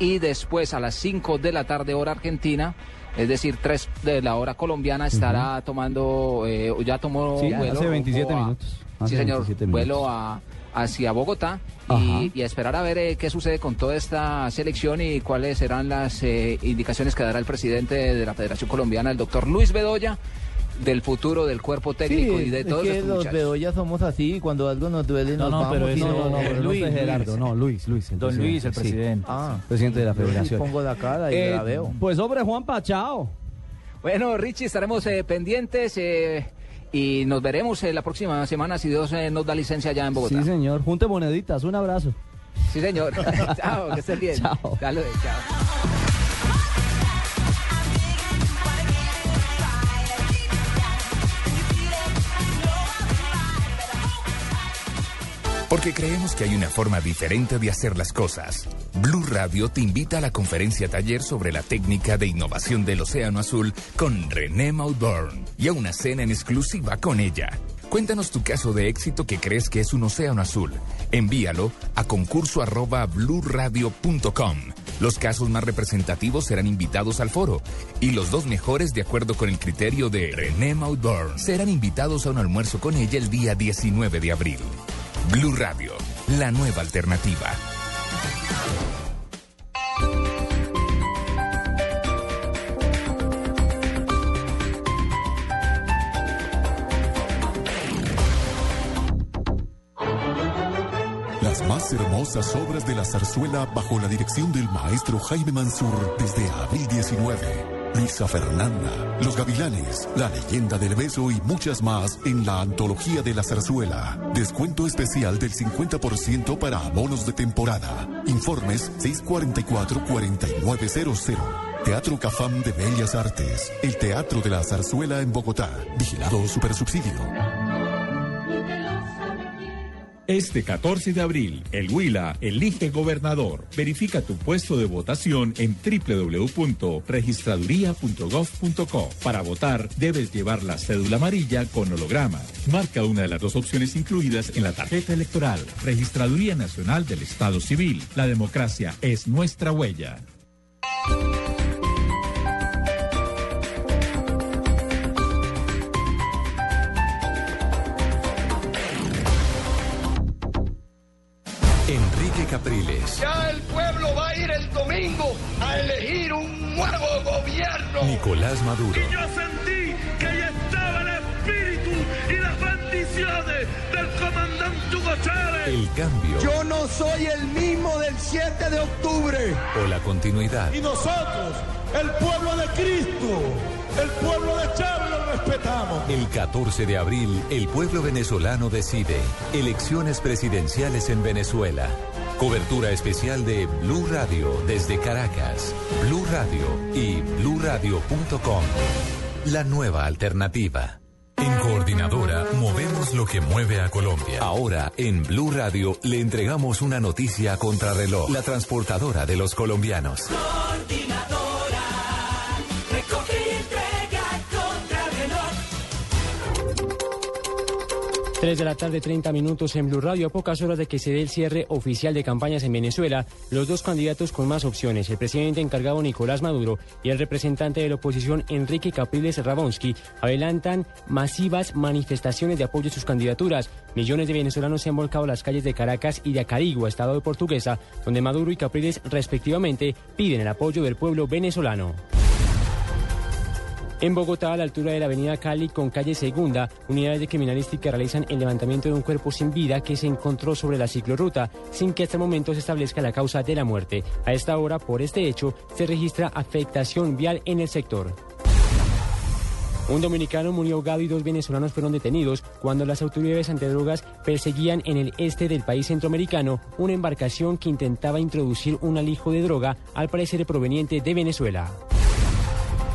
[SPEAKER 26] y después a las 5 de la tarde hora argentina. Es decir, 3 de la hora colombiana estará tomando, eh, o ya tomó
[SPEAKER 4] Sí,
[SPEAKER 26] vuelo.
[SPEAKER 4] hace
[SPEAKER 26] rumbo
[SPEAKER 4] 27
[SPEAKER 26] a-
[SPEAKER 4] minutos. Hace
[SPEAKER 26] sí, señor,
[SPEAKER 4] 27
[SPEAKER 26] vuelo
[SPEAKER 4] minutos.
[SPEAKER 26] a, hacia Bogotá y, y a esperar a ver eh, qué sucede con toda esta selección y cuáles serán las eh, indicaciones que dará el presidente de la Federación Colombiana, el doctor Luis Bedoya, del futuro del cuerpo técnico y de
[SPEAKER 13] es
[SPEAKER 26] todos
[SPEAKER 13] que
[SPEAKER 26] estos
[SPEAKER 13] los
[SPEAKER 26] muchachos.
[SPEAKER 13] Bedoya somos así, cuando algo nos duele
[SPEAKER 4] No,
[SPEAKER 13] nos
[SPEAKER 4] no,
[SPEAKER 13] vamos
[SPEAKER 4] pero eso
[SPEAKER 13] no-
[SPEAKER 4] no, no, pero no
[SPEAKER 13] Luis,
[SPEAKER 4] fue Gerardo,
[SPEAKER 13] Luis.
[SPEAKER 4] no, Luis, Luis. el
[SPEAKER 10] Don Luis, el
[SPEAKER 4] sí.
[SPEAKER 10] presidente.
[SPEAKER 13] Ah.
[SPEAKER 4] presidente de la
[SPEAKER 13] sí
[SPEAKER 4] federación.
[SPEAKER 13] pongo la cara y
[SPEAKER 26] Eh,
[SPEAKER 13] la veo.
[SPEAKER 4] Pues hombre, Juanpa, chao.
[SPEAKER 26] Bueno, Richie, estaremos eh, pendientes eh, y nos veremos eh, la próxima semana si Dios eh, nos da licencia allá en Bogotá.
[SPEAKER 4] Sí, señor. Junte moneditas, un abrazo.
[SPEAKER 26] Sí, señor. chao, que estés bien.
[SPEAKER 4] Chao.
[SPEAKER 26] Saludos, chao.
[SPEAKER 11] Porque creemos que hay una forma diferente de hacer las cosas. Blue Radio te invita a la conferencia taller sobre la técnica de innovación del Océano Azul con René Maudorn y a una cena en exclusiva con ella. Cuéntanos tu caso de éxito que crees que es un océano azul. Envíalo a concurso. Los casos más representativos serán invitados al foro y los dos mejores, de acuerdo con el criterio de René Maudorn, serán invitados a un almuerzo con ella el día 19 de abril. Blue Radio, la nueva alternativa.
[SPEAKER 28] Las más hermosas obras de la zarzuela bajo la dirección del maestro Jaime Mansur desde abril 19. Luisa Fernanda, Los Gavilanes, La leyenda del beso y muchas más en la antología de la zarzuela. Descuento especial del 50% para abonos de temporada. Informes 644-4900. Teatro Cafam de Bellas Artes. El Teatro de la Zarzuela en Bogotá. Vigilado Supersubsidio.
[SPEAKER 15] Este 14 de abril, el Huila elige gobernador. Verifica tu puesto de votación en www.registraduría.gov.co. Para votar, debes llevar la cédula amarilla con holograma. Marca una de las dos opciones incluidas en la tarjeta electoral. Registraduría Nacional del Estado Civil. La democracia es nuestra huella.
[SPEAKER 2] Capriles,
[SPEAKER 29] Ya el pueblo va a ir el domingo a elegir un nuevo gobierno.
[SPEAKER 2] Nicolás Maduro,
[SPEAKER 29] Y yo sentí que ahí estaba el espíritu y las bendiciones del comandante Hugo Chávez.
[SPEAKER 2] el cambio
[SPEAKER 29] Yo no soy el mismo del 7 de octubre.
[SPEAKER 2] o la continuidad.
[SPEAKER 29] Y nosotros, el pueblo de Cristo, el pueblo de Chávez, lo respetamos.
[SPEAKER 2] El 14 de abril, el pueblo venezolano decide. Elecciones presidenciales en Venezuela. Cobertura especial de Blue Radio desde Caracas. Blue Radio y bluradio.com. La nueva alternativa. En Coordinadora movemos lo que mueve a Colombia. Ahora en Blue Radio le entregamos una noticia contrarreloj. La transportadora de los colombianos.
[SPEAKER 18] 3 de la tarde, 30 minutos en Blue Radio. A pocas horas de que se dé el cierre oficial de campañas en Venezuela, los dos candidatos con más opciones, el presidente encargado Nicolás Maduro y el representante de la oposición Enrique Capriles Rabonsky, adelantan masivas manifestaciones de apoyo a sus candidaturas. Millones de venezolanos se han volcado a las calles de Caracas y de Acarigua, estado de Portuguesa, donde Maduro y Capriles, respectivamente, piden el apoyo del pueblo venezolano. En Bogotá, a la altura de la avenida Cali con calle Segunda, unidades de criminalística realizan el levantamiento de un cuerpo sin vida que se encontró sobre la ciclorruta, sin que hasta el momento se establezca la causa de la muerte. A esta hora, por este hecho, se registra afectación vial en el sector. Un dominicano murió ahogado y dos venezolanos fueron detenidos cuando las autoridades antidrogas perseguían en el este del país centroamericano una embarcación que intentaba introducir un alijo de droga, al parecer proveniente de Venezuela.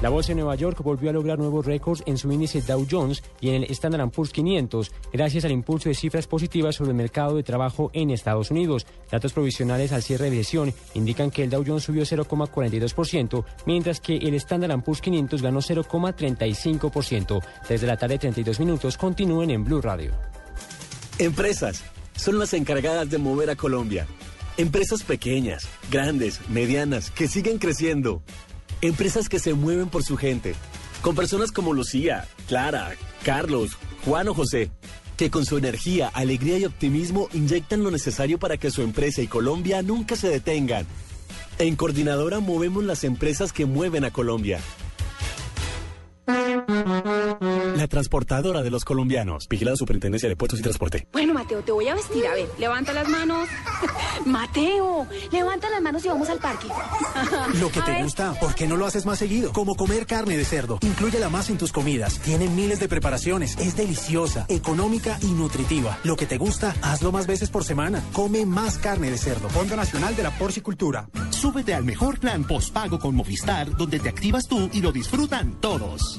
[SPEAKER 18] La bolsa de Nueva York volvió a lograr nuevos récords en su índice Dow Jones y en el Standard Poor's 500, gracias al impulso de cifras positivas sobre el mercado de trabajo en Estados Unidos. Datos provisionales al cierre de sesión indican que el Dow Jones subió 0,42%, mientras que el Standard Poor's 500 ganó 0,35%. Desde la tarde 32 minutos continúen en Blue Radio.
[SPEAKER 30] Empresas son las encargadas de mover a Colombia. Empresas pequeñas, grandes, medianas, que siguen creciendo. Empresas que se mueven por su gente. Con personas como Lucía, Clara, Carlos, Juan o José, que con su energía, alegría y optimismo inyectan lo necesario para que su empresa y Colombia nunca se detengan. En Coordinadora movemos las empresas que mueven a Colombia. La transportadora de los colombianos. Vigilada Superintendencia de Puertos y Transporte.
[SPEAKER 31] Bueno, Mateo, te voy a vestir. A ver, levanta las manos. Mateo, levanta las manos y vamos al parque.
[SPEAKER 17] Lo que
[SPEAKER 31] A
[SPEAKER 17] te
[SPEAKER 31] ver.
[SPEAKER 17] gusta, ¿por qué no lo haces más seguido? Como comer carne de cerdo. Inclúyela más en tus comidas. Tiene miles de preparaciones. Es deliciosa, económica y nutritiva. Lo que te gusta, hazlo más veces por semana. Come más carne de cerdo.
[SPEAKER 32] Fondo Nacional de la Porcicultura.
[SPEAKER 33] Súbete al mejor plan postpago con Movistar, donde te activas tú y lo disfrutan todos.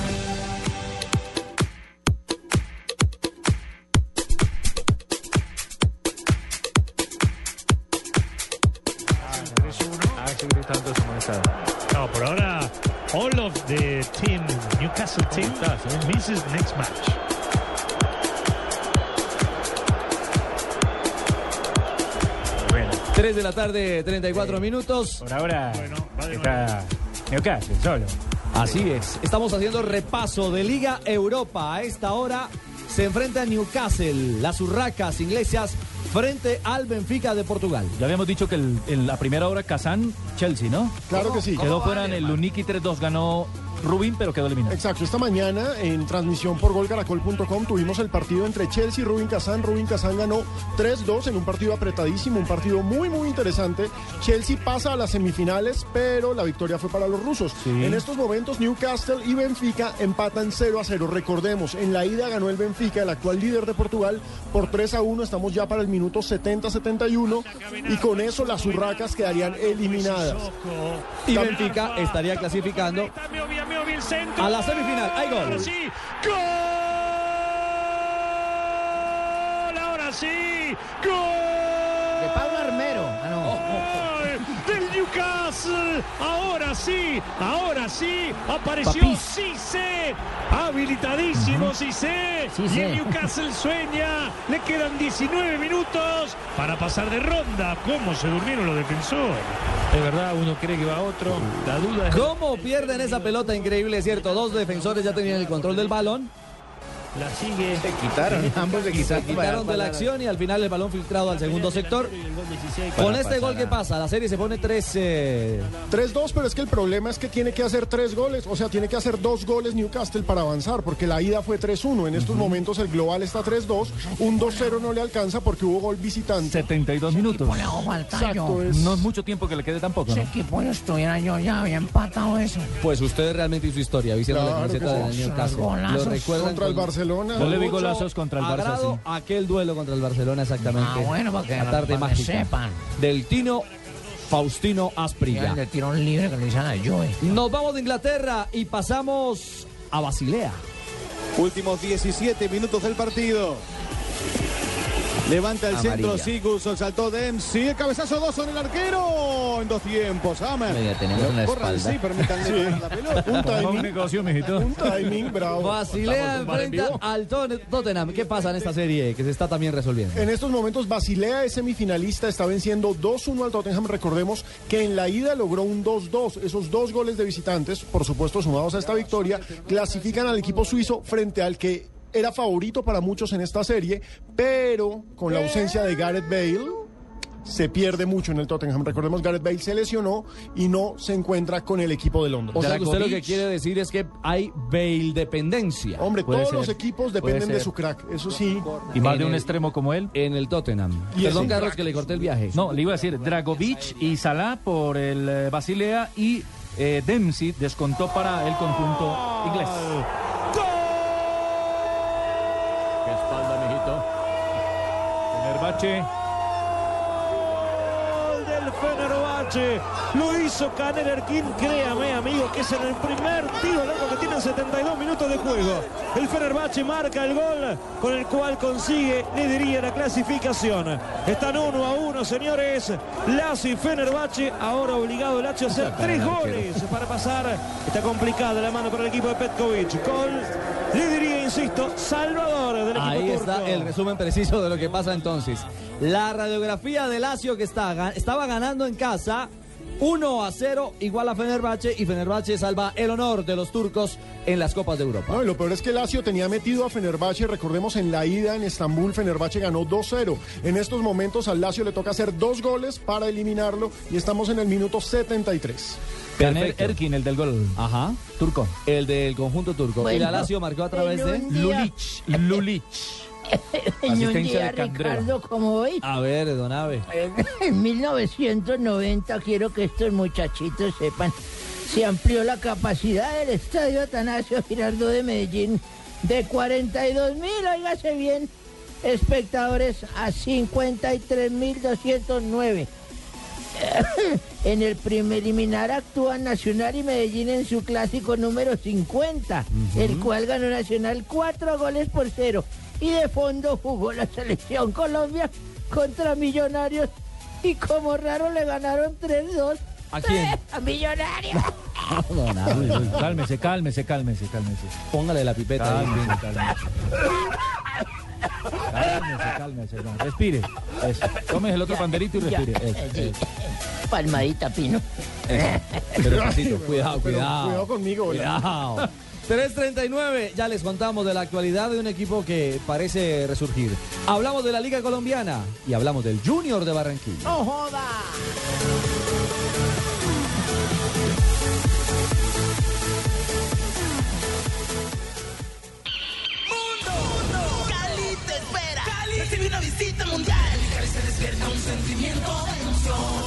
[SPEAKER 34] The team, Newcastle team, misses next match.
[SPEAKER 10] Bueno,
[SPEAKER 4] 3 de la tarde, 34 minutos.
[SPEAKER 10] por ahora está Newcastle solo.
[SPEAKER 4] Así es. Estamos haciendo repaso de Liga Europa. A esta hora se enfrenta Newcastle, las urracas inglesas, frente al Benfica de Portugal.
[SPEAKER 10] Ya habíamos dicho que el- en la primera hora Kazán, Chelsea, ¿no?
[SPEAKER 8] Claro que sí.
[SPEAKER 10] Quedó
[SPEAKER 8] ¿Cómo
[SPEAKER 10] fuera
[SPEAKER 8] vale,
[SPEAKER 10] en el Uniki 3-2, ganó Rubin, pero quedó eliminado.
[SPEAKER 8] Exacto, esta mañana en transmisión por golcaracol.com tuvimos el partido entre Chelsea y Rubin Kazán. Rubin Kazán ganó 3-2 en un partido apretadísimo, un partido muy muy interesante. Chelsea pasa a las semifinales, pero la victoria fue para los rusos. En estos momentos Newcastle y Benfica empatan 0 a 0. Recordemos, en la ida ganó el Benfica, el actual líder de Portugal, por 3 a 1. Estamos ya para el minuto 70-71 y con eso las urracas quedarían eliminadas.
[SPEAKER 4] Y Benfica estaría clasificando a la semifinal. ¡Hay gol!
[SPEAKER 34] Sí, gol. Ahora sí, gol.
[SPEAKER 13] De Pablo Armero. Ah, no.
[SPEAKER 34] Gol del Ahora sí, ahora sí. Apareció
[SPEAKER 13] Papis.
[SPEAKER 34] Cisse. Habilitadísimo Cisse. Y
[SPEAKER 13] Cisse.
[SPEAKER 34] el Newcastle sueña. Le quedan 19 minutos para pasar de ronda. ¿Cómo se durmieron los defensores?
[SPEAKER 10] De verdad, uno cree que va otro. La duda es.
[SPEAKER 4] ¿Cómo pierden esa pelota increíble? Es cierto, dos defensores ya tenían el control del balón.
[SPEAKER 10] La sigue.
[SPEAKER 35] Se quitaron, ambos se
[SPEAKER 4] Se
[SPEAKER 35] quitaron.
[SPEAKER 4] quitaron de la acción y al final el balón filtrado al segundo sector. Con este gol que pasa, la serie se pone 3 eh,
[SPEAKER 8] 3-2, pero es que el problema es que tiene que hacer tres goles, o sea, tiene que hacer dos goles Newcastle para avanzar, porque la ida fue 3-1. En estos momentos el global está 3-2, un 2-0 no le alcanza porque hubo gol visitante.
[SPEAKER 10] 72 minutos.
[SPEAKER 8] Exacto, es-
[SPEAKER 10] No es mucho tiempo que le quede tampoco, ¿no?
[SPEAKER 13] equipo yo estuviera yo ya había empatado eso.
[SPEAKER 4] Pues usted realmente hizo historia, vistieron la
[SPEAKER 8] Claro
[SPEAKER 4] camiseta
[SPEAKER 8] sí.
[SPEAKER 4] del Newcastle. Lo recuerdan
[SPEAKER 8] Contra el
[SPEAKER 4] con-
[SPEAKER 8] Barcelona.
[SPEAKER 10] Yo le vi golazos contra el Barça, sí.
[SPEAKER 4] aquel duelo contra el Barcelona exactamente.
[SPEAKER 13] Ah, bueno, para que-
[SPEAKER 4] la tarde
[SPEAKER 13] para
[SPEAKER 4] mágica
[SPEAKER 13] sepan.
[SPEAKER 4] del Tino Faustino Asprilla.
[SPEAKER 13] Le tiró un libre que le dicen a Joey.
[SPEAKER 4] Nos vamos de Inglaterra y pasamos a Basilea.
[SPEAKER 35] Últimos 17 minutos del partido. Levanta el centro
[SPEAKER 26] Amarilla.
[SPEAKER 35] Sigurdsson, saltó Dempsey, el cabezazo dos en el arquero en dos tiempos. Hammer.
[SPEAKER 26] Oiga, tenemos una
[SPEAKER 35] Corran,
[SPEAKER 26] espalda.
[SPEAKER 35] sí, permítanle
[SPEAKER 8] Sí.
[SPEAKER 35] la pelota.
[SPEAKER 8] Un timing, un timing bravo.
[SPEAKER 4] Basilea enfrenta al Tot- Tottenham. ¿Qué pasa en esta serie que se está también resolviendo?
[SPEAKER 8] En estos momentos Basilea es semifinalista, está venciendo 2-1 al Tottenham. Recordemos que en la ida logró un 2-2. Esos dos goles de visitantes, por supuesto sumados a esta victoria, clasifican al equipo suizo frente al que era favorito para muchos en esta serie, pero con la ausencia de Gareth Bale se pierde mucho en el Tottenham. Recordemos Gareth Bale se lesionó y no se encuentra con el equipo de Londres.
[SPEAKER 4] O sea que usted lo que quiere decir es que hay Bale dependencia.
[SPEAKER 8] Hombre, todos los equipos dependen de su crack, eso sí.
[SPEAKER 10] Y más de un
[SPEAKER 4] el-
[SPEAKER 10] extremo como él.
[SPEAKER 4] En el Tottenham.
[SPEAKER 8] Y
[SPEAKER 4] Perdón, Carlos,
[SPEAKER 8] crack.
[SPEAKER 4] que le corté el viaje.
[SPEAKER 10] No, le iba a decir Dragovic y Salah por el eh, Basilea y eh, Dempsey descontó para el conjunto inglés. Qué espalda, mijito. Fenerbahce.
[SPEAKER 34] Gol del Fenerbahce. Lo hizo Caner Erkin, créame amigo, que es en el primer tiro largo que tienen 72 minutos de juego. El Fenerbahce marca el gol con el cual consigue, le diría, la clasificación. Están uno a uno, señores. Lazio y Fenerbahce, ahora obligado el Lazio a hacer tres goles para pasar. Está complicada la mano para el equipo de Petkovic. Gol, le diría, insisto, salvador del equipo
[SPEAKER 4] Ahí
[SPEAKER 34] turco.
[SPEAKER 4] está el resumen preciso de lo que pasa entonces. La radiografía de Lazio que está, estaba ganando en casa 1 a 0 igual a Fenerbahce y Fenerbahce salva el honor de los turcos en las Copas de Europa.
[SPEAKER 8] No, y lo peor es que Lazio tenía metido a Fenerbahce, recordemos en la ida en Estambul, Fenerbahce ganó 2-0. En estos momentos al Lazio le toca hacer dos goles para eliminarlo y estamos en el minuto 73.
[SPEAKER 10] Caner. Erkin, el del gol.
[SPEAKER 4] Ajá.
[SPEAKER 10] Turco.
[SPEAKER 4] El del conjunto turco. y
[SPEAKER 13] Bueno,
[SPEAKER 4] la Lazio marcó a través de
[SPEAKER 10] Lulich. Lulich.
[SPEAKER 13] En un
[SPEAKER 10] Asistencia
[SPEAKER 13] día,
[SPEAKER 10] de.
[SPEAKER 13] Ricardo, como hoy,
[SPEAKER 4] A ver, Don Ave.
[SPEAKER 13] en 1990, quiero que estos muchachitos sepan, se amplió la capacidad del estadio Atanasio Girardot de Medellín de 42 mil, óigase bien, espectadores a 53 mil 209. En el preliminar actúan Nacional y Medellín en su clásico número 50, el cual ganó Nacional cuatro goles por cero. Y de fondo jugó la selección Colombia contra Millonarios y como raro le ganaron 3-2.
[SPEAKER 4] ¿A quién?
[SPEAKER 13] A Millonarios.
[SPEAKER 10] Cálmese, cálmese, cálmese, cálmese.
[SPEAKER 4] Póngale la pipeta
[SPEAKER 10] cálmese. Cálmese, cálmese. no, Respire. Eso. Tome el otro panderito y respire. Eso, eso.
[SPEAKER 13] Palmadita, Pino.
[SPEAKER 4] Pero despacito, cuidado,
[SPEAKER 8] Pero
[SPEAKER 4] cuidado.
[SPEAKER 8] cuidado conmigo.
[SPEAKER 4] Cuidado. 3.39, ya les contamos de la actualidad de un equipo que parece resurgir. Hablamos de la Liga Colombiana y hablamos del Junior de Barranquilla.
[SPEAKER 13] ¡No joda!
[SPEAKER 36] Despierta un sentimiento de emoción.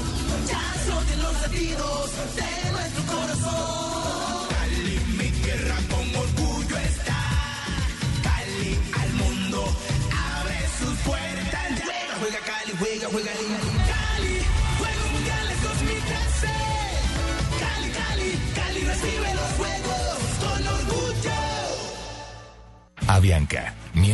[SPEAKER 36] Ya se los latidos de nuestro corazón. Cali, mi tierra con orgullo está. Cali al mundo abre sus puertas. Juega, juega Cali, juega, juega Cali. Juegos Mundiales 2013. Cali, Cali, Cali recibe los juegos con orgullo.
[SPEAKER 11] Avianca,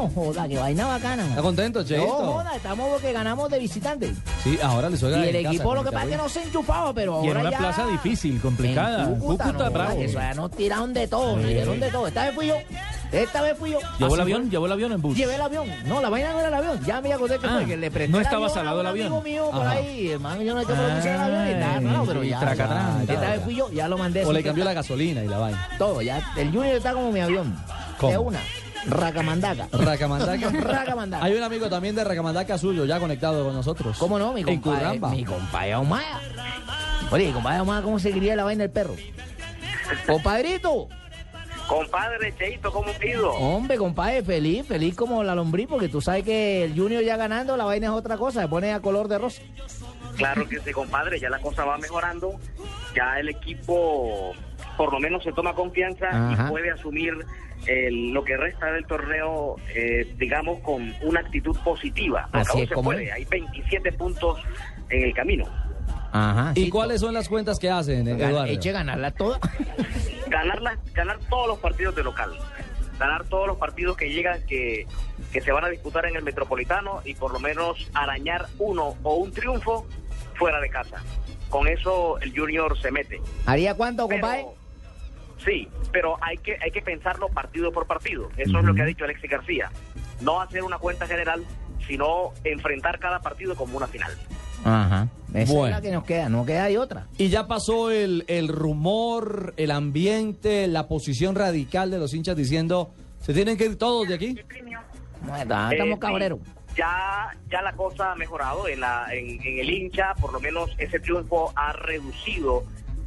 [SPEAKER 13] No joda, que vaina bacana.
[SPEAKER 4] ¿Está contento, Cheito?
[SPEAKER 13] No joda, estamos porque ganamos de visitante.
[SPEAKER 4] Sí, ahora le
[SPEAKER 13] Y
[SPEAKER 4] suena
[SPEAKER 13] el
[SPEAKER 4] en casa
[SPEAKER 13] equipo lo que pasa es que no se enchufaba, pero
[SPEAKER 10] Y en
[SPEAKER 13] ahora
[SPEAKER 10] una
[SPEAKER 13] ya...
[SPEAKER 10] plaza difícil, complicada.
[SPEAKER 13] En Cúcuta,
[SPEAKER 10] Cúcuta,
[SPEAKER 13] no,
[SPEAKER 10] bravo.
[SPEAKER 13] Eso ya nos tiraron de todo, nos dieron de todo. Esta vez fui yo, esta vez fui yo.
[SPEAKER 10] ¿Llevó el avión?
[SPEAKER 13] fue.
[SPEAKER 10] ¿Llevó el avión en bus?
[SPEAKER 13] Llevé el avión. No, la vaina no era el avión. Ya me acordé que
[SPEAKER 10] Ah,
[SPEAKER 13] fue que le presté
[SPEAKER 10] no
[SPEAKER 13] el
[SPEAKER 10] estaba
[SPEAKER 13] avión
[SPEAKER 10] salado
[SPEAKER 13] a
[SPEAKER 10] el avión.
[SPEAKER 13] amigo mío por
[SPEAKER 10] Ajá.
[SPEAKER 13] ahí. Hermano, yo no tengo por qué el avión y nada,
[SPEAKER 10] Ay,
[SPEAKER 13] hermano, pero
[SPEAKER 10] y
[SPEAKER 13] ya. Esta vez fui yo, ya lo mandé.
[SPEAKER 4] O le cambió la gasolina y la vaina.
[SPEAKER 13] Todo, ya. El Junior está como mi avión.
[SPEAKER 4] ¿Cómo?
[SPEAKER 13] De una. Racamandaca.
[SPEAKER 4] Racamandaca.
[SPEAKER 13] Racamandaca.
[SPEAKER 4] Hay un amigo también de Racamandaca suyo ya conectado con nosotros.
[SPEAKER 13] ¿Cómo no? Mi compadre. Mi compadre Ahumada. Oye, compadre Ahumada, ¿cómo seguiría la vaina del perro? Compadrito.
[SPEAKER 37] Compadre Cheito, ¿cómo pido?
[SPEAKER 13] Hombre, compadre, feliz, feliz como la lombriz, porque tú sabes que el Junior ya ganando, la vaina es otra cosa, se pone a color de rosa.
[SPEAKER 37] Claro que sí, compadre, ya la cosa va mejorando. Ya el equipo por lo menos se toma confianza
[SPEAKER 13] Ajá.
[SPEAKER 37] y puede asumir el- lo que resta del torneo, eh, digamos, con una actitud positiva.
[SPEAKER 13] Así es
[SPEAKER 37] se
[SPEAKER 13] como
[SPEAKER 37] puede,
[SPEAKER 13] es.
[SPEAKER 37] hay 27 puntos en el camino.
[SPEAKER 13] Ajá.
[SPEAKER 4] ¿Y cuáles son las cuentas que hacen, Eduardo?
[SPEAKER 13] Eche ganarla toda.
[SPEAKER 37] Ganarla, ganar todos los partidos de local. Ganar todos los partidos que llegan, que, que se van a disputar en el Metropolitano y por lo menos arañar uno o un triunfo fuera de casa. Con eso el Junior se mete.
[SPEAKER 13] ¿Haría cuánto,
[SPEAKER 37] Pero-
[SPEAKER 13] compadre?
[SPEAKER 37] Sí, pero hay que hay que pensarlo partido por partido. Eso es lo que ha dicho Alexis García. No hacer una cuenta general, sino enfrentar cada partido como una final.
[SPEAKER 13] Ajá. Esa
[SPEAKER 4] Bueno.
[SPEAKER 13] es la que nos queda, no queda de otra.
[SPEAKER 4] Y ya pasó el, el rumor, el ambiente, la posición radical de los hinchas diciendo, se tienen que ir todos de aquí.
[SPEAKER 13] No, está- estamos
[SPEAKER 37] Eh, sí.
[SPEAKER 13] cabreros.
[SPEAKER 37] ya, ya la cosa ha mejorado en, la, en, en el hincha, por lo menos ese triunfo ha reducido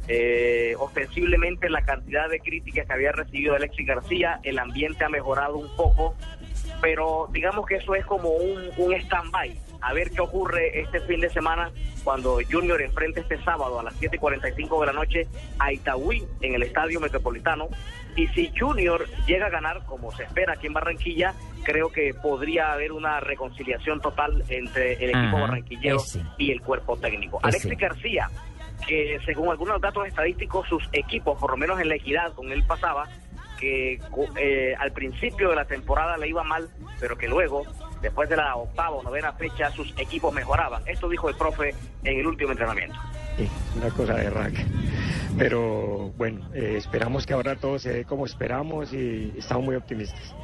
[SPEAKER 37] eh, ostensiblemente la cantidad de críticas que había recibido Alexis García, el ambiente ha mejorado un poco, pero digamos que eso es como un, un stand-by, a ver qué ocurre este fin de semana cuando Junior enfrente este sábado a las 7.45 de la noche a Itagüí en el Estadio Metropolitano. Y si Junior llega a ganar, como se espera aquí en Barranquilla, creo que podría haber una reconciliación total entre el equipo
[SPEAKER 38] Ajá,
[SPEAKER 37] barranquillero
[SPEAKER 38] ese.
[SPEAKER 37] y el cuerpo técnico.
[SPEAKER 38] Ese.
[SPEAKER 37] Alexis García, que según algunos datos estadísticos, sus equipos, por lo menos en la equidad con él pasaba, que eh, al principio de la temporada le iba mal, pero que luego, después de la octava o novena fecha, sus equipos mejoraban. Esto dijo el profe en el último entrenamiento.
[SPEAKER 38] Sí, una cosa de rack. Pero bueno, eh, esperamos que ahora todo se dé como esperamos y estamos muy optimistas.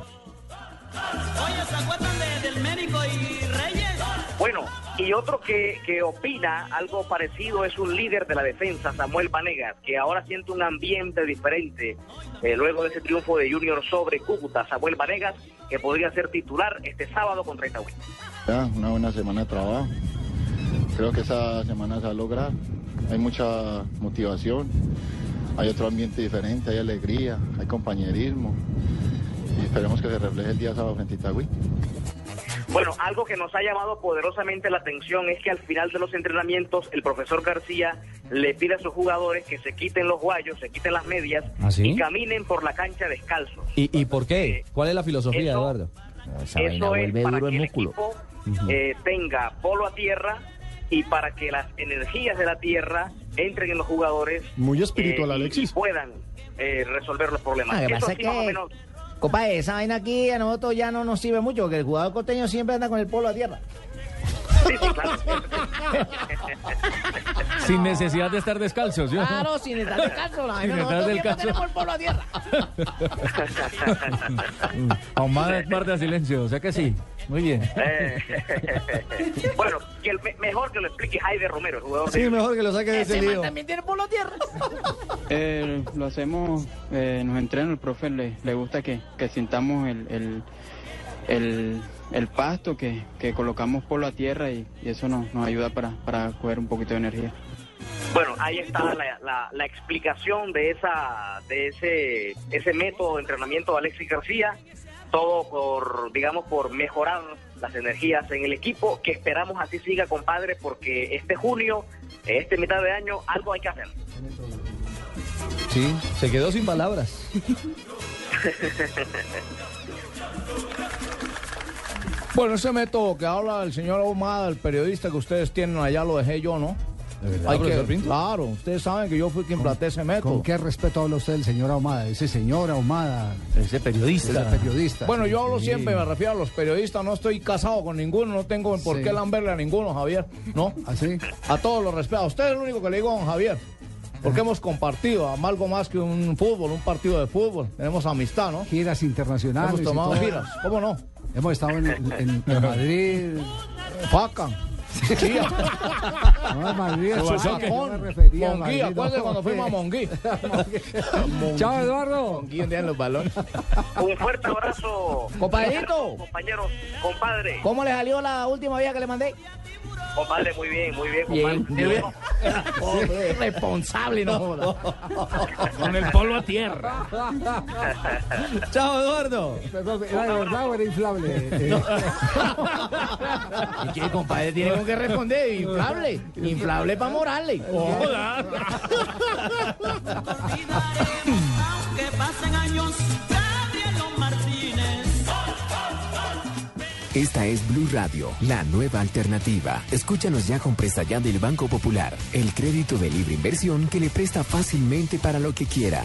[SPEAKER 39] Oye, ¿se acuerdan de- del médico y Reyes?
[SPEAKER 37] Bueno, y otro que, que opina algo parecido es un líder de la defensa, Samuel Vanegas, que ahora siente un ambiente diferente eh, luego de ese triunfo de Junior sobre Cúcuta. Samuel Vanegas, que podría ser titular este sábado contra Itagüí.
[SPEAKER 40] Ya, una buena semana de trabajo. Creo que esa semana se va a lograr. Hay mucha motivación, hay otro ambiente diferente, hay alegría, hay compañerismo. Y esperemos que se refleje el día sábado frente a Itagüí.
[SPEAKER 37] Bueno, algo que nos ha llamado poderosamente la atención es que al final de los entrenamientos el profesor García le pide a sus jugadores que se quiten los guayos, se quiten las medias
[SPEAKER 4] ¿Ah, sí?
[SPEAKER 37] y caminen por la cancha descalzos.
[SPEAKER 4] ¿Y, y por qué? ¿Cuál es la filosofía,
[SPEAKER 37] eso-
[SPEAKER 4] Eduardo?
[SPEAKER 37] Eso es para que el equipo eh, tenga polo a tierra y para que las energías de la tierra entren en los jugadores
[SPEAKER 8] Muy espiritual,
[SPEAKER 37] eh,
[SPEAKER 8] Alexis.
[SPEAKER 37] y puedan eh, resolver los problemas.
[SPEAKER 13] Ah, que
[SPEAKER 37] Eso
[SPEAKER 13] pasa
[SPEAKER 37] así
[SPEAKER 13] es
[SPEAKER 37] más o
[SPEAKER 13] que-
[SPEAKER 37] menos.
[SPEAKER 13] Compadre, esa vaina aquí a nosotros ya no nos sirve mucho, porque el jugador costeño siempre anda con el polo a tierra.
[SPEAKER 10] Sin necesidad de estar descalzos. ¿yo?
[SPEAKER 13] Claro, sin estar descalzo, la
[SPEAKER 10] Sin estar
[SPEAKER 13] nosotros siempre
[SPEAKER 10] descalzo.
[SPEAKER 13] tenemos el polo a tierra.
[SPEAKER 10] Ahumada es parte de silencio, o sea que sí. Muy bien.
[SPEAKER 37] Eh, bueno, que el me- mejor que lo explique Jaime Romero, el jugador
[SPEAKER 4] Sí,
[SPEAKER 37] de-
[SPEAKER 4] mejor que lo saque de ese
[SPEAKER 13] Ese
[SPEAKER 4] lío.
[SPEAKER 13] también tiene polo a tierra.
[SPEAKER 34] Eh, lo hacemos, eh, nos entrena el profe, le, le gusta que, que sintamos el, el, el, el pasto, que, que colocamos polo a tierra y, y eso nos, nos ayuda para, para coger un poquito de energía.
[SPEAKER 37] Bueno, ahí está la, la- la explicación de esa de ese ese método de entrenamiento de Alexis García, todo por digamos por mejorar las energías en el equipo, que esperamos así siga, compadre, porque este junio, este mitad de año, algo hay que hacer.
[SPEAKER 4] Sí, se quedó sin palabras.
[SPEAKER 7] Bueno, ese método que habla el señor Ahumada, el periodista que ustedes tienen allá, lo dejé yo, ¿no?
[SPEAKER 4] verdad,
[SPEAKER 7] Hay que,
[SPEAKER 4] profesor Pinto?
[SPEAKER 7] claro, ustedes saben que yo fui quien planteé ese método.
[SPEAKER 5] ¿Con qué respeto habla usted del señor Ahumada? Ese señor Ahumada.
[SPEAKER 10] Ese periodista.
[SPEAKER 5] Ese periodista.
[SPEAKER 7] Bueno, yo hablo
[SPEAKER 5] Sí.
[SPEAKER 7] siempre, me refiero a los periodistas, no estoy casado con ninguno, no tengo por
[SPEAKER 5] Sí.
[SPEAKER 7] qué lamberle a ninguno, Javier, ¿no?
[SPEAKER 5] ¿Así?
[SPEAKER 7] A todos los respeto. A usted es el único que le digo, don Javier. Porque hemos compartido algo más que un fútbol, un partido de fútbol. Tenemos amistad, ¿no?
[SPEAKER 5] Giras internacionales.
[SPEAKER 7] Hemos
[SPEAKER 5] y
[SPEAKER 7] tomado
[SPEAKER 5] todo.
[SPEAKER 7] giras, ¿cómo no?
[SPEAKER 5] Hemos estado en, en- en Madrid.
[SPEAKER 7] Facan. Sí.
[SPEAKER 5] No,
[SPEAKER 7] Monguí, acuérdate cuando fuimos a Monguí.
[SPEAKER 5] Chao, Eduardo.
[SPEAKER 7] Monguí en los balones.
[SPEAKER 37] Un fuerte abrazo,
[SPEAKER 13] Compadrito.
[SPEAKER 37] compañeros, compadre.
[SPEAKER 13] ¿Cómo le salió la última vía que le mandé?
[SPEAKER 37] Compadre, muy bien, muy bien,
[SPEAKER 13] Bien,
[SPEAKER 37] compadre.
[SPEAKER 13] bien. Responsable, no joda.
[SPEAKER 10] Con el polo a tierra.
[SPEAKER 4] Chao, Eduardo.
[SPEAKER 5] Perdón, ¿Era de verdad o era inflable?
[SPEAKER 13] ¿Y qué, compadre? Tiene con qué responder. Inflable. Inflable para morarle.
[SPEAKER 39] Que pasen años, Martínez.
[SPEAKER 41] Esta es Blue Radio, la nueva alternativa. Escúchanos ya con presta ya del Banco Popular, el crédito de libre inversión que le presta fácilmente para lo que quiera.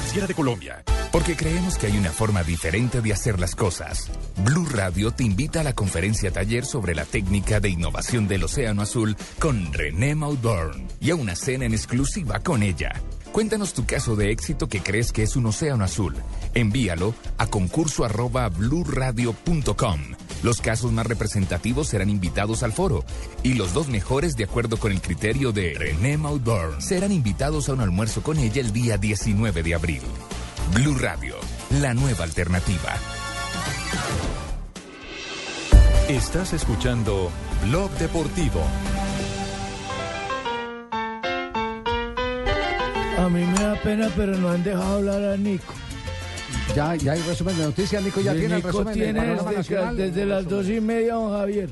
[SPEAKER 33] De Colombia.
[SPEAKER 11] Porque creemos que hay una forma diferente de hacer las cosas. Blue Radio te invita a la conferencia taller sobre la técnica de innovación del Océano Azul con René Maudorn y a una cena en exclusiva con ella. Cuéntanos tu caso de éxito que crees que es un océano azul. Envíalo a concurso. Los casos más representativos serán invitados al foro y los dos mejores, de acuerdo con el criterio de René Maudorn, serán invitados a un almuerzo con ella el día 19 de abril. Blue Radio, la nueva alternativa.
[SPEAKER 2] Estás escuchando Blog Deportivo.
[SPEAKER 7] A mí me da pena, pero no han dejado hablar a Nico.
[SPEAKER 5] Ya, ya hay resumen de noticias, Nico ya
[SPEAKER 7] Sí,
[SPEAKER 5] tiene el
[SPEAKER 7] Nico
[SPEAKER 5] resumen del
[SPEAKER 7] tiene desde,
[SPEAKER 5] nacional.
[SPEAKER 7] desde las dos y media, don Javier.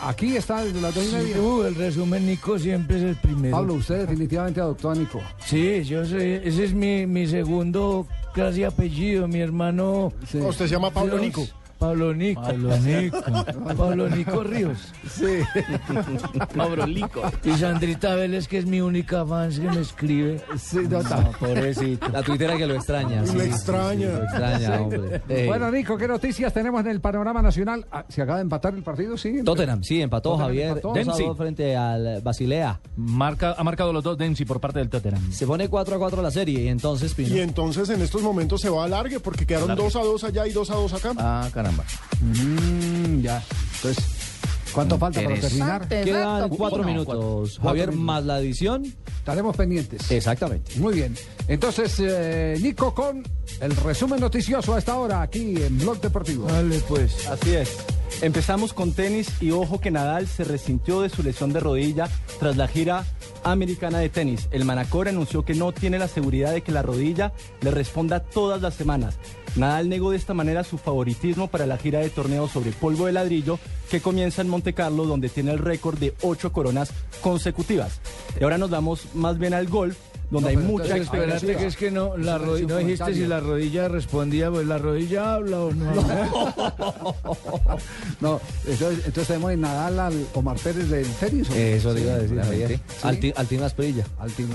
[SPEAKER 5] Aquí está desde las dos y
[SPEAKER 7] Sí,
[SPEAKER 5] media.
[SPEAKER 7] uh, el resumen Nico siempre es el primero.
[SPEAKER 5] Pablo, usted definitivamente adoptó a Nico.
[SPEAKER 7] Sí, yo sé, ese es mi, mi segundo clase y apellido, mi hermano.
[SPEAKER 8] Usted se llama Pablo
[SPEAKER 7] Dios,
[SPEAKER 8] Nico.
[SPEAKER 7] Pablo Nico. Pablo Nico. Pablo Nico Ríos.
[SPEAKER 5] Sí.
[SPEAKER 7] Pablo Nico. Y Sandrita Vélez, que es mi única fan que me escribe.
[SPEAKER 5] Sí, no,
[SPEAKER 7] no,
[SPEAKER 4] pobrecito. La tuitera que lo extraña. sí,
[SPEAKER 8] Lo
[SPEAKER 4] sí, sí,
[SPEAKER 8] extraña.
[SPEAKER 4] lo extraña,
[SPEAKER 5] Sí.
[SPEAKER 4] hombre.
[SPEAKER 5] Bueno, Nico, ¿qué noticias tenemos en el panorama nacional? Ah, ¿Se acaba de empatar el partido? Sí.
[SPEAKER 4] Tottenham, sí, empató
[SPEAKER 5] Tottenham
[SPEAKER 4] Javier.
[SPEAKER 5] empató.
[SPEAKER 4] 2 a
[SPEAKER 10] Dempsey.
[SPEAKER 4] 2 frente al Basilea.
[SPEAKER 10] Marca, ha marcado los dos Dempsey por parte del Tottenham.
[SPEAKER 4] Se pone 4 a 4 la serie y entonces, Pino.
[SPEAKER 8] Y entonces en estos momentos se va a alargue porque quedaron
[SPEAKER 4] Alargue.
[SPEAKER 8] 2 a 2 allá y 2 a 2 acá.
[SPEAKER 42] Ah, caramba.
[SPEAKER 5] Mm, ya. Entonces, ¿cuánto falta para terminar?
[SPEAKER 4] Quedan 4
[SPEAKER 5] Uno,
[SPEAKER 4] minutos.
[SPEAKER 5] cuatro
[SPEAKER 4] Javier,
[SPEAKER 5] minutos.
[SPEAKER 4] más la adición.
[SPEAKER 5] Estaremos pendientes.
[SPEAKER 4] Exactamente.
[SPEAKER 5] Muy bien. Entonces, eh, Nico con el resumen noticioso a esta hora aquí en Blog Deportivo.
[SPEAKER 7] Dale, pues.
[SPEAKER 43] Así es. Empezamos con tenis y ojo que Nadal se resintió de su lesión de rodilla tras la gira americana de tenis. El Manacor anunció que no tiene la seguridad de que la rodilla le responda todas las semanas. Nadal negó de esta manera su favoritismo para la gira de torneo sobre polvo de ladrillo que comienza en Monte Carlo donde tiene el récord de ocho coronas consecutivas. Y ahora nos vamos más bien al golf donde hay mucha expectativa.
[SPEAKER 7] que es que no, la
[SPEAKER 5] Silencio
[SPEAKER 7] rodilla, no dijiste si la rodilla respondía, pues la rodilla habla o no.
[SPEAKER 5] No, entonces, entonces tenemos en Nadal al Omar Pérez del tenis. ¿o?
[SPEAKER 4] Eso le iba a decir, Javier.
[SPEAKER 5] Sí.
[SPEAKER 4] Al, ti- al Team Asprilla.
[SPEAKER 5] Al Tino.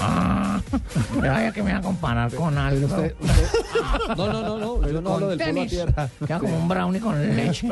[SPEAKER 7] Vaya que me va a comparar con algo.
[SPEAKER 4] No, no, no, no. Yo no hablo del polo a
[SPEAKER 7] tenis.
[SPEAKER 4] tierra.
[SPEAKER 7] Queda como un brownie con leche.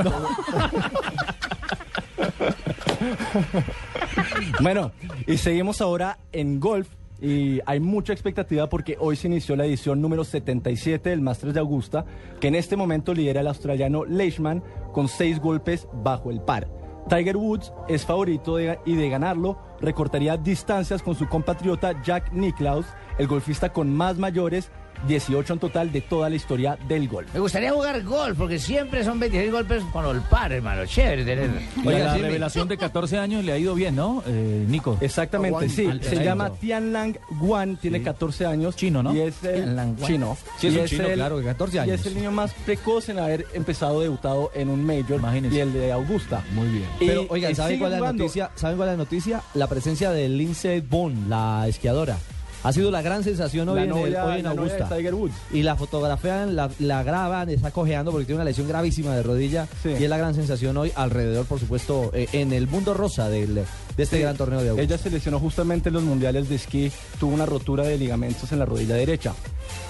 [SPEAKER 43] Bueno, y seguimos ahora en golf. Y hay mucha expectativa porque hoy se inició la edición número 77 del Masters de Augusta, que en este momento lidera el australiano Leishman con seis golpes bajo el par. Tiger Woods es favorito y de ganarlo recortaría distancias con su compatriota Jack Nicklaus, el golfista con más mayores, 18 en total de toda la historia del golf.
[SPEAKER 7] Me gustaría jugar golf, porque siempre son 26 golpes con el par, hermano. Chévere tener.
[SPEAKER 10] Oiga, la
[SPEAKER 7] Jimmy.
[SPEAKER 10] revelación de 14 años le ha ido bien, ¿no, eh, Nico?
[SPEAKER 43] Exactamente, sí. Se llama Tianlang Guan, tiene 14 años.
[SPEAKER 10] Chino, ¿no?
[SPEAKER 43] Y es el
[SPEAKER 10] Tianlang Guan.
[SPEAKER 43] chino.
[SPEAKER 10] Sí, es
[SPEAKER 43] Y
[SPEAKER 10] un chino, claro, de 14
[SPEAKER 43] Y
[SPEAKER 10] años.
[SPEAKER 43] es el niño más precoz en haber empezado debutado en un Major y el de Augusta.
[SPEAKER 10] Muy bien.
[SPEAKER 4] Pero, oigan, ¿saben cuál es la noticia? ¿Saben cuál es la noticia? La presencia de Lindsey Vonn, la esquiadora. Ha sido la gran sensación hoy,
[SPEAKER 43] La
[SPEAKER 4] en, el- hoy en Augusta.
[SPEAKER 43] Tiger Woods.
[SPEAKER 4] Y la fotografían, la, la graban, está cojeando porque tiene una lesión gravísima de rodilla.
[SPEAKER 43] Sí.
[SPEAKER 4] Y es la gran sensación hoy alrededor, por supuesto, eh, en el mundo rosa del, de este
[SPEAKER 43] Sí.
[SPEAKER 4] gran torneo de Augusta.
[SPEAKER 43] Ella se lesionó justamente en los mundiales de esquí, tuvo una rotura de ligamentos en la rodilla derecha.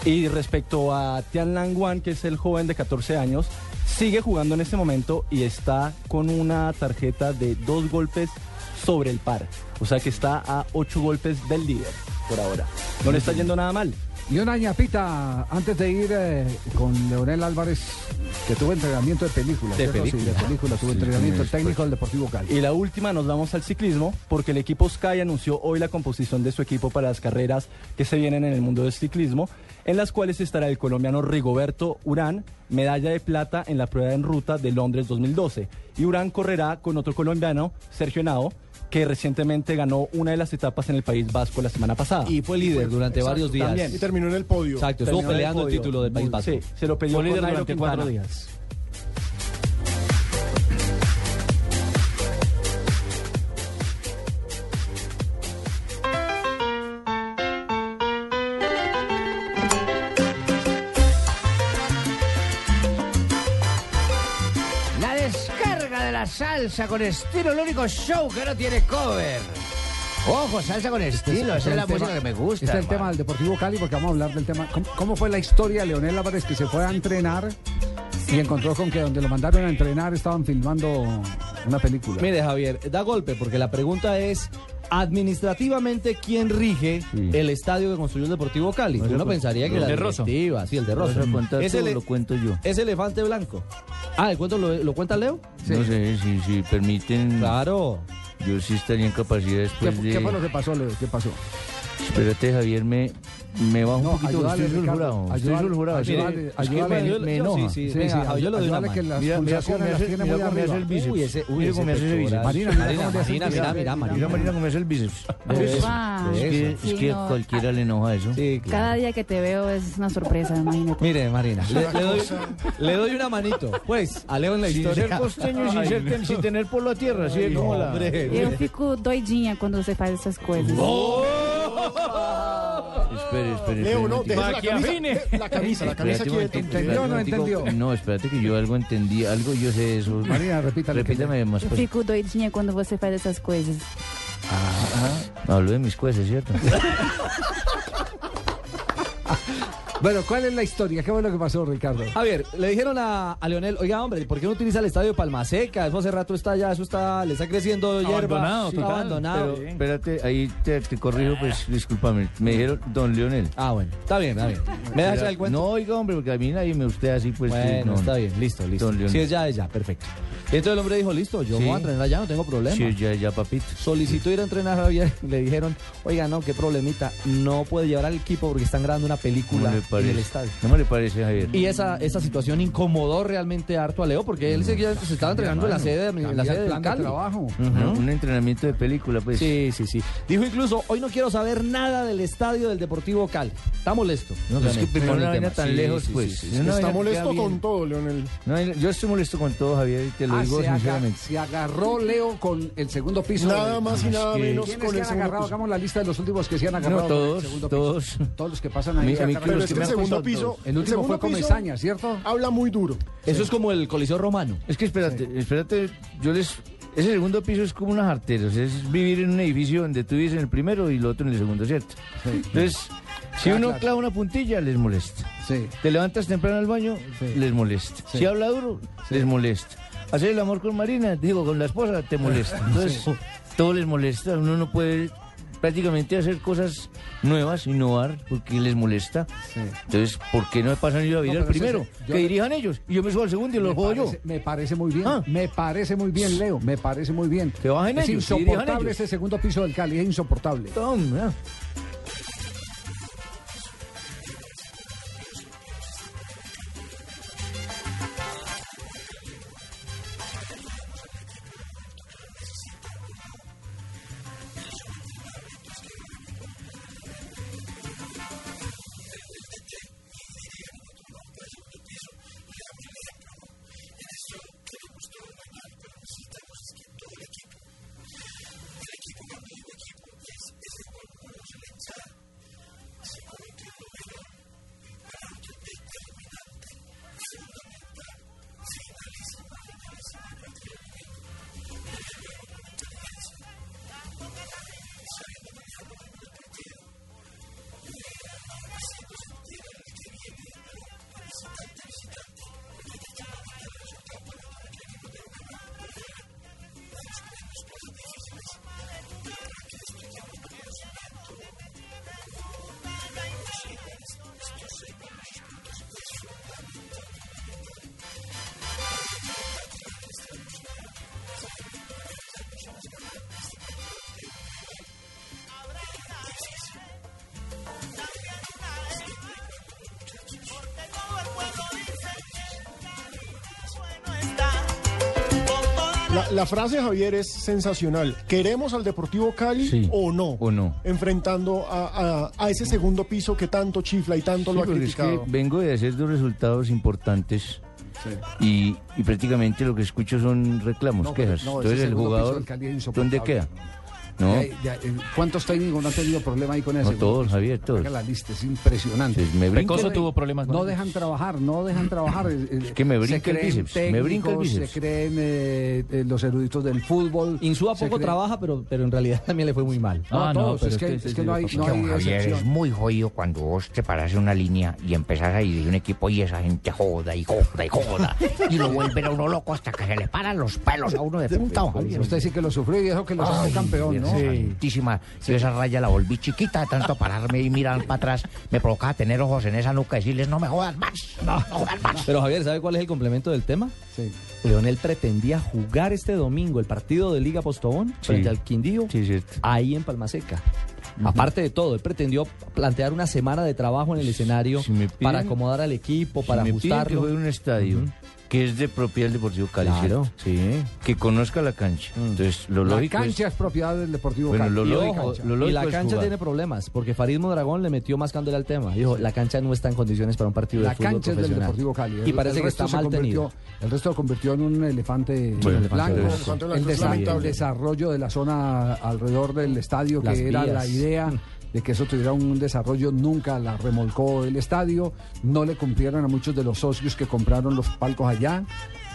[SPEAKER 43] Y respecto a Tian Lang Wan, que es el joven de 14 años, sigue jugando en este momento y está con una tarjeta de dos golpes sobre el par. O sea que está a ocho golpes del líder por ahora. No le está yendo nada mal.
[SPEAKER 5] Y una ñapita antes de ir eh, con Leonel Álvarez, que tuvo entrenamiento de película.
[SPEAKER 43] De
[SPEAKER 5] ¿cierto? Sí,
[SPEAKER 43] película.
[SPEAKER 5] de película, tuvo
[SPEAKER 43] Sí,
[SPEAKER 5] entrenamiento
[SPEAKER 43] sí,
[SPEAKER 5] técnico del Deportivo Cali.
[SPEAKER 43] Y la última nos vamos al ciclismo porque el equipo Sky anunció hoy la composición de su equipo para las carreras que se vienen en el mundo del ciclismo, en las cuales estará el colombiano Rigoberto Urán, medalla de plata en la prueba en ruta de Londres 2012. Y Urán correrá con otro colombiano, Sergio Henao, que recientemente ganó una de las etapas en el País Vasco la semana pasada.
[SPEAKER 4] Y fue líder durante varios días.
[SPEAKER 43] También.
[SPEAKER 8] Y terminó en el podio.
[SPEAKER 4] Exacto, estuvo
[SPEAKER 43] Terminó
[SPEAKER 4] peleando el título del País Vasco.
[SPEAKER 43] Sí, se lo peleó
[SPEAKER 10] Fue líder
[SPEAKER 43] con Nairo
[SPEAKER 10] durante
[SPEAKER 43] Quintana.
[SPEAKER 10] cuatro días.
[SPEAKER 7] Salsa con estilo, el único show que no tiene cover.
[SPEAKER 44] Ojo, salsa con estilo, esa es la música que me gusta.
[SPEAKER 5] Este es el tema del Deportivo Cali porque vamos a hablar del tema. ¿Cómo, cómo fue la historia de Leonel Álvarez que se fue a entrenar y encontró con que donde lo mandaron a entrenar estaban filmando una película?
[SPEAKER 4] Mire, Javier, da golpe porque la pregunta es. Administrativamente, ¿quién rige el estadio que construyó el Deportivo Cali?
[SPEAKER 7] Eso
[SPEAKER 4] Uno pensaría que
[SPEAKER 7] el
[SPEAKER 4] la
[SPEAKER 7] de Rosso.
[SPEAKER 4] directiva, sí, el de Rosso.
[SPEAKER 7] Contar
[SPEAKER 4] Es ele-
[SPEAKER 7] lo cuento yo.
[SPEAKER 4] Es elefante blanco. Ah, ¿el cuento lo, lo cuenta Leo?
[SPEAKER 7] No sé si, si permiten.
[SPEAKER 4] Claro.
[SPEAKER 7] Yo sí estaría en capacidad
[SPEAKER 5] ¿Qué,
[SPEAKER 7] después de.
[SPEAKER 5] qué fue lo que pasó, Leo? ¿Qué pasó?
[SPEAKER 7] Espérate, Javier, me, me
[SPEAKER 5] No,
[SPEAKER 7] un poquito.
[SPEAKER 5] ayúdale,
[SPEAKER 7] estoy
[SPEAKER 5] Ricardo,
[SPEAKER 7] sulfurado. Estoy
[SPEAKER 5] ayúdale,
[SPEAKER 7] sulfurado. sí.
[SPEAKER 5] ayúdale,
[SPEAKER 7] Es que
[SPEAKER 5] ayúdale.
[SPEAKER 7] me-
[SPEAKER 5] Yo-
[SPEAKER 7] me
[SPEAKER 5] yo
[SPEAKER 7] enoja.
[SPEAKER 5] sí, sí, Sí, venga, sí, yo le doy una ayúdale mano. que las
[SPEAKER 7] Mira, mira cómo me hace, mira cómo me hace el bíceps.
[SPEAKER 5] Uy, ese- uy,
[SPEAKER 7] mira
[SPEAKER 5] ese
[SPEAKER 7] cómo me hace ese
[SPEAKER 5] pectoral.
[SPEAKER 7] bíceps.
[SPEAKER 5] Marina, mira
[SPEAKER 7] Marina, mira,
[SPEAKER 5] Mira,
[SPEAKER 7] mira,
[SPEAKER 5] Marina.
[SPEAKER 7] Marina, cómo me hace el bíceps. Es que, es
[SPEAKER 9] sí,
[SPEAKER 7] que
[SPEAKER 9] no.
[SPEAKER 7] a cualquiera le enoja eso.
[SPEAKER 4] Sí,
[SPEAKER 9] Cada día que te veo es una sorpresa, imagínate.
[SPEAKER 4] Mire, Marina, le, doy, una manito. Pues, a Leo en la
[SPEAKER 7] Sin
[SPEAKER 4] historia.
[SPEAKER 7] ser costeño y sin, tener por la tierra, así es como la...
[SPEAKER 9] Eu fico doidinha quando você faz essas coisas.
[SPEAKER 7] Espere, espere.
[SPEAKER 8] Leo,
[SPEAKER 7] espere,
[SPEAKER 8] no, déjese la camisa, la camisa, la camisa
[SPEAKER 7] momentico,
[SPEAKER 8] ¿Entendió o no
[SPEAKER 5] entendió?
[SPEAKER 7] No, espérate que yo algo entendí, algo yo sé eso.
[SPEAKER 5] Marina, repítale. que-
[SPEAKER 7] Repítame más.
[SPEAKER 9] Eu fico doidinha quando você faz essas coisas.
[SPEAKER 7] Hablo de mis jueces, ¿cierto?
[SPEAKER 5] Bueno, ¿cuál es la historia? ¿Qué fue lo que pasó, Ricardo?
[SPEAKER 4] Javier, le dijeron a, a Leonel, oiga, hombre, ¿por qué no utiliza el estadio de Palmaseca? Eso hace rato está ya, eso está, le está creciendo hierba.
[SPEAKER 7] Abandonado,
[SPEAKER 4] Sí,
[SPEAKER 7] total.
[SPEAKER 4] abandonado.
[SPEAKER 7] Pero, espérate, ahí te, te corrijo, pues discúlpame. Me dijeron Don Leonel.
[SPEAKER 4] Ah, bueno, está bien, está bien. ¿Me das el cuento?
[SPEAKER 7] No, oiga, hombre, porque a mí nadie me usted así, pues.
[SPEAKER 4] bueno,
[SPEAKER 7] no,
[SPEAKER 4] está bien, listo, listo.
[SPEAKER 7] Don Leonel.
[SPEAKER 4] Si es ya, es ya, perfecto. Y entonces el hombre dijo, listo, yo
[SPEAKER 7] Sí.
[SPEAKER 4] voy a entrenar allá, no tengo problema.
[SPEAKER 7] Sí, ya, ya, papito.
[SPEAKER 4] Solicitó ir a entrenar a Javier, le dijeron, oiga, no, qué problemita, no puede llevar al equipo porque están grabando una película
[SPEAKER 7] ¿Cómo
[SPEAKER 4] en
[SPEAKER 7] parece?
[SPEAKER 4] el estadio.
[SPEAKER 7] ¿Cómo le parece, Javier?
[SPEAKER 4] Y esa, esa situación incomodó realmente harto a Leo porque él seguía, se estaba entrenando en la sede, en la sede
[SPEAKER 5] el
[SPEAKER 4] del
[SPEAKER 5] plan de
[SPEAKER 4] Cali.
[SPEAKER 5] trabajo.
[SPEAKER 7] Un entrenamiento de película, pues.
[SPEAKER 4] Sí, sí, sí. Dijo incluso, hoy no quiero saber nada del estadio del Deportivo Cali. Está molesto.
[SPEAKER 7] No, pues es que primero
[SPEAKER 4] el
[SPEAKER 7] una vaina tan
[SPEAKER 4] Sí,
[SPEAKER 7] lejos,
[SPEAKER 4] sí,
[SPEAKER 7] pues.
[SPEAKER 4] sí, sí,
[SPEAKER 7] Es
[SPEAKER 4] sí.
[SPEAKER 7] una
[SPEAKER 8] Está molesto con todo, Leonel.
[SPEAKER 7] No, yo estoy molesto con todo, Javier, y te lo
[SPEAKER 5] Ah,
[SPEAKER 7] digo
[SPEAKER 5] se, aga-
[SPEAKER 7] sinceramente.
[SPEAKER 5] se agarró Leo con el segundo piso.
[SPEAKER 8] Nada
[SPEAKER 5] de-
[SPEAKER 8] más y nada
[SPEAKER 7] que-
[SPEAKER 8] menos
[SPEAKER 5] ¿Quiénes
[SPEAKER 8] con
[SPEAKER 5] que
[SPEAKER 8] el
[SPEAKER 5] han
[SPEAKER 8] segundo
[SPEAKER 5] agarrado?
[SPEAKER 8] piso.
[SPEAKER 5] Hagamos la lista de los últimos que se han agarrado.
[SPEAKER 7] No,
[SPEAKER 5] con el
[SPEAKER 7] todos,
[SPEAKER 5] segundo
[SPEAKER 7] todos.
[SPEAKER 5] piso. Todos los que pasan ahí.
[SPEAKER 7] A mí
[SPEAKER 5] agarran.
[SPEAKER 7] que los
[SPEAKER 8] que
[SPEAKER 7] me
[SPEAKER 8] el segundo piso.
[SPEAKER 5] El último
[SPEAKER 8] segundo
[SPEAKER 5] fue
[SPEAKER 8] piso
[SPEAKER 5] Comesaña, ¿cierto?
[SPEAKER 8] Habla muy duro.
[SPEAKER 4] Eso es como el Coliseo Romano.
[SPEAKER 7] Es que espérate, espérate, yo les... Ese segundo piso es como unas arterias, es vivir en un edificio donde tú vives en el primero y lo otro en el segundo, ¿cierto? Entonces, si uno clava una puntilla, les molesta.
[SPEAKER 5] Sí.
[SPEAKER 7] Te levantas temprano al baño, les molesta.
[SPEAKER 5] Sí.
[SPEAKER 7] Si habla duro, les molesta. Hacer el amor con Marina, digo, con la esposa, te molesta. Entonces, todo les molesta. Uno no puede prácticamente hacer cosas nuevas, innovar, porque les molesta. Entonces, ¿por qué no pasan ellos a vivir
[SPEAKER 5] No,
[SPEAKER 7] al primero? que dirijan ellos. Y yo me subo al segundo y lo juego yo.
[SPEAKER 5] me parece muy bien.
[SPEAKER 7] Ah.
[SPEAKER 5] Me parece muy bien, Leo. Me parece muy bien.
[SPEAKER 7] Que bajen
[SPEAKER 5] es
[SPEAKER 7] ellos,
[SPEAKER 5] insoportable ese segundo piso del Cali. Es insoportable.
[SPEAKER 7] Toma.
[SPEAKER 8] La, la frase, Javier, es sensacional. ¿Queremos al Deportivo Cali
[SPEAKER 7] Sí.
[SPEAKER 8] o no?
[SPEAKER 7] ¿O no?
[SPEAKER 8] Enfrentando a, a- a ese segundo piso que tanto chifla y tanto lo ha
[SPEAKER 7] porque es que
[SPEAKER 8] criticado.
[SPEAKER 7] vengo de hacer dos resultados importantes y, y prácticamente lo que escucho son reclamos,
[SPEAKER 5] No,
[SPEAKER 7] quejas.
[SPEAKER 5] no,
[SPEAKER 7] Entonces el jugador. ¿dónde queda? No.
[SPEAKER 5] Eh, ¿Cuántos técnicos no han tenido problema ahí con eso?
[SPEAKER 7] No, todos, Javier, todos.
[SPEAKER 5] La lista, es impresionante.
[SPEAKER 7] Sí, me brinca
[SPEAKER 10] Pecoso tuvo problemas con
[SPEAKER 5] No
[SPEAKER 10] eso.
[SPEAKER 5] dejan trabajar, no dejan trabajar. Es
[SPEAKER 7] que me brinca el bíceps, me brinca el bíceps.
[SPEAKER 5] Se creen eh, eh, los eruditos del fútbol.
[SPEAKER 4] Insúa poco
[SPEAKER 5] creen-
[SPEAKER 4] trabaja, pero, pero en realidad también le fue muy mal.
[SPEAKER 5] No, todos, es, que, es que no hay, no hay
[SPEAKER 45] Javier, es muy jodido cuando vos te parás en una línea y empezás a dirigir un equipo y esa gente joda y joda y joda y lo vuelven a uno loco hasta que se le paran los pelos a uno de punta.
[SPEAKER 5] Usted sí que lo sufrió y eso que lo
[SPEAKER 45] Ay,
[SPEAKER 5] campeón, ¿no?
[SPEAKER 45] Santísima. Yo esa raya la volví chiquita tanto pararme y mirar para atrás. Me provocaba tener ojos en esa nuca y decirles, no me jodas más. No, no jodas más.
[SPEAKER 4] Pero Javier, ¿sabe cuál es el complemento del tema?
[SPEAKER 5] Sí.
[SPEAKER 4] Leonel pretendía jugar este domingo el partido de Liga Postobón frente al Quindío ahí en Palmaseca. Aparte de todo, él pretendió plantear una semana de trabajo en el escenario
[SPEAKER 7] piden-
[SPEAKER 4] para acomodar al equipo, para
[SPEAKER 7] Si me piden
[SPEAKER 4] ajustarlo.
[SPEAKER 7] que juegue en un estadio que es de propiedad del Deportivo Cali,
[SPEAKER 4] Claro.
[SPEAKER 7] ¿cierto? Sí. Que conozca la cancha. Entonces, lo
[SPEAKER 5] La
[SPEAKER 7] lógico es...
[SPEAKER 5] cancha es propiedad del Deportivo
[SPEAKER 7] Bueno,
[SPEAKER 5] Cali.
[SPEAKER 7] lo
[SPEAKER 4] Y, ojo,
[SPEAKER 7] lo
[SPEAKER 4] y
[SPEAKER 7] lógico
[SPEAKER 4] la
[SPEAKER 7] es
[SPEAKER 4] cancha
[SPEAKER 7] jugar.
[SPEAKER 4] tiene problemas, porque Farid Mondragón le metió más candela al tema. Dijo, la cancha no está en condiciones para un partido
[SPEAKER 5] La
[SPEAKER 4] de fútbol
[SPEAKER 5] cancha es del
[SPEAKER 4] profesional.
[SPEAKER 5] Deportivo Cali.
[SPEAKER 4] Y
[SPEAKER 5] El-
[SPEAKER 4] parece
[SPEAKER 5] el
[SPEAKER 4] que está mal tenido.
[SPEAKER 5] El resto lo convirtió en un elefante
[SPEAKER 4] Bueno,
[SPEAKER 5] blanco.
[SPEAKER 8] Elefante
[SPEAKER 5] El,
[SPEAKER 8] blanco es
[SPEAKER 5] desa-
[SPEAKER 8] lamentable.
[SPEAKER 5] el desarrollo de la zona alrededor del estadio,
[SPEAKER 4] Las
[SPEAKER 5] que era
[SPEAKER 4] vías.
[SPEAKER 5] la idea de que eso tuviera un desarrollo, nunca la remolcó el estadio. No le cumplieron a muchos de los socios que compraron los palcos allá.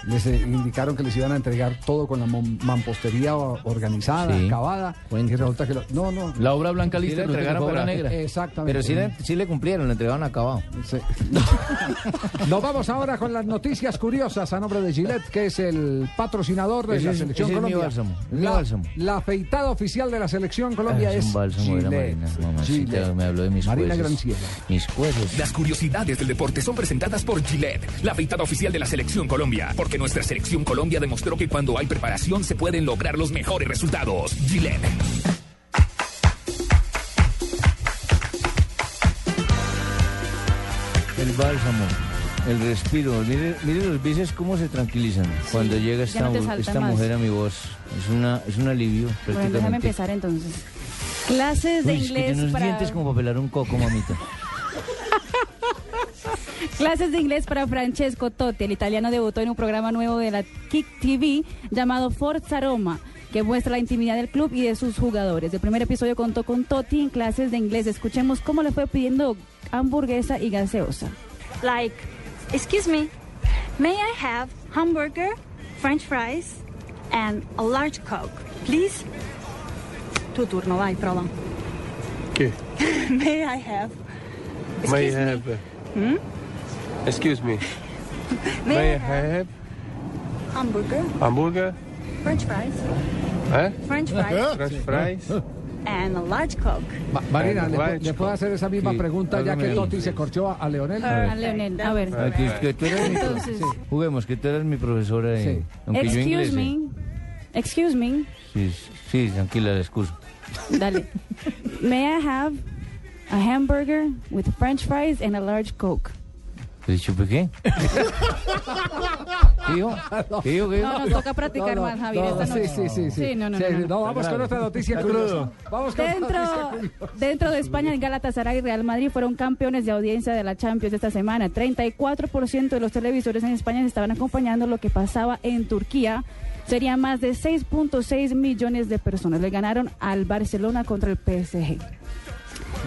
[SPEAKER 5] Les eh, indicaron que les iban a entregar todo con la mampostería organizada,
[SPEAKER 7] Sí.
[SPEAKER 5] acabada. Y resulta que lo- no, no.
[SPEAKER 10] La obra blanca
[SPEAKER 7] Sí
[SPEAKER 10] lista
[SPEAKER 7] le
[SPEAKER 10] resulta que
[SPEAKER 7] entregaron,
[SPEAKER 10] obra negra.
[SPEAKER 5] Exactamente.
[SPEAKER 7] Pero sí le, sí le cumplieron, le entregaron acabado.
[SPEAKER 5] Sí. Nos vamos ahora con las noticias curiosas a nombre de Gillette, que es el patrocinador de la
[SPEAKER 7] es-
[SPEAKER 5] selección
[SPEAKER 7] es
[SPEAKER 5] Colombia.
[SPEAKER 7] bálsamo,
[SPEAKER 5] la,
[SPEAKER 7] bálsamo.
[SPEAKER 5] la afeitada oficial de la selección Colombia
[SPEAKER 7] Ah,
[SPEAKER 5] es,
[SPEAKER 7] es un bálsamo de la. Marina,
[SPEAKER 5] Gillette.
[SPEAKER 7] me habló de mis
[SPEAKER 5] Marina
[SPEAKER 7] jueces.
[SPEAKER 5] Granciera.
[SPEAKER 7] Mis jueces.
[SPEAKER 11] Las curiosidades del deporte son presentadas por Gillette, la afeitada oficial de la Selección Colombia, porque nuestra Selección Colombia demostró que cuando hay preparación se pueden lograr los mejores resultados. Gillette.
[SPEAKER 7] El bálsamo, el respiro. Mire, mire los bíceps cómo se tranquilizan cuando llega esta,
[SPEAKER 9] no
[SPEAKER 7] esta mujer a mi voz. Es, una, es un alivio
[SPEAKER 9] Bueno, déjame empezar entonces. Clases de
[SPEAKER 7] Uy, es que
[SPEAKER 9] inglés
[SPEAKER 7] tiene unos
[SPEAKER 9] para
[SPEAKER 7] dientes como para pelar un coco, mamita.
[SPEAKER 9] Clases de inglés para Francesco Totti. El italiano debutó en un programa nuevo de la Kick TV llamado Forza Roma, que muestra la intimidad del club y de sus jugadores. El primer episodio contó con Totti en clases de inglés. Escuchemos cómo le fue pidiendo hamburguesa y gaseosa.
[SPEAKER 46] Like, excuse me, may I have hamburger, french fries, and a large coke, please? Tu turno, vai, prova.
[SPEAKER 47] ¿Qué?
[SPEAKER 46] may I have?
[SPEAKER 47] May I
[SPEAKER 46] Excuse me.
[SPEAKER 47] have... Excuse me.
[SPEAKER 46] May,
[SPEAKER 47] May
[SPEAKER 46] I
[SPEAKER 47] I
[SPEAKER 46] have hamburger,
[SPEAKER 47] hamburger?
[SPEAKER 46] french fries,
[SPEAKER 47] ¿Eh?
[SPEAKER 46] French fries.
[SPEAKER 47] French fries.
[SPEAKER 46] and a large coke?
[SPEAKER 5] Ma- Marina, ¿le,
[SPEAKER 47] Right.
[SPEAKER 5] pu- le puedo hacer esa misma
[SPEAKER 7] Sí,
[SPEAKER 5] pregunta ya que. Totti se corchó a, a Leonel?
[SPEAKER 9] A Leonel, a ver.
[SPEAKER 7] Que, que tú eres mi,
[SPEAKER 9] Entonces-
[SPEAKER 7] juguemos, que tú eres mi profesora.
[SPEAKER 5] Sí.
[SPEAKER 7] Aunque yo inglés.
[SPEAKER 9] Excuse
[SPEAKER 7] eh.
[SPEAKER 9] me. Excuse me.
[SPEAKER 7] Sí, sí, tranquila, le excuso.
[SPEAKER 9] Dale. May I have a hamburger with french fries and a large coke?
[SPEAKER 7] ¿Te he dicho pues, qué? ¿Qué dijo? ¿Qué dijo? ¿Qué dijo?
[SPEAKER 9] No, nos toca practicar más, Javier.
[SPEAKER 5] no,
[SPEAKER 9] esta
[SPEAKER 5] sí,
[SPEAKER 9] noche.
[SPEAKER 5] sí, sí, sí.
[SPEAKER 9] no, no,
[SPEAKER 5] Sí,
[SPEAKER 9] no, no.
[SPEAKER 5] no, vamos con otra noticia curiosa. Vamos con otra
[SPEAKER 9] Dentro,
[SPEAKER 5] noticia
[SPEAKER 9] dentro de España, el Galatasaray y Real Madrid fueron campeones de audiencia de la Champions esta semana. 34% de los televisores en España estaban acompañando lo que pasaba en Turquía. Serían más de 6.6 millones de personas. Le ganaron al Barcelona contra el PSG.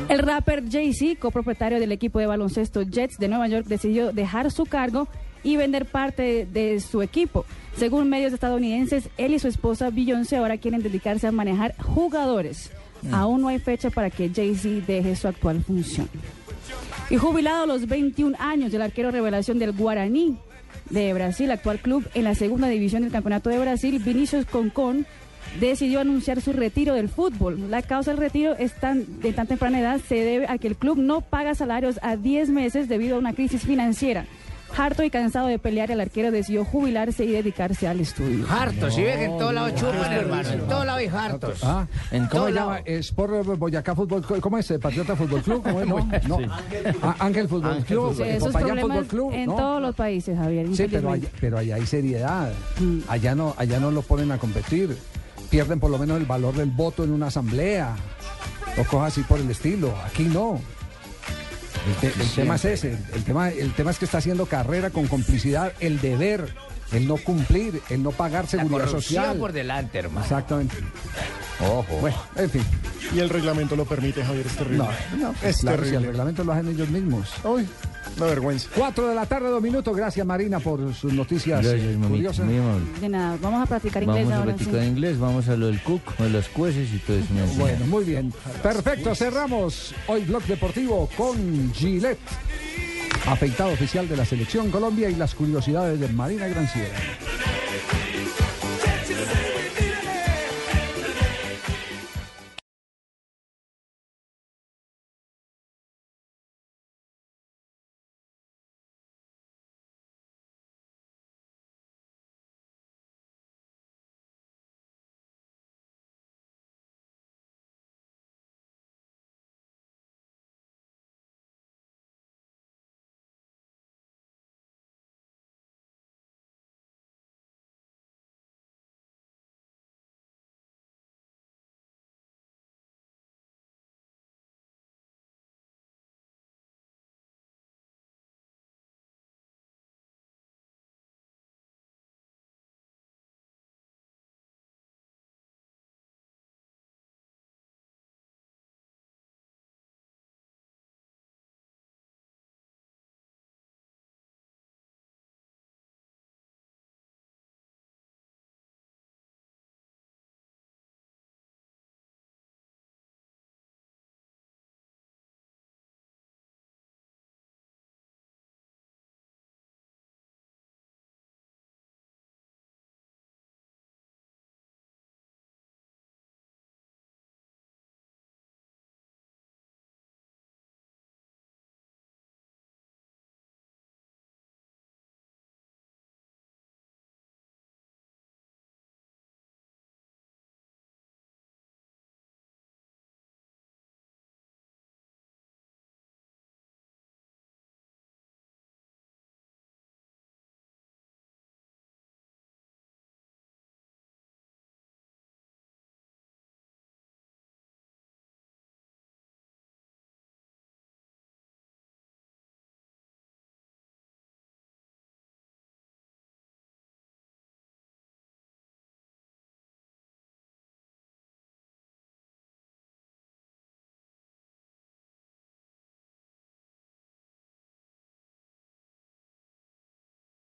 [SPEAKER 9] El rapper Jay-Z, copropietario del equipo de baloncesto Jets de Nueva York, decidió dejar su cargo y vender parte de su equipo. Según medios estadounidenses, él y su esposa Beyoncé ahora quieren dedicarse a manejar jugadores. Aún no hay fecha para que Jay-Z deje su actual función. Y jubilado a los 21 años, el arquero revelación del Guaraní de Brasil, actual club en la segunda división del Campeonato de Brasil, Vinicius Concon, decidió anunciar su retiro del fútbol. La causa del retiro es tan, de tan temprana edad se debe a que el club no paga salarios a 10 meses debido a una crisis financiera. Harto y cansado de pelear, el arquero decidió jubilarse y dedicarse al estudio.
[SPEAKER 48] Hartos, si ven que en todo lado chupan, hermano. En todo lado hay hartos.
[SPEAKER 5] Ah,
[SPEAKER 48] En
[SPEAKER 5] ¿Cómo se llama? Sport Boyacá Fútbol Club. ¿Cómo es? ¿Patriota Fútbol Club? ¿Cómo es? No, no. Ah, Ángel Fútbol Club.
[SPEAKER 9] Sí, esos
[SPEAKER 5] Popayán
[SPEAKER 9] problemas
[SPEAKER 5] Fútbol Club.
[SPEAKER 9] en
[SPEAKER 5] no.
[SPEAKER 9] todos los países, Javier.
[SPEAKER 5] Sí, pero allá, pero allá hay seriedad. Allá no, allá no lo ponen a competir. Pierden por lo menos el valor del voto en una asamblea. O cosas así por el estilo. Aquí no. El, te- el tema es ese. El tema, el tema es que está haciendo carrera con complicidad, el deber el no cumplir, el no pagar seguridad
[SPEAKER 49] corrupción
[SPEAKER 5] social.
[SPEAKER 49] por delante, hermano.
[SPEAKER 5] Exactamente.
[SPEAKER 49] Ojo.
[SPEAKER 5] Bueno, en fin.
[SPEAKER 8] Y el reglamento lo permite, Javier, es terrible.
[SPEAKER 5] No, no, pues
[SPEAKER 8] es
[SPEAKER 5] claro, si el
[SPEAKER 8] terrible.
[SPEAKER 5] reglamento lo hacen ellos mismos.
[SPEAKER 8] Uy, una vergüenza.
[SPEAKER 5] Cuatro de la tarde, dos minutos. Gracias, Marina, por sus noticias
[SPEAKER 7] Gracias,
[SPEAKER 5] curiosas.
[SPEAKER 7] muy amable.
[SPEAKER 9] De nada, vamos a practicar inglés
[SPEAKER 7] Vamos a
[SPEAKER 9] ahora.
[SPEAKER 7] practicar
[SPEAKER 9] sí.
[SPEAKER 7] inglés, vamos a lo del cook, a las cueces y todo eso.
[SPEAKER 5] Bueno, muy bien. Perfecto, cerramos hoy Blog Deportivo con Gillette, afeitado oficial de la Selección Colombia y las curiosidades de Marina Granciera.